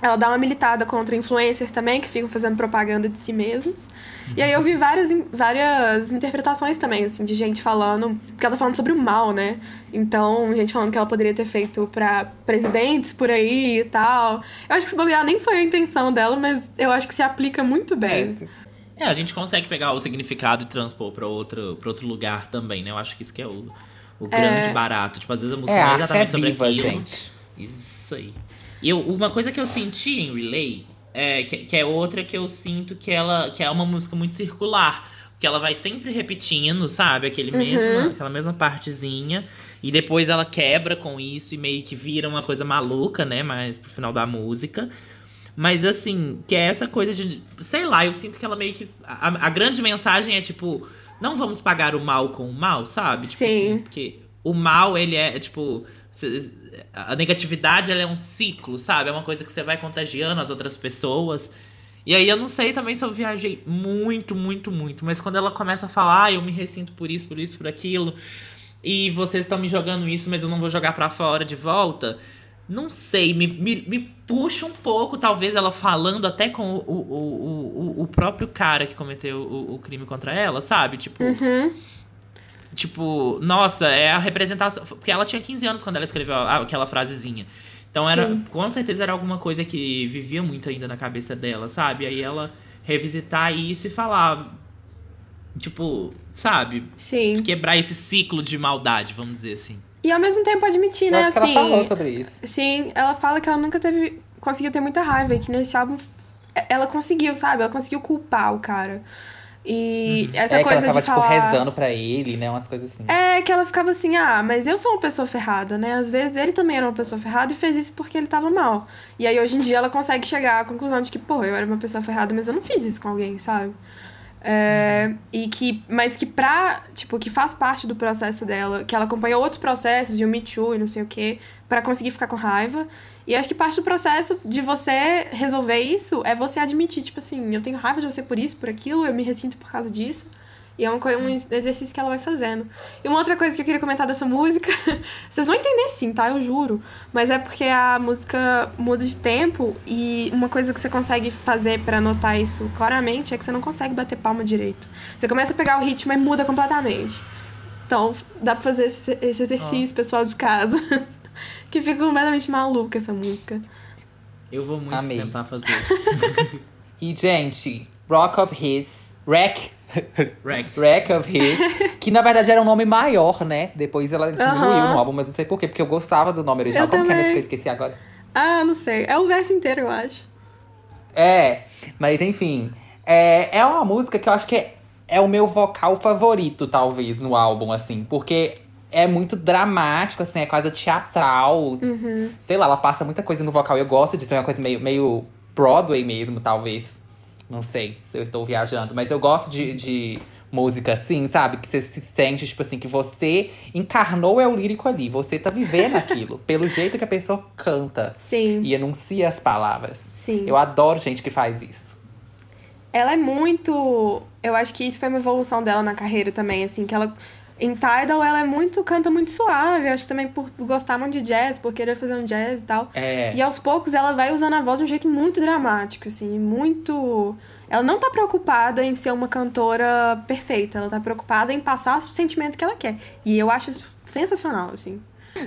Ela dá uma militada contra influencers também, que ficam fazendo propaganda de si mesmos. E aí eu vi várias, várias interpretações também, assim, de gente falando. Porque ela tá falando sobre o mal, né? Então, gente falando que ela poderia ter feito pra presidentes por aí e tal. Eu acho que se bobear nem foi a intenção dela, mas eu acho que se aplica muito bem. É, a gente consegue pegar o significado e transpor pra outro, pra outro lugar também, né? Eu acho que isso que é o, o grande barato. Tipo, às vezes a música É, não é é exatamente sobre viva, aquilo. gente. Isso aí. E eu, uma coisa que eu senti em Relay, é, que, que é outra que eu sinto que ela que é uma música muito circular. Que ela vai sempre repetindo, sabe? Aquele Uhum. mesma, aquela mesma partezinha. E depois ela quebra com isso e meio que vira uma coisa maluca, né? Mais pro final da música. Mas assim, que é essa coisa de. Sei lá, eu sinto que ela meio que. A, a grande mensagem é tipo. Não vamos pagar o mal com o mal, sabe? Tipo Sim. assim, porque o mal, ele é, tipo. cê- A negatividade, ela é um ciclo, sabe? É uma coisa que você vai contagiando as outras pessoas. E aí eu não sei também se eu viajei muito, muito, muito. Mas quando ela começa a falar, ah, eu me ressinto por isso, por isso, por aquilo. E vocês estão me jogando isso, mas eu não vou jogar pra fora de volta. Não sei, me, me, me puxa um pouco, talvez ela falando até com o, o, o, o, o próprio cara que cometeu o, o crime contra ela, sabe? Tipo, Uhum. Tipo, nossa, é a representação. Porque ela tinha 15 anos quando ela escreveu aquela frasezinha. Então era, Sim. com certeza era alguma coisa que vivia muito ainda na cabeça dela, sabe? Aí ela revisitar isso e falar, tipo, sabe? Sim. Quebrar esse ciclo de maldade, vamos dizer assim. E ao mesmo tempo admitir, Eu né, acho que assim. ela falou sobre isso. Sim, ela fala que ela nunca teve. conseguiu ter muita raiva e que nesse álbum ela conseguiu, sabe? Ela conseguiu culpar o cara. E essa é que coisa ela tava, de tipo, falar. rezando pra ele, né? Umas coisas assim. É que ela ficava assim, ah, mas eu sou uma pessoa ferrada, né? Às vezes ele também era uma pessoa ferrada e fez isso porque ele tava mal. E aí hoje em dia ela consegue chegar à conclusão de que, pô, eu era uma pessoa ferrada, mas eu não fiz isso com alguém, sabe? É, E que, mas que pra, tipo, que faz parte do processo dela, que ela acompanhou outros processos de um Me Too e não sei o quê, pra conseguir ficar com raiva. E acho que parte do processo de você resolver isso é você admitir, tipo assim, eu tenho raiva de você por isso, por aquilo, eu me ressinto por causa disso. E é uma coi- um exercício que ela vai fazendo. E uma outra coisa que eu queria comentar dessa música, *laughs* vocês vão entender sim, tá? Eu juro. Mas é porque a música muda de tempo e uma coisa que você consegue fazer pra notar isso claramente é que você não consegue bater palma direito. Você começa a pegar o ritmo e muda completamente. Então, dá pra fazer esse, esse exercício, pessoal de casa. *laughs* *laughs* que fica completamente maluca essa música. Eu vou muito Amei. tentar fazer. *laughs* E, gente, Rock of His. Wreck. Rag. Wreck of His. *laughs* que na verdade era um nome maior, né? Depois ela diminuiu Aham. no álbum, mas não sei porquê, porque eu gostava do nome original. Eu Como que é também. que eu esqueci agora? Ah, não sei. É o verso inteiro, eu acho. É, mas enfim. É, é uma música que eu acho que é, é o meu vocal favorito, talvez, no álbum, assim. Porque é muito dramático, assim, é quase teatral. Sei lá, ela passa muita coisa no vocal. Eu gosto de ser uma coisa meio, meio Broadway mesmo, talvez. Não sei se eu estou viajando. Mas eu gosto de, de música assim, sabe? Que você se sente, tipo assim, que você encarnou é o lírico ali. Você tá vivendo *laughs* aquilo. pelo jeito que a pessoa canta Sim, e enuncia as palavras. sim. Eu adoro gente que faz isso. Ela é muito. Eu acho que isso foi uma evolução dela na carreira também, assim, que ela. Em Tidal, ela é muito. canta muito suave. Acho também por gostar muito de jazz, por querer fazer um jazz e tal. É. E aos poucos ela vai usando a voz de um jeito muito dramático, assim, muito. Ela não tá preocupada em ser uma cantora perfeita, ela tá preocupada em passar o sentimento que ela quer. E eu acho isso sensacional, assim.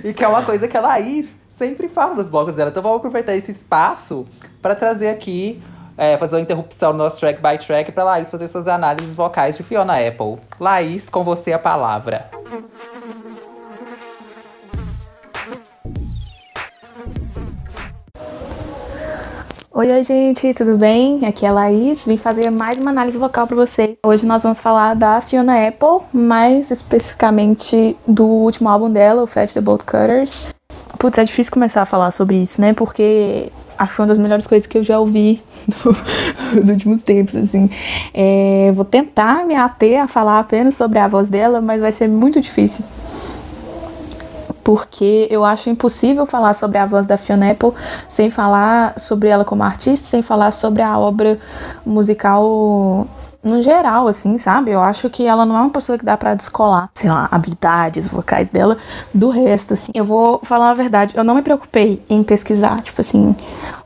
E que é uma coisa que a Laís sempre fala nos blocos dela. Então vamos aproveitar esse espaço para trazer aqui, é, fazer uma interrupção no nosso track by track pra Laís fazer suas análises vocais de Fiona Apple. Laís, com você a palavra. Oi, oi, gente, tudo bem? Aqui é a Laís, vim fazer mais uma análise vocal para vocês. Hoje nós vamos falar da Fiona Apple, mais especificamente do último álbum dela, o Fat the Bolt Cutters. Putz, é difícil começar a falar sobre isso, né? Porque acho que uma das melhores coisas que eu já ouvi *laughs* nos últimos tempos, assim. É, vou tentar me ater a falar apenas sobre a voz dela, mas vai ser muito difícil. Porque eu acho impossível falar sobre a voz da Fiona Apple sem falar sobre ela como artista, sem falar sobre a obra musical no geral, assim, sabe? Eu acho que ela não é uma pessoa que dá para descolar, sei lá, habilidades vocais dela do resto, assim. Eu vou falar a verdade, eu não me preocupei em pesquisar, tipo assim,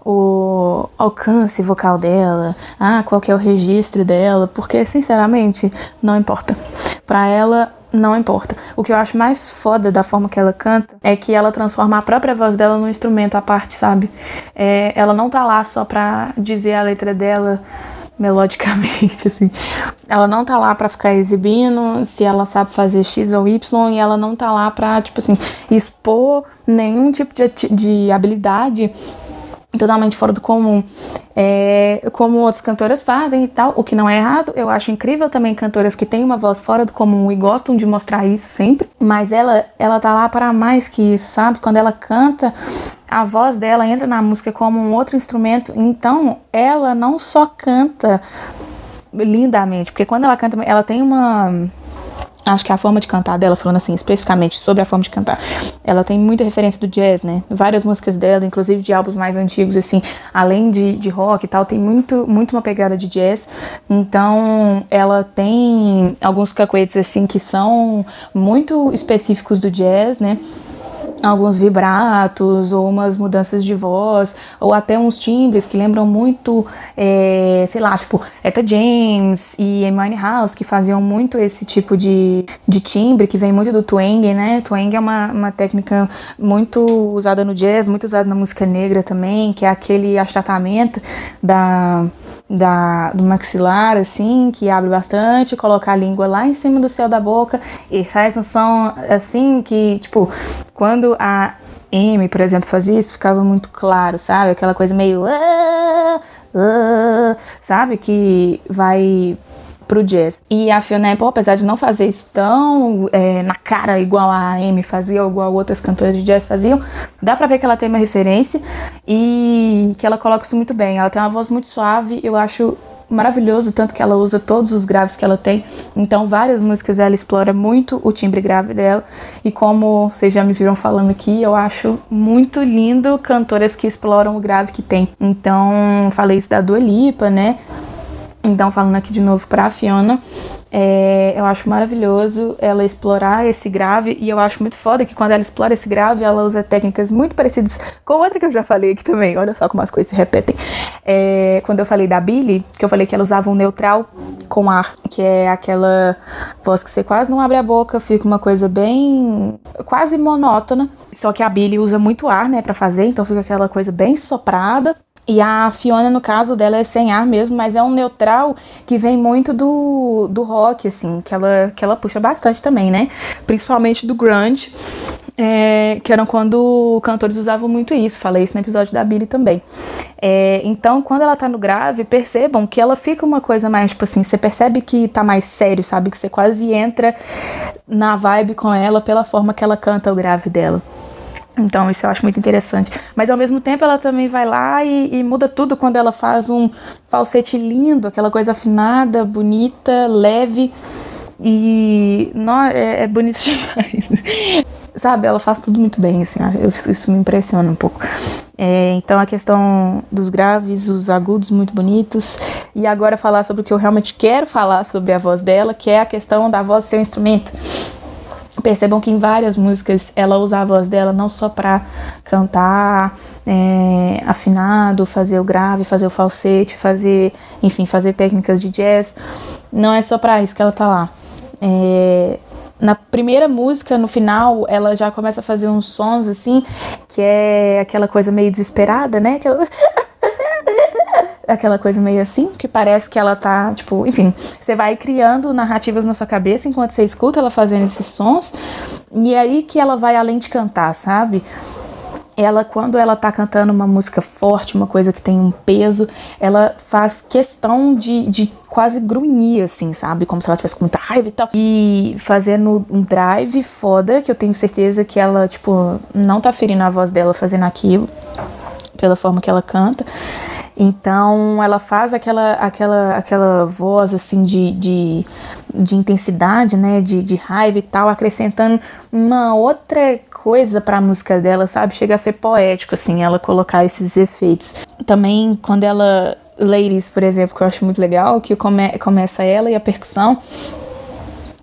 o alcance vocal dela, ah, qual que é o registro dela, porque sinceramente não importa. Para ela não importa. O que eu acho mais foda da forma que ela canta é que ela transforma a própria voz dela num instrumento à parte, sabe? É, ela não tá lá só pra dizer a letra dela melodicamente, *laughs* assim. Ela não tá lá para ficar exibindo se ela sabe fazer X ou Y e ela não tá lá pra, tipo assim, expor nenhum tipo de, de habilidade totalmente fora do comum, é, como outras cantoras fazem e tal, o que não é errado. Eu acho incrível também cantoras que têm uma voz fora do comum e gostam de mostrar isso sempre, mas ela, ela tá lá para mais que isso, sabe? Quando ela canta, a voz dela entra na música como um outro instrumento, então ela não só canta lindamente, porque quando ela canta, ela tem uma acho que a forma de cantar dela, falando assim, especificamente sobre a forma de cantar, ela tem muita referência do jazz, né? Várias músicas dela, inclusive de álbuns mais antigos, assim, além de, de rock e tal, tem muito, muito uma pegada de jazz. Então, ela tem alguns cacuetes, assim, que são muito específicos do jazz, né? Alguns vibratos ou umas mudanças de voz ou até uns timbres que lembram muito, é, sei lá, tipo Etta James e Amy House que faziam muito esse tipo de, de timbre que vem muito do twang, né? Twang é uma, uma técnica muito usada no jazz, muito usada na música negra também, que é aquele achatamento da da, do maxilar, assim, que abre bastante, colocar a língua lá em cima do céu da boca e faz um som assim que, tipo, quando a M, por exemplo, fazia isso, ficava muito claro, sabe? Aquela coisa meio. Ah, ah", sabe? Que vai pro jazz. E a Fiona Apple, apesar de não fazer isso tão é, na cara igual a Amy fazia ou igual outras cantoras de jazz faziam, dá pra ver que ela tem uma referência e que ela coloca isso muito bem. Ela tem uma voz muito suave, eu acho maravilhoso, tanto que ela usa todos os graves que ela tem. Então, várias músicas ela explora muito o timbre grave dela. E como vocês já me viram falando aqui, eu acho muito lindo cantoras que exploram o grave que tem. Então, falei isso da Dua Lipa, né? Então, falando aqui de novo para a Fiona, é, eu acho maravilhoso ela explorar esse grave e eu acho muito foda que quando ela explora esse grave, ela usa técnicas muito parecidas com outra que eu já falei aqui também. Olha só como as coisas se repetem. É, quando eu falei da Billy, que eu falei que ela usava um neutral com ar, que é aquela voz que você quase não abre a boca, fica uma coisa bem quase monótona. Só que a Billy usa muito ar, né, para fazer, então fica aquela coisa bem soprada. E a Fiona, no caso dela, é sem ar mesmo, mas é um neutral que vem muito do, do rock, assim, que ela, que ela puxa bastante também, né? Principalmente do grunge, é, que eram quando cantores usavam muito isso. Falei isso no episódio da Billy também. É, então, quando ela tá no grave, percebam que ela fica uma coisa mais, tipo assim, você percebe que tá mais sério, sabe? Que você quase entra na vibe com ela pela forma que ela canta o grave dela. Então, isso eu acho muito interessante. Mas ao mesmo tempo, ela também vai lá e, e, muda tudo quando ela faz um falsete lindo, aquela coisa afinada, bonita, leve. E não, é, é bonito *laughs* demais. Sabe, ela faz tudo muito bem, assim, eu, isso me impressiona um pouco. É, então, a questão dos graves, os agudos muito bonitos. E agora, falar sobre o que eu realmente quero falar sobre a voz dela, que é a questão da voz ser um instrumento. Percebam que em várias músicas ela usa a voz dela não só para cantar é, afinado, fazer o grave, fazer o falsete, fazer, enfim, fazer técnicas de jazz. Não é só para isso que ela tá lá. É, na primeira música, no final, ela já começa a fazer uns sons assim, que é aquela coisa meio desesperada, né? Aquela... aquela coisa meio assim, que parece que ela tá, tipo, enfim, você vai criando narrativas na sua cabeça enquanto você escuta ela fazendo esses sons, e é aí que ela vai além de cantar, sabe? ela quando ela tá cantando uma música forte, uma coisa que tem um peso, ela faz questão de, de quase grunhir, assim, sabe? Como se ela tivesse com muita raiva e tal. E fazendo um drive foda, que eu tenho certeza que ela, tipo, não tá ferindo a voz dela fazendo aquilo, pela forma que ela canta. Então ela faz aquela, aquela, aquela voz assim de, de, de intensidade, né? De, de raiva e tal, acrescentando uma outra coisa para a música dela, sabe? Chega a ser poético, assim, ela colocar esses efeitos. Também quando ela. Ladies, por exemplo, que eu acho muito legal, que come, começa ela e a percussão.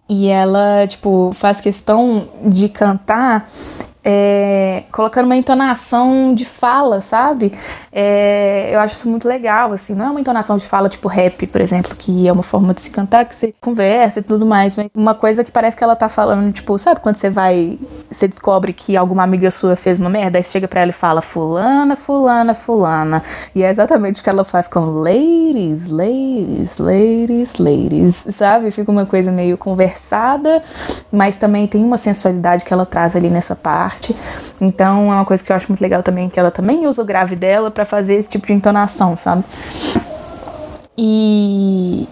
E ela, tipo, faz questão de cantar é, colocando uma entonação de fala, sabe? É, eu acho isso muito legal, assim, não é uma entonação de fala tipo rap, por exemplo, que é uma forma de se cantar, que você conversa e tudo mais, mas uma coisa que parece que ela tá falando, tipo, sabe quando você vai, você descobre que alguma amiga sua fez uma merda, aí você chega pra ela e fala fulana, fulana, fulana, e é exatamente o que ela faz com ladies, ladies, ladies, ladies, sabe? Fica uma coisa meio conversada, mas também tem uma sensualidade que ela traz ali nessa parte parte. Então é uma coisa que eu acho muito legal também, que ela também usa o grave dela para fazer esse tipo de entonação, sabe? E,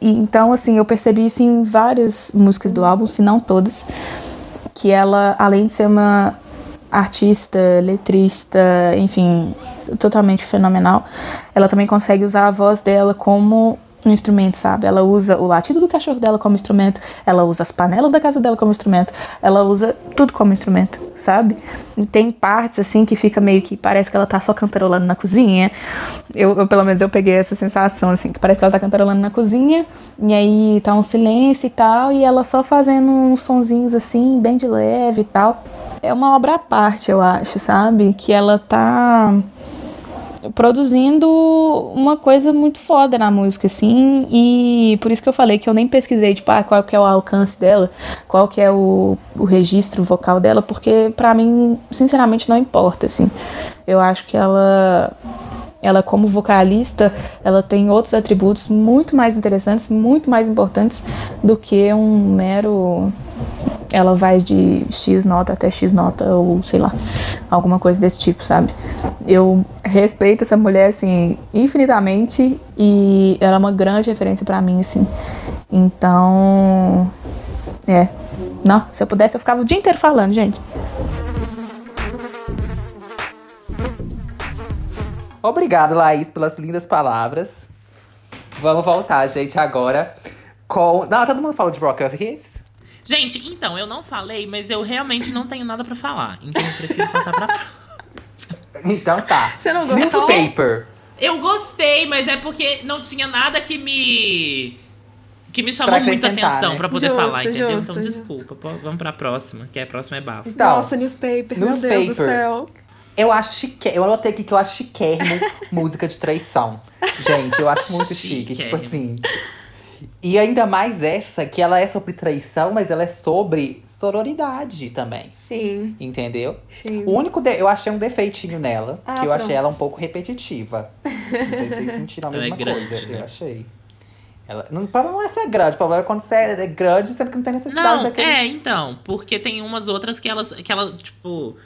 e então assim, eu percebi isso em várias músicas do álbum, se não todas, que ela, além de ser uma artista, letrista, enfim, totalmente fenomenal, ela também consegue usar a voz dela como um instrumento, sabe? Ela usa o latido do cachorro dela como instrumento, ela usa as panelas da casa dela como instrumento, ela usa tudo como instrumento, sabe? E tem partes assim que fica meio que parece que ela tá só cantarolando na cozinha. Eu, eu, pelo menos eu peguei essa sensação assim, que parece que ela tá cantarolando na cozinha, e aí tá um silêncio e tal, e ela só fazendo uns sonzinhos assim, bem de leve e tal. É uma obra à parte, eu acho, sabe? Que ela tá produzindo uma coisa muito foda na música, assim, e por isso que eu falei que eu nem pesquisei, tipo, ah, qual que é o alcance dela, qual que é o, o registro vocal dela, porque para mim, sinceramente, não importa, assim. Eu acho que ela ela como vocalista, ela tem outros atributos muito mais interessantes, muito mais importantes do que um mero ela vai de X nota até X nota, ou sei lá, alguma coisa desse tipo, sabe? Eu respeito essa mulher, assim, infinitamente, e ela é uma grande referência para mim, assim. Então. É. Não, se eu pudesse, eu ficava o dia inteiro falando, gente. Obrigado, Laís, pelas lindas palavras. Vamos voltar, gente, agora com. Não, todo mundo falou de Rock of His? Gente, então, eu não falei, mas eu realmente não tenho nada para falar. Então eu prefiro passar pra Então tá. Você não gostou? Newspaper. Eu gostei, mas é porque não tinha nada que me. que me chamou muita atenção né? pra poder justo, falar, entendeu? Justo, então, justo. desculpa. Vamos pra próxima, que a próxima é bafo. Então, Nossa, newspaper, newspaper. meu Deus do céu. Eu acho chique. Eu anotei aqui que eu acho chiquérrimo *laughs* música de traição. Gente, eu acho muito chique. Tipo assim. E ainda mais essa, que ela é sobre traição, mas ela é sobre sororidade também. Sim. Entendeu? Sim. O único. De... Eu achei um defeitinho nela, Ah, que eu achei pronto. ela um pouco repetitiva. Não sei se vocês sentiram a Ela é mesma grande, coisa. né? Eu achei. Ela... Não, o problema não é ser grande, o problema é quando você é grande, sendo que não tem necessidade Não, daquele. é, então, porque tem umas outras que elas, que ela, tipo,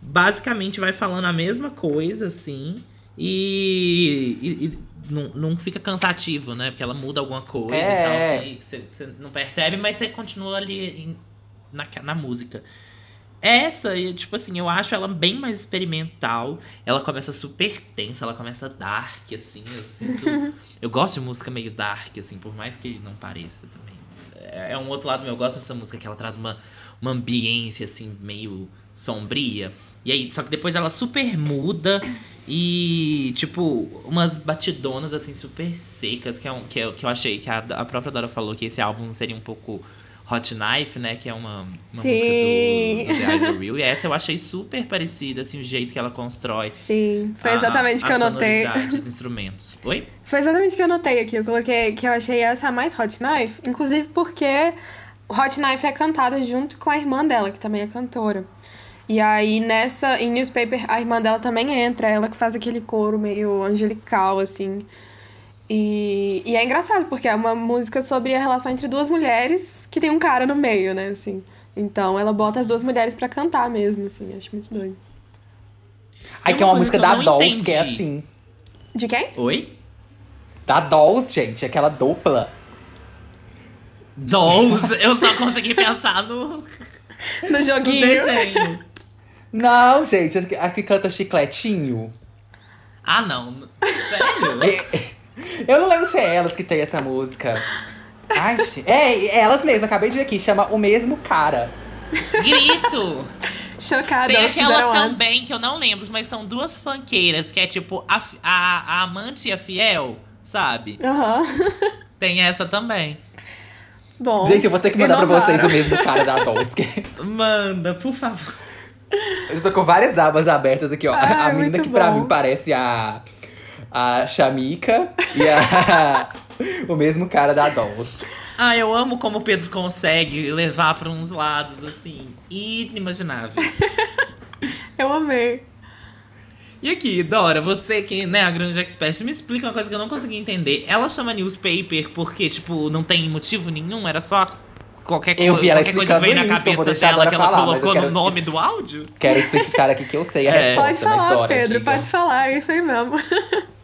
basicamente vai falando a mesma coisa, assim, e, e- e não, não fica cansativo, né? Porque ela muda alguma coisa É. e tal, que você não percebe, mas você continua ali em- na, na música. Essa, tipo assim, eu acho ela bem mais experimental. Ela começa super tensa, ela começa dark, assim. Eu sinto. *laughs* eu gosto de música meio dark, assim, por mais que não pareça também. É é um outro lado meu. Eu gosto dessa música que ela traz uma, uma ambiência, assim, meio sombria. E aí, só que depois ela super muda e, tipo, umas batidonas, assim, super secas, que, é um, que, eu, que eu achei que a, a própria Dora falou que esse álbum seria um pouco Hot Knife, né? Que é uma, uma Sim. música do, do The Real. E essa eu achei super parecida, assim, o jeito que ela constrói. Sim. Foi exatamente o que eu sonoridade, os instrumentos. Oi? Foi exatamente o que eu anotei aqui. Eu coloquei que eu achei essa mais Hot Knife, inclusive porque Hot Knife é cantada junto com a irmã dela, que também é cantora. E aí nessa, em Newspaper, a irmã dela também entra, ela que faz aquele coro meio angelical, assim. E, e é engraçado, porque é uma música sobre a relação entre duas mulheres que tem um cara no meio, né, assim. Então ela bota as duas mulheres pra cantar mesmo, assim, acho muito doido. Aí Tem tem uma uma música da que Dolls que é entendi. assim. De quem? Oi? Da Dolls, gente, aquela dupla. Dolls, eu só consegui pensar no, No *laughs* no joguinho. desenho. Não, gente, a que canta chicletinho. Ah, não. Sério? *laughs* É- Eu não lembro se é elas que tem essa música. Ai, gente. É, é elas mesmas, acabei de ver aqui, chama O Mesmo Cara. Grito! Chocada, Tem elas aquela fizeram antes. também que eu não lembro, mas são duas funkeiras, que é tipo a, a, a amante e a fiel, sabe? Aham. *laughs* Tem essa também. Bom. Gente, eu vou ter que mandar pra inovaram. vocês o mesmo cara da Dolls. que- Manda, por favor. *laughs* Eu tô com várias abas abertas aqui, ó. Ai, a menina que pra bom. mim parece a. A Shamika e a. *laughs* o mesmo cara da Dolls. Ah, eu amo como o Pedro consegue levar pra uns lados, assim, inimagináveis. *laughs* Eu amei. E aqui, Dora, você que né, a grande expert, me explica uma coisa que eu não consegui entender. Ela chama newspaper porque, tipo, não tem motivo nenhum? Era só qualquer, Eu vi ela qualquer coisa que veio na explicando isso, eu vou cabeça deixar a dela que ela falar, colocou no quero- nome do áudio? *laughs* Quero explicitar aqui que eu sei a É. resposta, Pode falar, Dora, Pedro, diga. pode falar, é isso aí mesmo. *laughs*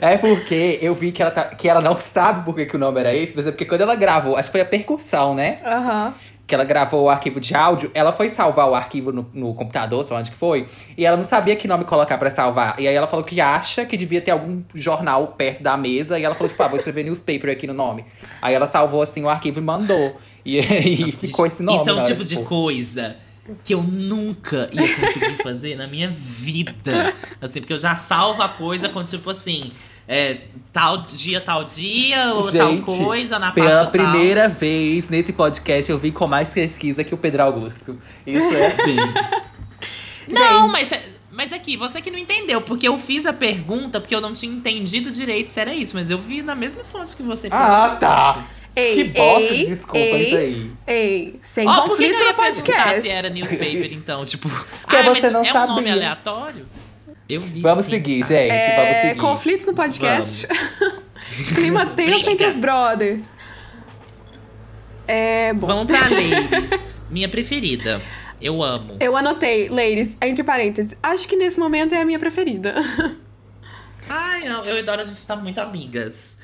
É porque eu vi que ela, tá- que ela não sabe por que, que o nome era esse, mas é porque quando ela gravou, acho que foi a percussão, né? Aham. Que ela gravou o arquivo de áudio, ela foi salvar o arquivo no, no computador, sei lá onde que foi, e ela não sabia que nome colocar pra salvar. E aí ela falou que acha que devia ter algum jornal perto da mesa, e ela falou, tipo, ah, vou escrever newspaper aqui no nome. Aí ela salvou assim o arquivo e mandou. E *laughs* aí ficou esse nome. Isso é um hora, tipo de coisa que eu nunca ia conseguir fazer na minha vida. Assim, porque eu já salvo a coisa com tipo assim. É, tal dia, tal dia, ou tal Gente, coisa na pasta Pela tal. primeira vez nesse podcast, eu vim com mais pesquisa que o Pedro Augusto. Isso é assim. *laughs* Não, mas, é- mas aqui, você que não entendeu, porque eu fiz a pergunta porque eu não tinha entendido direito se era isso, mas eu vi na mesma fonte que você. ah, tá. Ei, que bosta ei, de desculpa ei, isso aí. Ei, sem que conflito no podcast. Se era newspaper, então, tipo. Porque ah, você mas não é um nome sabia. aleatório? Eu vi. Vamos sim, seguir, tá? gente. É, vamos seguir. conflitos no podcast. *laughs* Clima *laughs* tenso entre os brothers. É, bom. Vamos pra *laughs* Ladies. minha preferida. Eu amo. Eu anotei, ladies, entre parênteses. Acho que nesse momento é a minha preferida. Ai, eu, eu e Dora, a gente tá muito amigas.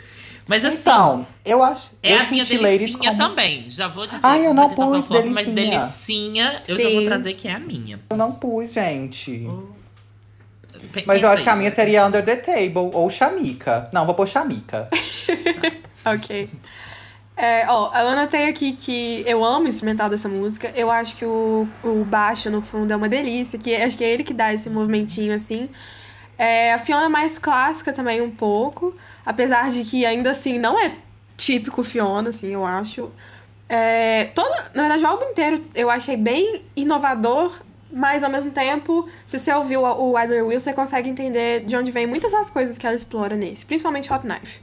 Mas assim. Então, eu acho. É eu a minha delicinha como... também. Já vou dizer. Ai, eu não pus falar forma, Mas delicinha. delicinha, eu já Sim. vou trazer que é a minha. Eu não pus, gente. Pe- Mas eu acho que a minha seria Under the Table ou Shamika. Não, vou pôr Shamika. *laughs* ok. É, ó, eu anotei aqui que eu amo o instrumental dessa música. Eu acho que o, o baixo, no fundo, é uma delícia. Que acho que é ele que dá esse movimentinho assim. É, a Fiona é mais clássica também, um pouco. Apesar de que ainda assim não é típico Fiona, assim, eu acho. É, toda, na verdade, o álbum inteiro eu achei bem inovador, mas ao mesmo tempo, se você ouviu o Idler Will, você consegue entender de onde vem muitas das coisas que ela explora nesse, principalmente Hot Knife.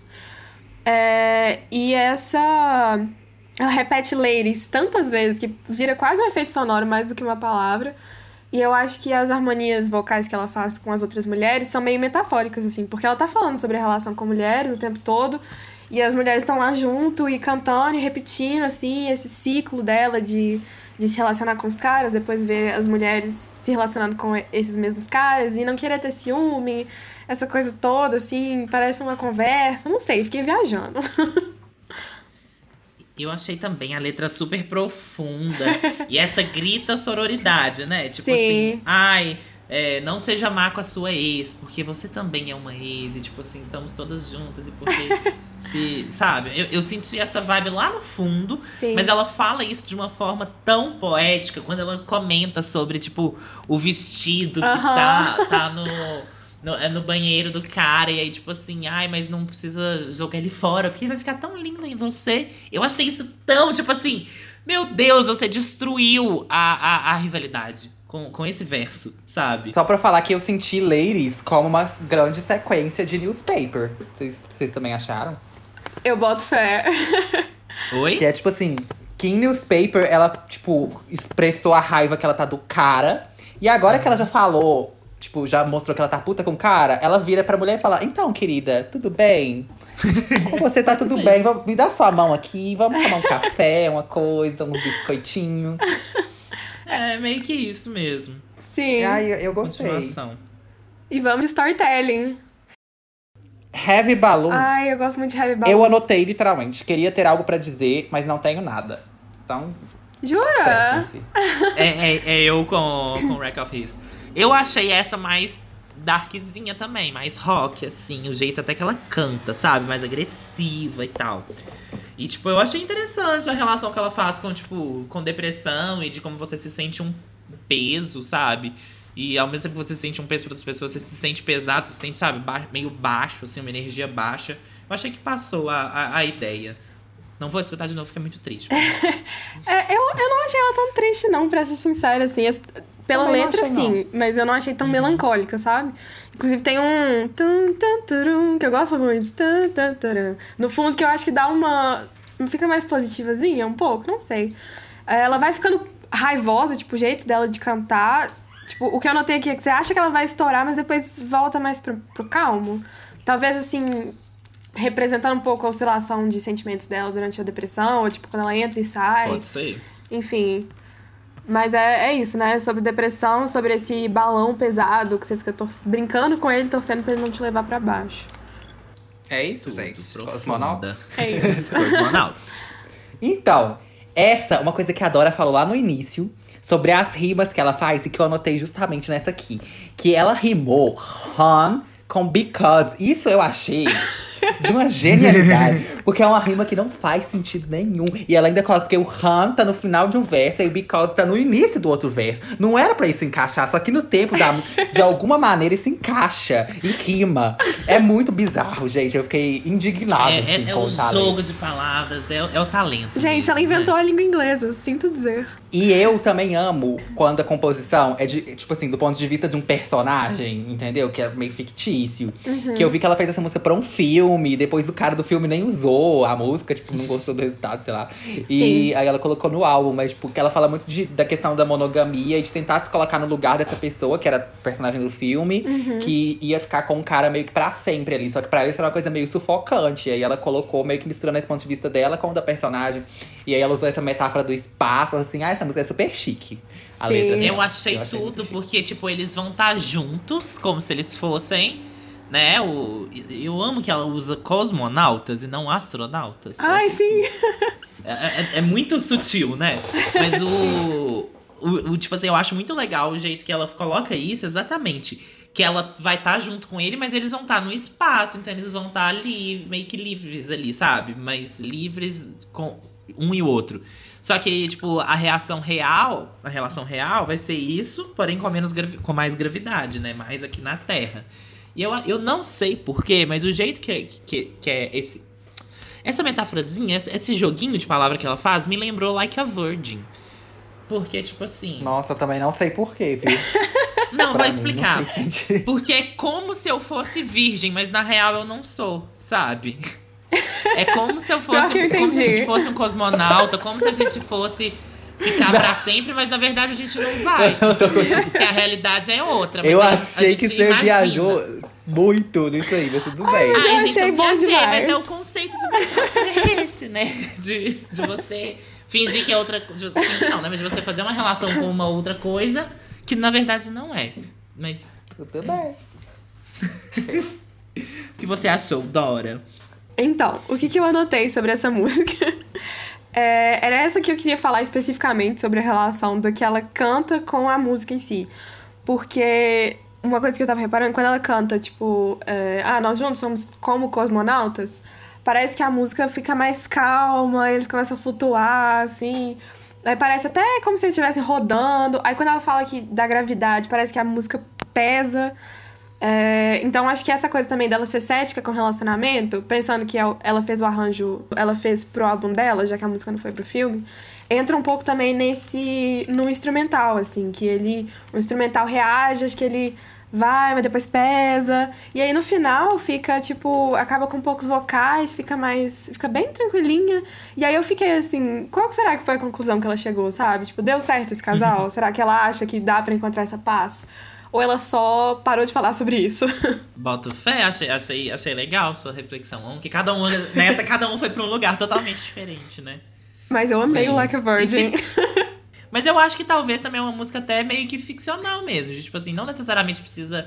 É, e essa. Ela repete ladies tantas vezes que vira quase um efeito sonoro mais do que uma palavra. E eu acho que as harmonias vocais que ela faz com as outras mulheres são meio metafóricas, assim, porque ela tá falando sobre a relação com mulheres o tempo todo. E as mulheres estão lá junto e cantando e repetindo, assim, esse ciclo dela de, de se relacionar com os caras, depois ver as mulheres se relacionando com esses mesmos caras e não querer ter ciúme, essa coisa toda, assim, parece uma conversa, não sei, fiquei viajando. *laughs* Eu achei também a letra super profunda. *laughs* e essa grita sororidade, né? Tipo Sim. assim, ai, é, não seja má com a sua ex, porque você também é uma ex. E tipo assim, estamos todas juntas. E porque *laughs* se. Sabe? Eu, eu senti essa vibe lá no fundo. Sim. Mas ela fala isso de uma forma tão poética quando ela comenta sobre, tipo, o vestido que Aham. tá, tá no, no, é no banheiro do cara. E aí, tipo assim, ai, mas não precisa jogar ele fora, porque vai ficar tão lindo em você. Eu achei isso tão, tipo assim, meu Deus, você destruiu a, a, a rivalidade com, com esse verso, sabe? Só pra falar que eu senti Ladies como uma grande sequência de newspaper. Vocês, vocês também acharam? Eu boto fé. Oi? Que é tipo assim, que em newspaper ela, tipo, expressou a raiva que ela tá do cara. E agora que ela já falou, tipo, já mostrou que ela tá puta com o cara, ela vira pra mulher e fala: Então, querida, tudo bem? Com você tá tudo *laughs* Sim. bem? Me dá sua mão aqui, vamos tomar um café, uma coisa, uns biscoitinhos. É meio que isso mesmo. Sim. Ai, eu, eu gostei. Continuação. E vamos de storytelling. Heavy Balloon. Ai, eu gosto muito de Heavy Balloon. eu anotei literalmente. Queria ter algo pra dizer, mas não tenho nada. Então, Jura? É, é, é eu com, com Wreck of His. Eu achei essa mais darkzinha também, mais rock, assim. O jeito até que ela canta, sabe? Mais agressiva e tal. E, tipo, eu achei interessante a relação que ela faz com, tipo, com depressão e de como você se sente um peso, sabe? E ao mesmo tempo que você se sente um peso para outras pessoas, você se sente pesado, você se sente, sabe, ba- meio baixo, assim, uma energia baixa. Eu achei que passou a, a, a ideia. Não vou escutar de novo, é muito triste. *laughs* É, eu, eu não achei ela tão triste, não, pra ser sincera, assim. Eu- pela Também não letra, achei, sim, mas eu não achei tão melancólica, sabe? Inclusive tem um. tum, tum, turum, que eu gosto muito. tum, tum, turum. No fundo, que eu acho que dá uma. Fica mais positivazinha, um pouco, não sei. É, Ela vai ficando raivosa, tipo, o jeito dela de cantar. Tipo, o que eu notei aqui é que você acha que ela vai estourar, mas depois volta mais pro, pro calmo. Talvez, assim, representando um pouco a oscilação de sentimentos dela durante a depressão, ou tipo, quando ela entra e sai. Pode ser. Enfim. Mas é, é isso, né? Sobre depressão, sobre esse balão pesado que você fica brincando com ele, torcendo pra ele não te levar pra baixo. É isso, Tudo gente. Cosmonautas. É *laughs* isso. Cosmonautas. Então, essa, uma coisa que a Dora falou lá no início, sobre as rimas que ela faz, e que eu anotei justamente nessa aqui. Que ela rimou Han com because. Isso eu achei de uma genialidade. *laughs* Porque é uma rima que não faz sentido nenhum. E ela ainda coloca, porque o Han tá no final de um verso e o because tá no início do outro verso. Não era pra isso encaixar, só que no tempo da música, *laughs* de alguma maneira, isso encaixa e rima. É muito bizarro, gente. Eu fiquei indignado, É, assim, é- é com o jogo de palavras, é, o- é o talento. Gente, mesmo, ela inventou né? a língua inglesa, sinto dizer. E eu também amo quando a composição é de, tipo assim, do ponto de vista de um personagem, entendeu? Que é meio fictício. Que eu vi que ela fez essa música pra um filme, depois o cara do filme nem usou a música, tipo, não gostou do resultado, sei lá. E Sim. aí ela colocou no álbum, mas, tipo, que ela fala muito de- da questão da monogamia e de tentar se colocar no lugar dessa pessoa, que era personagem do filme, que ia ficar com um cara meio que pra sempre ali. Só que pra ela isso era uma coisa meio sufocante. E aí ela colocou meio que misturando esse ponto de vista dela com o da personagem. E aí ela usou essa metáfora do espaço, assim, ah, essa música é super chique. A Sim. letra dela. Eu achei, Eu achei tudo, porque, tipo, eles vão estar juntos, como se eles fossem, né? O, eu amo que ela usa cosmonautas e não astronautas. Eu Ai, sim. É, é- é muito sutil, né? Mas o, *laughs* o, o- Tipo assim, eu acho muito legal o jeito que ela coloca isso, exatamente. Que ela vai estar junto com ele, mas eles vão estar no espaço, então eles vão estar ali, meio que livres ali, sabe? Mas livres com um e o outro. Só que, tipo, a reação real, a relação real vai ser isso, porém com, menos com mais gravidade, né? Mais aqui na Terra. E eu, eu não sei porquê, mas o jeito que, que, que é esse, essa metáforazinha, esse, esse joguinho de palavra que ela faz, me lembrou Like a Virgin. Porque, tipo assim. Nossa, eu também não sei porquê, viu? *laughs* Não, Pra vou explicar. Não. Porque é como se eu fosse virgem, mas na real eu não sou, sabe? É como se eu Pior fosse, que eu como se a gente fosse um cosmonauta, como se a gente fosse ficar pra sempre, mas na verdade a gente não vai. *laughs* Porque a realidade é outra. mas eu a- a achei que gente você imagina. viajou muito nisso aí, mas tudo bem. Eu Ai, gente, achei eu bom viajei, demais. mas é o conceito de metáfora é esse, né? De, de você fingir que é outra coisa. Não, né? Mas de você fazer uma relação com uma outra coisa que na verdade não é. Mas. Tudo é bem. isso. *laughs* o que você achou, Dora? Então, o que, que eu anotei sobre essa música? É, era essa que eu queria falar especificamente sobre a relação do que ela canta com a música em si. Porque uma coisa que eu tava reparando, quando ela canta, tipo, é, ah, nós juntos somos como cosmonautas, parece que a música fica mais calma, eles começam a flutuar, assim. Aí parece até como se eles estivessem rodando. Aí quando ela fala aqui da gravidade, parece que a música pesa. É, então acho que essa coisa também dela ser cética com relacionamento, pensando que el- ela fez o arranjo, ela fez pro álbum dela, já que a música não foi pro filme, entra um pouco também nesse no instrumental, assim, que ele o instrumental reage, acho que ele vai, mas depois pesa. E aí no final fica tipo, acaba com poucos vocais, fica mais, fica bem tranquilinha. E aí eu fiquei assim, qual será que foi a conclusão que ela chegou, sabe? Tipo, deu certo esse casal? será que ela acha que dá pra encontrar essa paz? Ou ela só parou de falar sobre isso? *laughs* Boto fé, achei, achei, achei legal sua reflexão. Que cada um, nessa, cada um foi pra um lugar totalmente diferente, né? Mas eu amei o Sim. Like a Virgin. *laughs* Mas eu acho que talvez também é uma música até meio que ficcional mesmo. Tipo assim, não necessariamente precisa,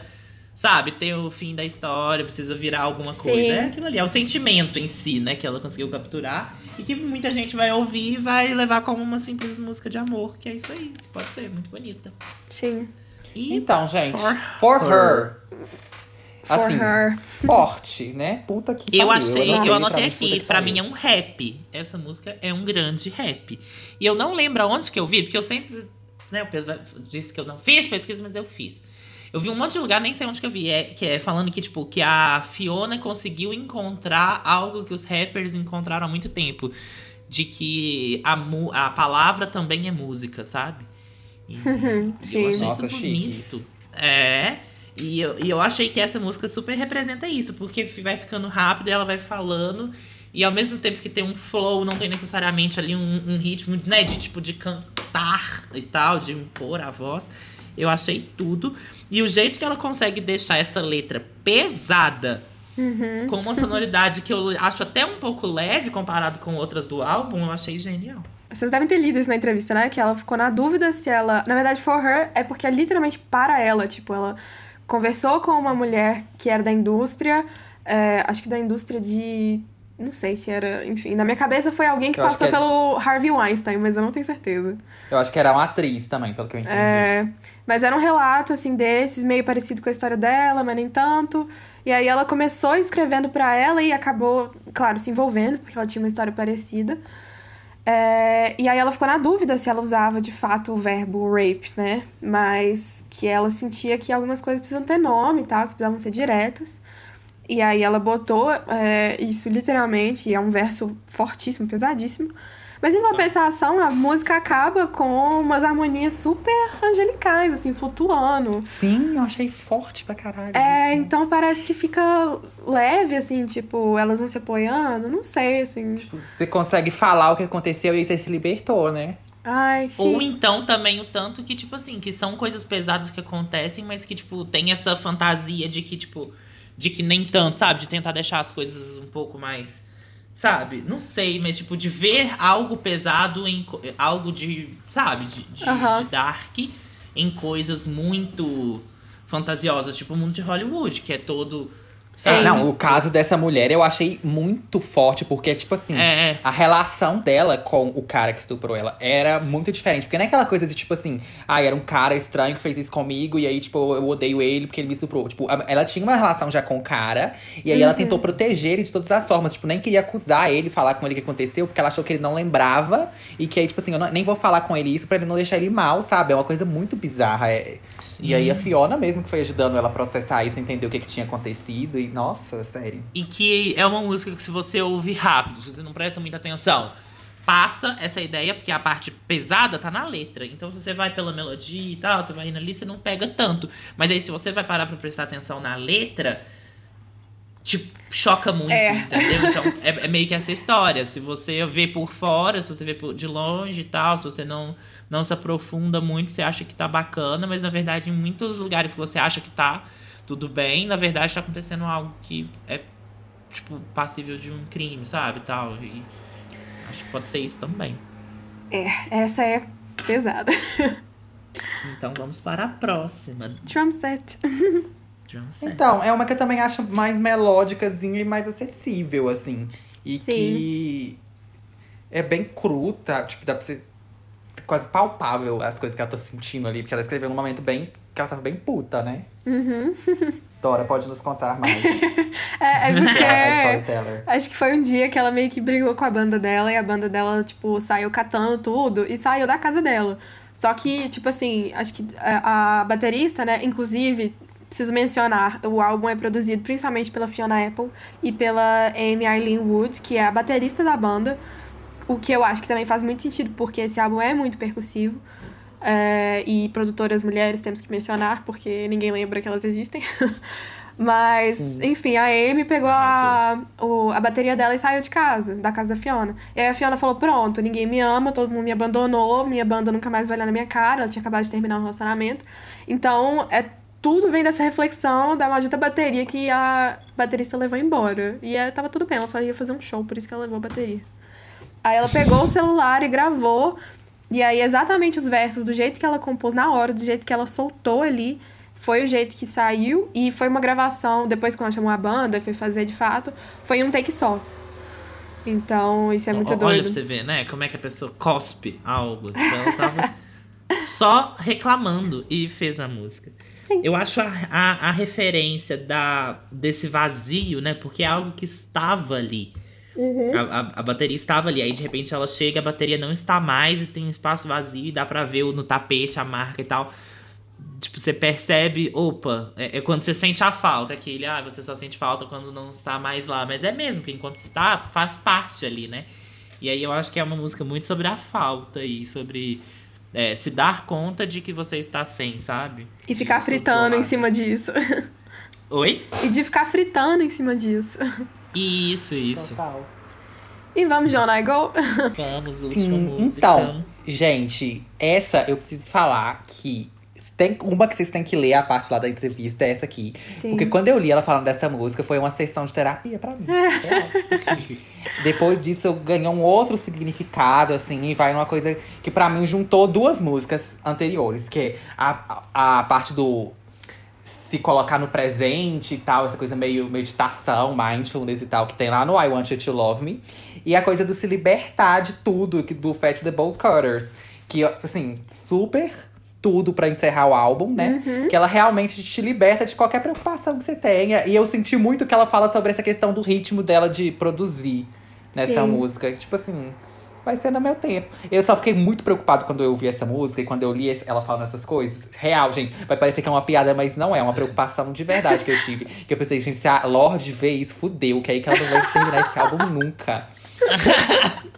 sabe, ter o fim da história, precisa virar alguma coisa. Sim. É aquilo ali, é o sentimento em si, né, que ela conseguiu capturar. E que muita gente vai ouvir e vai levar como uma simples música de amor, que é isso aí. Pode ser, muito bonita. Sim. E Então, gente, For For, Her. For Assim, her. forte, né? Puta que Eu pariu. achei, não eu sei anotei aqui, pra mim é um rap. Essa música é um grande rap. E eu não lembro aonde que eu vi, porque eu sempre, né, o pessoal disse que eu não fiz pesquisa, mas eu fiz. Eu vi um monte de lugar, nem sei onde que eu vi, é, que é falando que, tipo, que a Fiona conseguiu encontrar algo que os rappers encontraram há muito tempo. De que a, mu- a palavra também é música, sabe? Sim. *laughs* eu achei Nossa, isso chique. bonito. É. E eu, e eu achei que essa música super representa isso, porque vai ficando rápido e ela vai falando. E ao mesmo tempo que tem um flow, não tem necessariamente ali um, um ritmo, né? De tipo de cantar e tal, de impor a voz. Eu achei tudo. E o jeito que ela consegue deixar essa letra pesada, Uhum. com uma sonoridade que eu acho até um pouco leve comparado com outras do álbum, eu achei genial. Vocês devem ter lido isso na entrevista, né? Que ela ficou na dúvida se ela. Na verdade, for her é porque é literalmente para ela. Tipo, ela conversou com uma mulher que era da indústria, é, acho que da indústria de. Não sei se era. Enfim, na minha cabeça foi alguém que Eu passou que é de- pelo Harvey Weinstein, mas eu não tenho certeza. Eu acho que era uma atriz também, pelo que eu entendi. É, mas era um relato, assim, desses, meio parecido com a história dela, mas nem tanto. E aí ela começou escrevendo pra ela e acabou, claro, se envolvendo, porque ela tinha uma história parecida. É, e aí ela ficou na dúvida se ela usava de fato o verbo rape, né? Mas que ela sentia que algumas coisas precisam ter nome e tal, que precisavam ser diretas. E aí ela botou é, isso literalmente, e é um verso fortíssimo, pesadíssimo. Mas em compensação, a música acaba com umas harmonias super angelicais, assim, flutuando. Sim, eu achei forte pra caralho. É, assim. então parece que fica leve, assim, tipo, elas vão se apoiando, não sei, assim. Você consegue falar o que aconteceu e aí você se libertou, né? Ai, sim. Ou então também o tanto que, tipo assim, que são coisas pesadas que acontecem, mas que, tipo, tem essa fantasia de que, tipo, de que nem tanto, sabe? De tentar deixar as coisas um pouco mais. Sabe? Não sei, mas, tipo, de ver algo pesado em. algo de. Sabe? De, de, Aham. de dark em coisas muito fantasiosas, tipo o mundo de Hollywood, que é todo. Ah, Sim. não, o caso dessa mulher eu achei muito forte, porque, tipo assim, É, é. a relação dela com o cara que estuprou ela era muito diferente. Porque não é aquela coisa de, tipo assim, ah, era um cara estranho que fez isso comigo, e aí, tipo, eu odeio ele porque ele me estuprou. Tipo, ela tinha uma relação já com o cara, e aí ela tentou proteger ele de todas as formas. Tipo, nem queria acusar ele, falar com ele o que aconteceu, porque ela achou que ele não lembrava, e que aí, tipo assim, eu não- nem vou falar com ele isso pra ele não deixar ele mal, sabe? É uma coisa muito bizarra. é- E aí a Fiona mesmo que foi ajudando ela a processar isso, entender o que, que tinha acontecido, e nossa, sério. E que é uma música que se você ouve rápido, se você não presta muita atenção, passa essa ideia, porque a parte pesada tá na letra. Então se você vai pela melodia e tal, você vai indo ali, você não pega tanto. Mas aí se você vai parar pra prestar atenção na letra, te choca muito, É. entendeu? Então é, é meio que essa história. Se você vê por fora, se você vê por- de longe e tal, se você não, não se aprofunda muito, você acha que tá bacana, mas na verdade em muitos lugares que você acha que tá tudo bem, na verdade tá acontecendo algo que é tipo passível de um crime, sabe, tal. E acho que pode ser isso também. Essa é pesada. *laughs* Então vamos para a próxima. Drum set. *laughs* Drum set. Então, é uma que eu também acho mais melódicazinha e mais acessível, assim. E Sim. que é bem cruta, tipo, dá pra ser quase palpável as coisas que ela tá sentindo ali, porque ela escreveu num momento bem. Que ela tava bem puta, né? Uhum. *laughs* Dora, pode nos contar mais. *laughs* É, é porque. *laughs* Acho que foi um dia que ela meio que brigou com a banda dela e a banda dela, tipo, saiu catando tudo e saiu da casa dela. Só que, tipo assim, acho que a, a baterista, né, inclusive, preciso mencionar, o álbum é produzido principalmente pela Fiona Apple e pela Amy Eileen Wood, que é a baterista da banda. O que eu acho que também faz muito sentido, porque esse álbum é muito percussivo. É, e produtoras mulheres temos que mencionar, porque ninguém lembra que elas existem. *laughs* Mas, enfim, a Amy pegou a, o- a bateria dela e saiu de casa, da casa da Fiona. E aí a Fiona falou: Pronto, ninguém me ama, todo mundo me abandonou, minha banda nunca mais vai olhar na minha cara, ela tinha acabado de terminar um relacionamento. Então, é, tudo vem dessa reflexão da maldita bateria que a baterista levou embora. E é, tava tudo bem, ela só ia fazer um show, por isso que ela levou a bateria. Aí ela pegou o celular e gravou. E aí, exatamente os versos, do jeito que ela compôs na hora, do jeito que ela soltou ali, foi o jeito que saiu. E foi uma gravação, depois que ela chamou a banda e foi fazer de fato, foi um take só. Então, isso é muito Olha doido. pra você ver, né? Como é que a pessoa cospe algo. Então, ela tava *laughs* só reclamando e fez a música. Sim. Eu acho a, a, a referência da, desse vazio, né? Porque é algo que estava ali. Uhum. A, a, a bateria estava ali, aí de repente ela chega, a bateria não está mais, tem um espaço vazio e dá pra ver no tapete a marca e tal. Tipo, você percebe, opa, é, é quando você sente a falta, aquele, ah, você só sente falta quando não está mais lá. Mas é mesmo, porque enquanto está, faz parte ali, né? E aí eu acho que é uma música muito sobre a falta e sobre é, se dar conta de que você está sem, sabe? E ficar fritando em cima disso. *laughs* Oi? e de ficar fritando em cima disso. Isso, isso. Total. E vamos, John I Go? Vamos, última Sim, música. então, gente, essa eu preciso falar que tem uma que vocês têm que ler a parte lá da entrevista, é essa aqui. Sim. Porque quando eu li ela falando dessa música, foi uma sessão de terapia pra mim. Real. *laughs* Depois disso, ganhou um outro significado, assim, e vai numa coisa que pra mim juntou duas músicas anteriores, que é a, a, a parte do se colocar no presente e tal, essa coisa meio meditação, mindfulness e tal, que tem lá no I Want You to Love Me. E a coisa do se libertar de tudo, que- do Fat the Bowl Cutters. Que, assim, super tudo pra encerrar o álbum, né? Que ela realmente te liberta de qualquer preocupação que você tenha. E eu senti muito que ela fala sobre essa questão do ritmo dela de produzir nessa Sim. música. Tipo assim, vai ser no meu tempo. Eu só fiquei muito preocupado quando eu ouvi essa música e quando eu li ela falando essas coisas. Real, gente. Vai parecer que é uma piada, mas não é. É uma preocupação de verdade que eu tive. *laughs* Que eu pensei, gente, se a Lorde vê isso, fudeu. Que aí que ela não vai terminar esse álbum nunca. *laughs*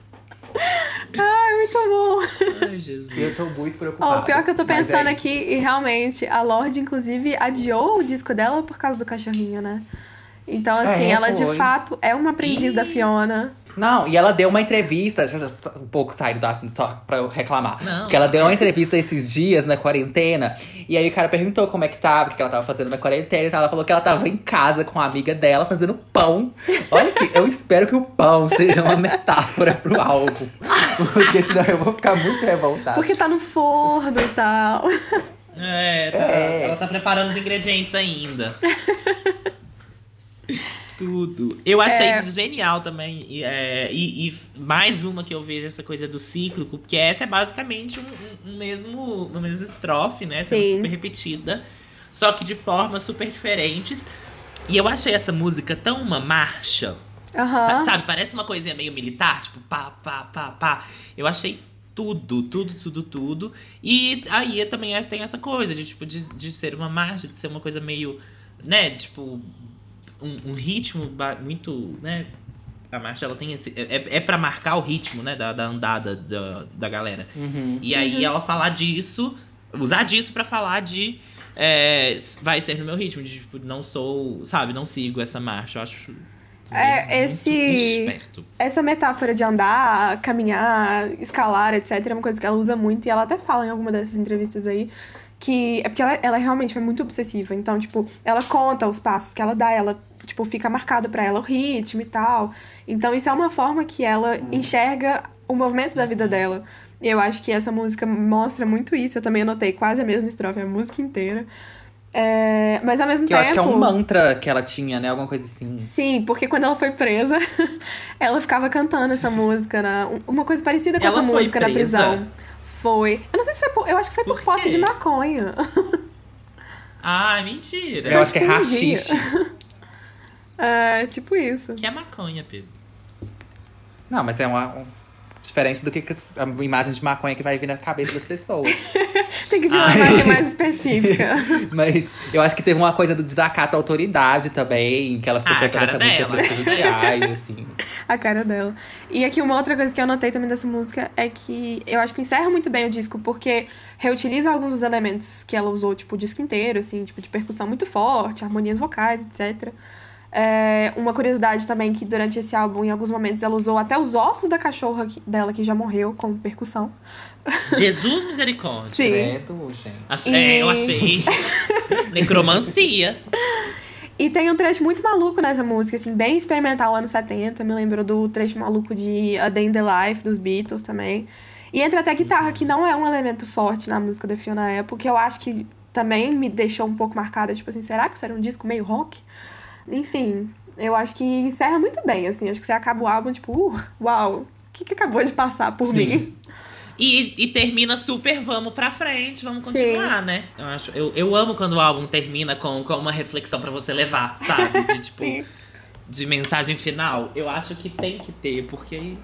Muito bom. Ai, Jesus. E eu tô muito preocupada. Ó, o pior que eu tô é pensando isso. aqui, e realmente, a Lorde, inclusive, adiou o disco dela por causa do cachorrinho, né? Então, assim, É, ela de foi. fato é uma aprendiz da Fiona. Não, e ela deu uma entrevista, já- já- um pouco saindo do assunto só pra eu reclamar. Não. Que ela deu uma entrevista esses dias na quarentena. E aí o cara perguntou como é que tava, o que ela tava fazendo na quarentena e tal. Ela falou que ela tava em casa com a amiga dela fazendo pão. Olha que eu espero que o pão seja uma metáfora pro álbum. Porque senão eu vou ficar muito revoltada. Porque tá no forno e tal. É, tá- É. ela tá preparando os ingredientes ainda. *laughs* Tudo. Eu achei É. tudo genial também. E, é, e- e mais uma que eu vejo essa coisa do cíclico, porque essa é basicamente um, um- mesmo, uma mesma estrofe, né? Sendo Sim. super repetida. Só que de formas super diferentes. E eu achei essa música tão uma marcha. Aham. Sabe, parece uma coisinha meio militar, tipo pá, pá, pá, pá. Eu achei tudo, tudo, tudo, tudo. E aí também é- tem essa coisa de, tipo, de, de ser uma marcha, de ser uma coisa meio, né, tipo, um, um ritmo muito, né, a marcha ela tem esse, é, é pra marcar o ritmo, né, da, da andada da, da galera. Uhum. E aí ela falar disso, usar disso pra falar de é, vai ser no meu ritmo, de tipo, não sou, sabe, não sigo essa marcha. Eu acho É, esse- esperto. Essa metáfora de andar, caminhar, escalar, etc., é uma coisa que ela usa muito e ela até fala em alguma dessas entrevistas aí. Que é porque ela, ela realmente é muito obsessiva. Então, tipo, ela conta os passos que ela dá, ela, tipo, fica marcado pra ela o ritmo e tal. Então, isso é uma forma que ela enxerga o movimento da vida dela. E eu acho que essa música mostra muito isso. Eu também anotei quase a mesma estrofe, a música inteira. É, Mas ao mesmo Que eu tempo. acho que é um mantra que ela tinha, né? Alguma coisa assim. Sim, porque quando ela foi presa, *laughs* ela ficava cantando essa música, na, uma coisa parecida com Ela essa foi música na presa? prisão. Foi. Eu não sei se foi por. Eu acho que foi por, Por posse de maconha. *laughs* Ah, mentira. Eu acho que é tipo rachixe. *laughs* É, tipo isso. Que é maconha, Pedro. Não, mas é uma. um- diferente do que que a imagem de maconha que vai vir na cabeça das pessoas. *laughs* Tem que vir uma Ai. imagem mais específica. *laughs* Mas eu acho que teve uma coisa do desacato à autoridade também, que ela ficou Ah, a cantando cara essa música dela. pros policiais, *laughs* assim. A cara dela. E aqui uma outra coisa que eu notei também dessa música é que eu acho que encerra muito bem o disco, porque reutiliza alguns dos elementos que ela usou, tipo, o disco inteiro, assim, tipo, de percussão muito forte, harmonias vocais, etc. É, uma curiosidade também que durante esse álbum, em alguns momentos, ela usou até os ossos da cachorra que- dela, que já morreu, como percussão. Jesus misericórdia. Sim. Credo, gente. Achei- é, eu E- achei. Necromancia. E tem um trecho muito maluco nessa música, assim, bem experimental, anos 70. Me lembrou do trecho maluco de A Day in the Life, dos Beatles também. E entra até guitarra, que não é um elemento forte na música da Fiona Apple, que eu acho que também me deixou um pouco marcada, tipo assim, será que isso era um disco meio rock? Enfim, eu acho que encerra muito bem, assim. Acho que você acaba o álbum, tipo, uh, uau, o que, que acabou de passar por Sim. mim? E, e termina super, vamos pra frente, vamos continuar, né? Eu, acho, eu, eu amo quando o álbum termina com, com uma reflexão pra você levar, sabe? De *laughs* tipo, Sim. de mensagem final. Eu acho que tem que ter, porque aí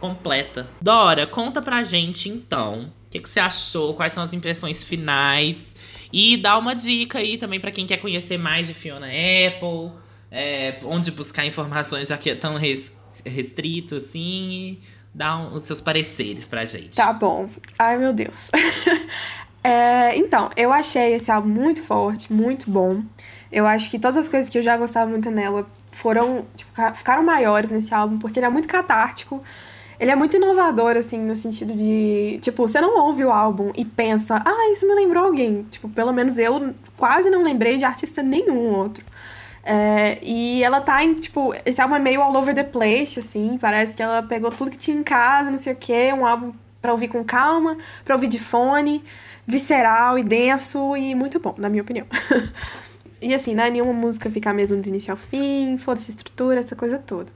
completa. Dora, conta pra gente então. O que, que você achou? Quais são as impressões finais? E dá uma dica aí também pra quem quer conhecer mais de Fiona Apple, é, onde buscar informações, já que é tão res- restrito assim. Dá um- os seus pareceres pra gente. Tá bom. Ai, meu Deus. *laughs* É, então, eu achei esse álbum muito forte, muito bom. Eu acho que todas as coisas que eu já gostava muito nela foram, tipo, ca- ficaram maiores nesse álbum, porque ele é muito catártico. Ele é muito inovador, assim, no sentido de. Tipo, você não ouve o álbum e pensa, ah, isso me lembrou alguém. Tipo, pelo menos eu quase não lembrei de artista nenhum outro. É, e ela tá em, tipo, esse álbum é meio all over the place, assim. Parece que ela pegou tudo que tinha em casa, não sei o quê. Um álbum pra ouvir com calma, pra ouvir de fone, visceral e denso e muito bom, na minha opinião. *laughs* e assim, não é nenhuma música ficar mesmo do início ao fim, foda-se estrutura, essa coisa toda.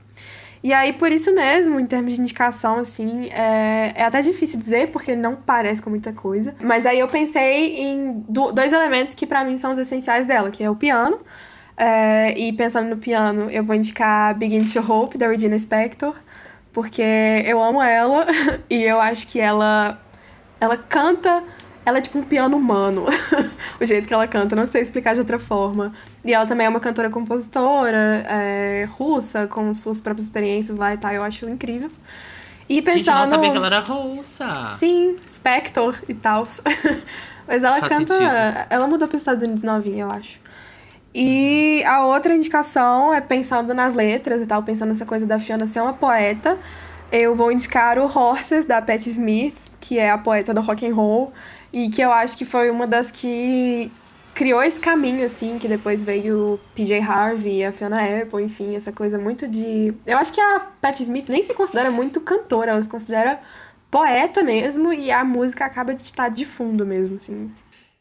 E aí, por isso mesmo, em termos de indicação, assim, é, é até difícil dizer, porque não parece com muita coisa. Mas aí eu pensei em do- dois elementos que pra mim são os essenciais dela, que é o piano. É, e pensando no piano, eu vou indicar Begin to Hope, da Regina Spektor, porque eu amo ela *laughs* e eu acho que ela, ela canta. Ela é tipo um piano humano, *laughs* o jeito que ela canta, não sei explicar de outra forma. E ela também é uma cantora compositora é, russa, com suas próprias experiências lá e tal, eu acho incrível. E Gente, eu pensando. não sabia que ela era russa. Sim, Spector e tal. *laughs* Mas ela Faz canta. sentido. Ela mudou para os Estados Unidos novinha, eu acho. E a outra indicação é pensando nas letras e tal, pensando nessa coisa da Fiona ser uma poeta. Eu vou indicar o Horses, da Patti Smith, que é a poeta do rock and roll. E que eu acho que foi uma das que criou esse caminho, assim, que depois veio PJ Harvey, a Fiona Apple, enfim, essa coisa muito de. Eu acho que a Patti Smith nem se considera muito cantora, ela se considera poeta mesmo, e a música acaba de estar de fundo mesmo, assim.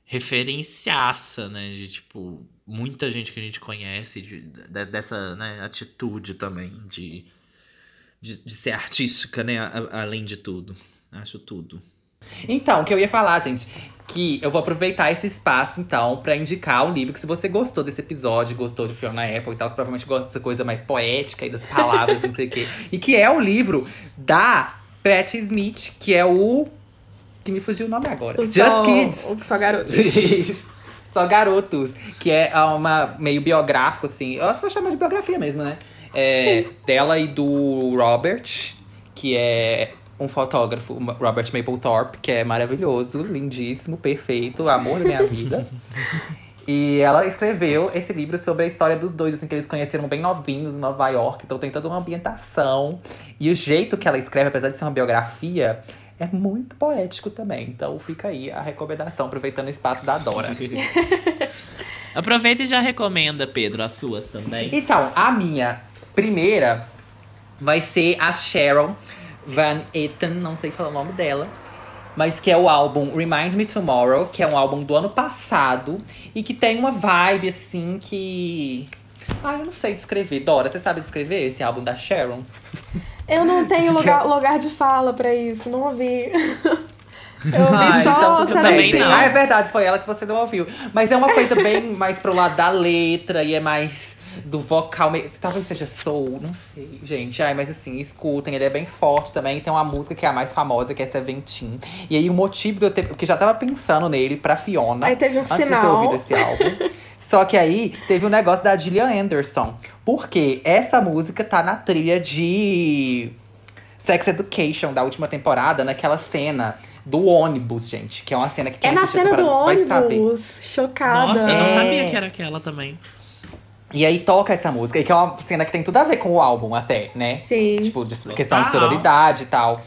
referenciaça, né? De tipo, muita gente que a gente conhece, de- de- dessa né, atitude também, de, de, de ser artística, né? além de tudo. Acho tudo. Então, o que eu ia falar, gente, que eu vou aproveitar esse espaço, então, pra indicar um livro que se você gostou desse episódio, gostou de Fiona Apple e tal, você provavelmente gosta dessa coisa mais poética e das palavras, não sei o quê. E que é o livro da Patti Smith, que é o. Que me fugiu o nome agora. O Just só, Kids. só garoto. Isso. Só Garotos, que é uma meio biográfico, assim. Eu vou chamar de biografia mesmo, né? É, dela e do Robert, que é um fotógrafo, Robert Mapplethorpe, que é maravilhoso, lindíssimo, perfeito, amor da minha vida. *laughs* E ela escreveu esse livro sobre a história dos dois, assim, que eles conheceram bem novinhos em Nova York. Então tem toda uma ambientação. E o jeito que ela escreve, apesar de ser uma biografia, é muito poético também. Então fica aí a recomendação, aproveitando o espaço da Dora. *laughs* Aproveita e já recomenda, Pedro, as suas também. Então, a minha primeira vai ser a Sharon Van Etten, não sei falar o nome dela. Mas que é o álbum Remind Me Tomorrow, que é um álbum do ano passado. E que tem uma vibe, assim, que... Ah, eu não sei descrever. Dora, você sabe descrever esse álbum da Sharon? Eu não *laughs* tenho lugar, lugar de fala pra isso, não ouvi. *laughs* Eu ouvi Ah, só então Também. Ah, é verdade, foi ela que você não ouviu. Mas é uma coisa bem *laughs* mais pro lado da letra e é mais do vocal. meio- Talvez seja soul, não sei, gente. Ai, mas assim, escutem, ele é bem forte também. Tem uma música que é a mais famosa, que é Seventeen. E aí o motivo de eu ter. Porque já tava pensando nele pra Fiona. Aí teve um antes de eu ter sinal. ouvido esse álbum. *laughs* Só que aí teve um negócio da Gillian Anderson. Porque essa música tá na trilha de Sex Education da última temporada, naquela cena do ônibus, gente. Que é uma cena que quem É na cena do ônibus. Chocada. Nossa, eu não É. sabia que era aquela também. E aí toca essa música, e que é uma cena que tem tudo a ver com o álbum até, né? Sim. Tipo, de questão de sororidade e tal.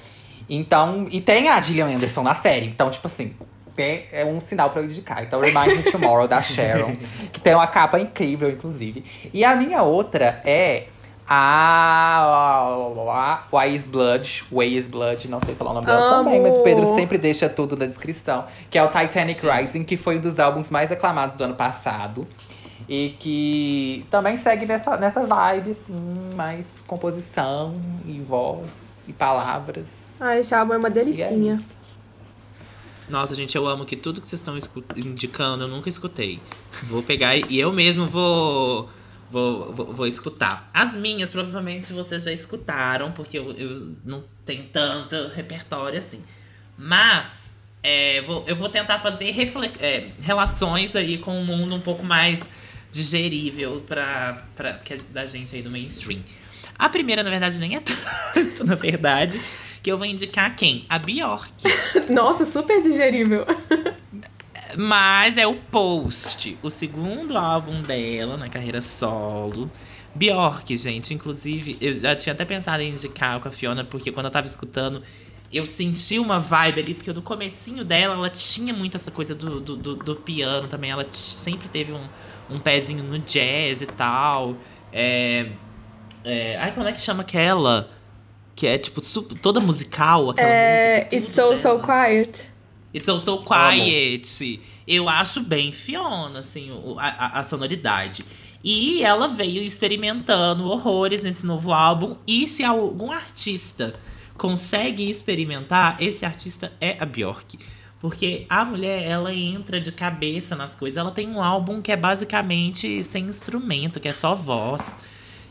Então, e tem a Gillian Anderson na série. Então, tipo assim, é, é um sinal pra eu indicar. Então, Remind Me Tomorrow, da Sharon. *laughs* que tem uma capa incrível, inclusive. E a minha outra é A, a Wise Blood, Wise Blood, não sei falar o nome dela Amo. também, mas o Pedro sempre deixa tudo na descrição. Que é o Titanic Rising, que foi um dos álbuns mais aclamados do ano passado. E que também segue nessa, nessa vibe, assim, mais composição e voz e palavras. Ai, esse álbum é uma é delicinha. isso. Nossa, gente, eu amo que tudo que vocês estão indicando eu nunca escutei. Vou pegar e eu mesmo vou, vou, vou, vou escutar. As minhas, provavelmente, vocês já escutaram, porque eu, eu não tenho tanto repertório assim. Mas é, vou- eu vou tentar fazer é, relações aí com um mundo um pouco mais digerível pra, pra, que é da gente aí do mainstream. A primeira, na verdade, nem é *laughs* tanto, na verdade, que eu vou indicar quem? A Bjork. *laughs* Nossa, super digerível. *laughs* Mas é o Post, o segundo álbum dela na carreira solo. Bjork, gente, inclusive, eu já tinha até pensado em indicar com a Fiona, porque quando eu tava escutando, eu senti uma vibe ali, porque no comecinho dela, ela tinha muito essa coisa do, do, do- do piano também. Ela sempre teve um, um pezinho no jazz e tal. É, é, ai, como é que chama aquela? Que é, tipo, su- toda musical, aquela É, música. It's So So dela. Quiet. It's Also Quiet. Eu acho bem Fiona, assim, o- a, a- a sonoridade. E ela veio experimentando horrores nesse novo álbum. E se algum artista consegue experimentar, esse artista é a Bjork. Porque a mulher, ela entra de cabeça nas coisas. Ela tem um álbum que é basicamente sem instrumento, que é só voz.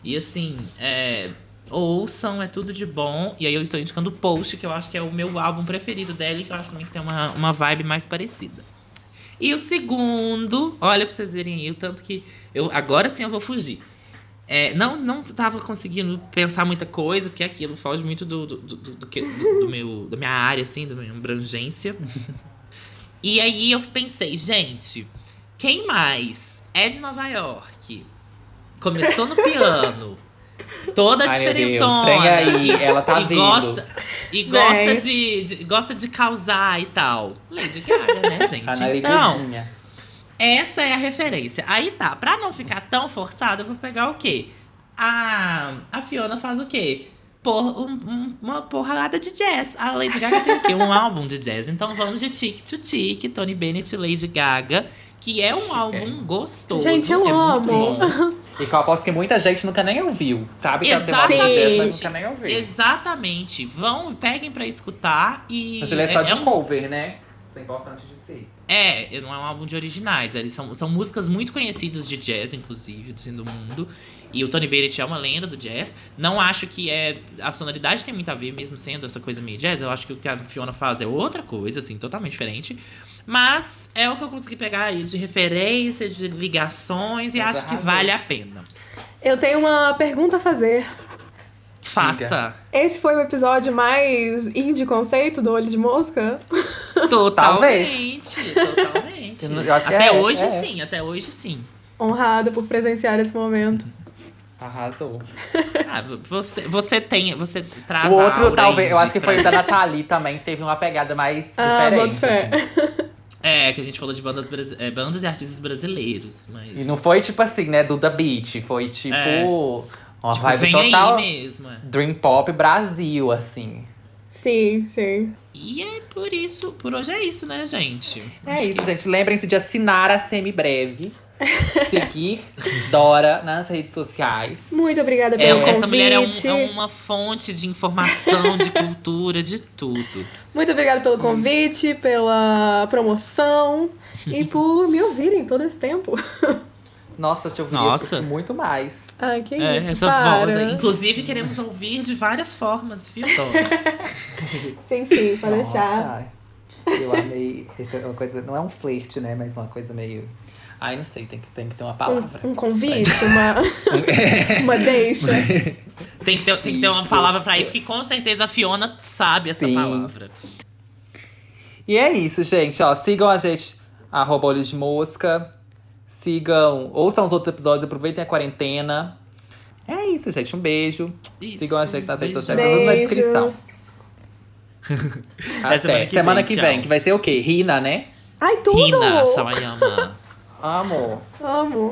E assim, é, ouçam, é tudo de bom. E aí eu estou indicando o Post, que eu acho que é o meu álbum preferido dela que eu acho também que tem uma, uma vibe mais parecida. E o segundo, olha pra vocês verem aí, o tanto que. Eu, agora sim eu vou fugir. É, não, não tava conseguindo pensar muita coisa, porque aquilo foge muito do, do, do, do, que- do- do meu, da minha área, assim, da minha abrangência. E aí eu pensei, gente, quem mais é de Nova York? Começou no piano, toda Ai, Deus, diferentona. vem aí, ela tá e vindo. gosta, e gosta de, de- gosta de causar e tal. Lady Gaga, né, gente? Tá na então, ligadinha. Essa é a referência. Aí tá, pra não ficar tão forçado, eu vou pegar o quê? A, a Fiona faz o quê? Por, um- um- uma porrada de jazz. A Lady Gaga tem o quê? Um álbum de jazz. Então vamos de Tic to Tic, Tony Bennett e Lady Gaga, que é um álbum gostoso. Gente, eu é amo. *laughs* E que eu aposto que muita gente nunca nem ouviu. Sabe Exatamente. jazz, mas nunca nem ouviu. Exatamente. Vão, peguem pra escutar e. Mas ele é só de um- cover, né? Isso é importante de ser. É, não é um álbum de originais. Eles são, são músicas muito conhecidas de jazz, inclusive, do mundo. E o Tony Bennett é uma lenda do jazz. Não acho que é. A sonoridade tem muito a ver, mesmo sendo essa coisa meio jazz. Eu acho que o que a Fiona faz é outra coisa, assim, totalmente diferente. Mas é o que eu consegui pegar aí de referência, de ligações, e Mas acho que vale a pena. Eu tenho uma pergunta a fazer. Faça. Esse foi o episódio mais indie conceito do Olho de Mosca? Totalmente. Totalmente. Até é, hoje, é. sim, até hoje sim. Honrada por presenciar esse momento. Arrasou. *laughs* Ah, você, você tem. Você traz o outro, talvez, eu acho que foi o da. Nathalie também, teve uma pegada mais Ah, diferente. boto fé. assim. É, que a gente falou de bandas, é, bandas e artistas brasileiros. Mas. E não foi tipo assim, né, do The Beat. Foi tipo É. uma tipo, vibe vem total aí mesmo. é. Dream Pop Brasil, assim. Sim, sim. E é por isso, por hoje é isso, né, gente? É isso, gente. Lembrem-se de assinar a Semibreve. *laughs* Seguir Dora nas redes sociais. Muito obrigada É, pelo essa convite. mulher é, um- é uma fonte de informação, de cultura, de tudo. Muito obrigada pelo convite, pela promoção e *laughs* por me ouvirem todo esse tempo. Nossa, deixa eu ouvir Nossa. isso muito mais. Ai, que É, isso, essa para. voz. Inclusive, queremos ouvir de várias formas, viu, Dora? *laughs* Sim, sim, pode Nossa, deixar. Eu amei. Essa é uma coisa, não é um flerte, né? Mas uma coisa meio. Ai, não sei, tem que, tem que ter uma palavra. Um, um convite, uma, *laughs* uma deixa. Tem que ter, tem que ter uma palavra pra isso, que com certeza a Fiona sabe essa Sim. palavra. E é isso, gente. Ó, sigam a gente, arroba olhos de mosca. Sigam, ouçam os outros episódios, aproveitem a quarentena. É isso, gente. Um beijo. Isso. Sigam a gente nas redes sociais, tudo na descrição. *laughs* Até semana semana que que, vem, vem, tchau. que vai ser o quê? Rina, né? Ai, tudo! Rina Sawayama. Amor. Amo.